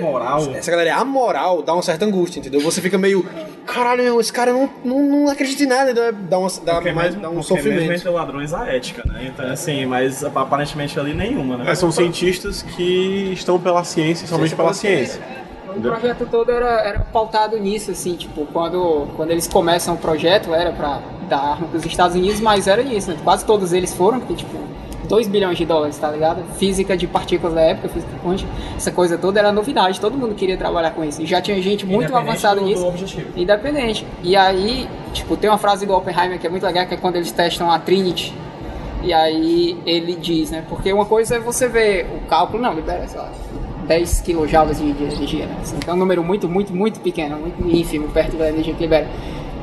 Speaker 3: se a galera é amoral, dá uma certa angústia, entendeu? Você fica meio. Caralho, meu, esse cara não, não, não acredita em nada, então é- dá, uma, dá,
Speaker 11: Porque
Speaker 3: mais,
Speaker 11: mesmo,
Speaker 3: dá um
Speaker 11: porque mesmo
Speaker 3: sofrimento.
Speaker 11: entre ladrões há ética, né? Então, assim, mas aparentemente ali nenhuma, né?
Speaker 2: É, são cientistas que estão pela ciência, somente pela ciência.
Speaker 7: O projeto todo era, era pautado nisso, assim, tipo, quando, quando eles começam o projeto era pra dar arma pros Estados Unidos, mas era isso, né? Quase todos eles foram, porque, tipo, 2 bilhões de dólares, tá ligado? Física de partículas da época, física quântica, essa coisa toda era novidade, todo mundo queria trabalhar com isso. E já tinha gente muito avançada nisso.
Speaker 11: objetivo.
Speaker 7: Independente. E aí, tipo, tem uma frase do Oppenheimer que é muito legal, que é quando eles testam a Trinity. E aí ele diz, né? Porque uma coisa é você ver o cálculo, não, libera, sei lá, 10 kJ de, de energia, né? Assim, que é um número muito, muito, muito pequeno, muito ínfimo, perto da energia que libera.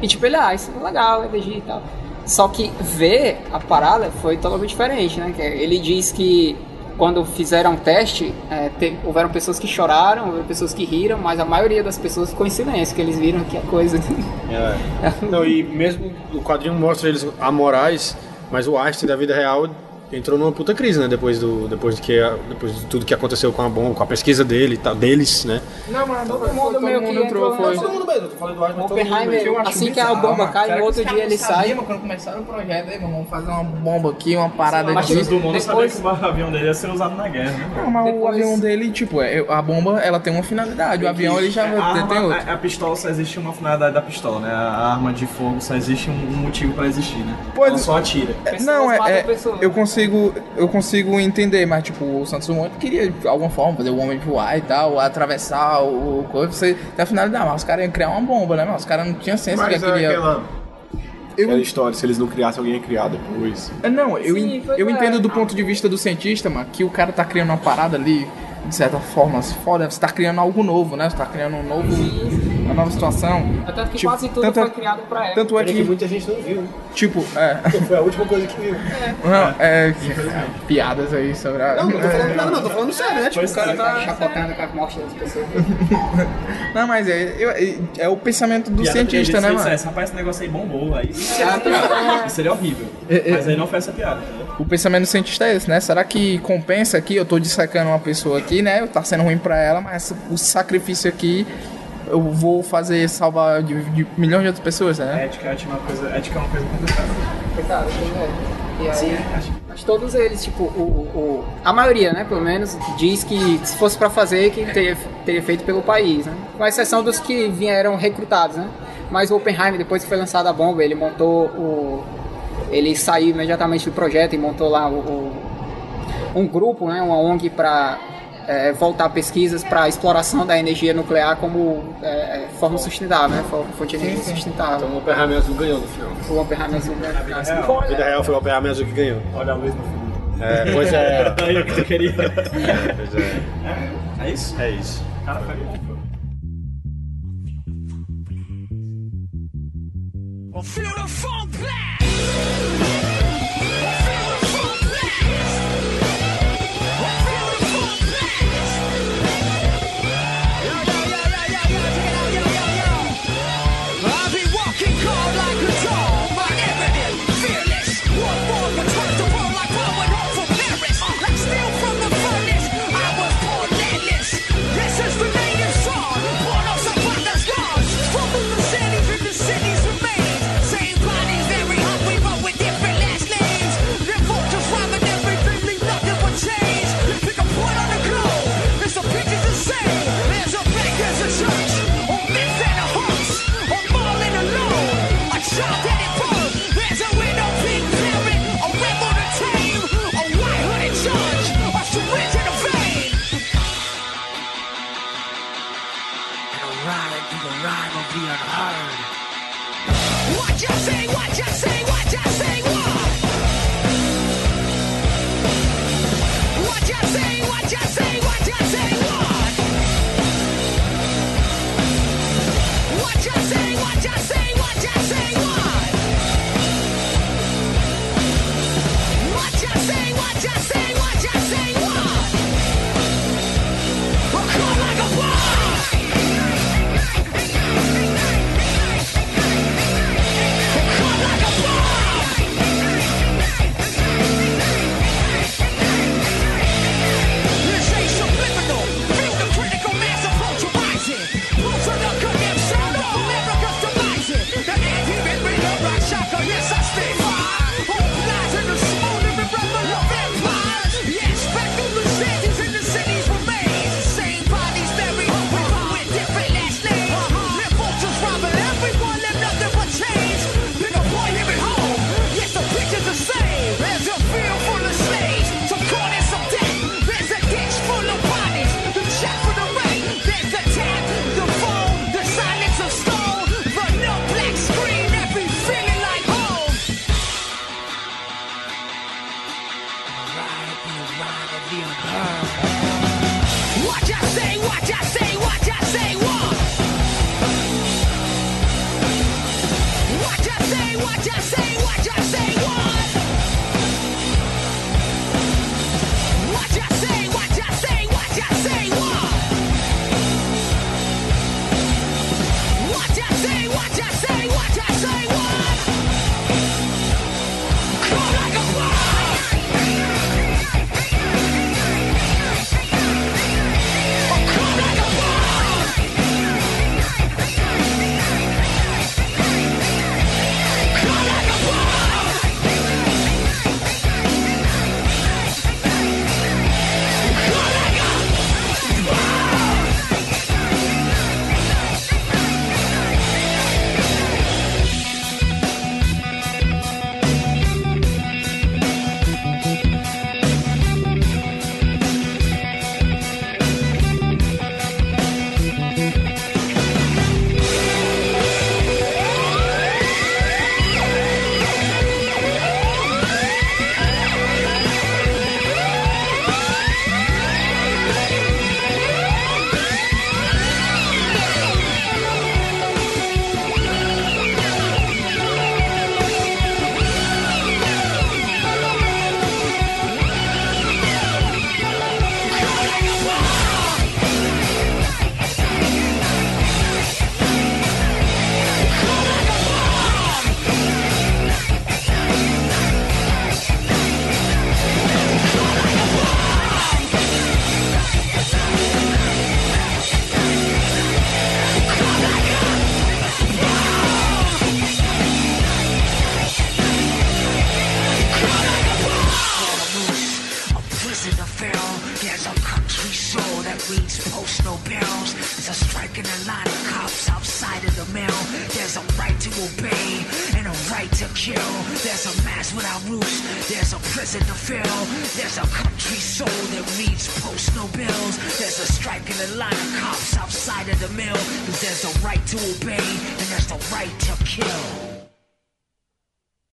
Speaker 7: E tipo, ele, ah, isso é legal, energia e tal. Só que ver a parada foi totalmente diferente, né? Ele diz que quando fizeram o teste, é, houveram pessoas que choraram, houveram pessoas que riram, mas a maioria das pessoas ficou em silêncio, que eles viram que a coisa...
Speaker 3: É. Não, e mesmo o quadrinho mostra eles amorais, mas o Einstein da vida real entrou numa puta crise, né? Depois do depois de que depois de tudo que aconteceu com a bomba, com a pesquisa dele, e tal, deles, né?
Speaker 4: Não, mas
Speaker 7: Todo mundo meio que entrou,
Speaker 4: foi.
Speaker 3: Todo mundo mesmo, tô falando do Einstein,
Speaker 7: Oppenheimer, assim que a bomba cai, no outro dia ele sai.
Speaker 4: Quando começaram o projeto, aí, vamos fazer uma bomba aqui, uma parada
Speaker 11: Mas
Speaker 4: aqui.
Speaker 11: o do mundo
Speaker 7: depois-
Speaker 11: sabia que o avião dele ia ser usado na guerra, né?
Speaker 4: Não, mas o avião dele, tipo, é, a bomba, ela tem uma finalidade. O avião, ele já
Speaker 11: É,
Speaker 4: tem outro.
Speaker 11: a, a pistola só existe uma finalidade da pistola, né? A arma de fogo só existe um, motivo pra existir, né? Só atira.
Speaker 4: Não,
Speaker 7: matam
Speaker 4: é, é-
Speaker 7: pessoas.
Speaker 4: eu consigo, eu consigo entender, mas tipo, o Santos Dumont queria de alguma forma fazer o homem voar e tal, atravessar o o coisa, você tem a finalidade, mas os caras iam criar uma bomba, né? Mas os caras não tinham senso que
Speaker 2: Mas é
Speaker 4: queria.
Speaker 2: aquela,
Speaker 4: Eu,
Speaker 2: aquela história, se eles não criassem, alguém ia criar depois.
Speaker 4: É, Não, eu,
Speaker 7: Sim,
Speaker 4: eu
Speaker 7: é.
Speaker 4: entendo do ponto de vista do cientista, mano, que o cara tá criando uma parada ali, de certa forma, foda, você tá criando algo novo, né? Você tá criando um novo, nova situação.
Speaker 7: Tanto que
Speaker 4: Tipo,
Speaker 7: quase tudo
Speaker 4: tanto é-
Speaker 7: foi criado pra ela.
Speaker 4: Tanto é
Speaker 3: É que
Speaker 4: que,
Speaker 3: muita gente não viu.
Speaker 4: tipo, é,
Speaker 3: Foi a última coisa que viu.
Speaker 4: não, é, piadas aí sobre a...
Speaker 3: Não, não tô falando nada, não, tô falando sério, né? Tipo, o cara tá.
Speaker 7: chapotando com a morte das pessoas.
Speaker 4: Não, mas é, eu- é, é o pensamento do
Speaker 11: Piada
Speaker 4: cientista, né, mano?
Speaker 11: dissesse, Rapaz, esse negócio aí bombou, aí isso seria piada. Isso seria horrível. Mas aí não foi essa piada, entendeu?
Speaker 4: O pensamento do cientista é esse, né? Será que compensa aqui? Eu tô dissecando uma pessoa aqui, né? Tá sendo ruim pra ela, mas o sacrifício aqui eu vou fazer salvar de, de milhões de outras pessoas, né?
Speaker 11: Ética, ética é uma coisa, ética é uma coisa complicada.
Speaker 7: Coitado, pois é. E aí, mas todos eles, tipo, o, o- a maioria, né, pelo menos, diz que se fosse pra fazer, que teria, teria feito pelo país, né? Com exceção dos que vieram recrutados, né? Mas o Oppenheimer, depois que foi lançada a bomba, ele montou o... Ele saiu imediatamente do projeto e montou lá o, o- um grupo, né, uma ONG para voltar pesquisas para a exploração da energia nuclear como é, é, forma sustentável, né? Fonte de energia sustentável.
Speaker 3: Então o Oppenheimer azul ganhou no final.
Speaker 7: O Oppenheimer azul, né?
Speaker 3: Na vida real foi o Oppenheimer azul que ganhou.
Speaker 11: Olha a luz no fundo.
Speaker 3: É, pois é.
Speaker 11: Daí o que tu queria.
Speaker 3: Pois é.
Speaker 11: É isso?
Speaker 3: É isso.
Speaker 11: Cara, foi bom.
Speaker 12: I'll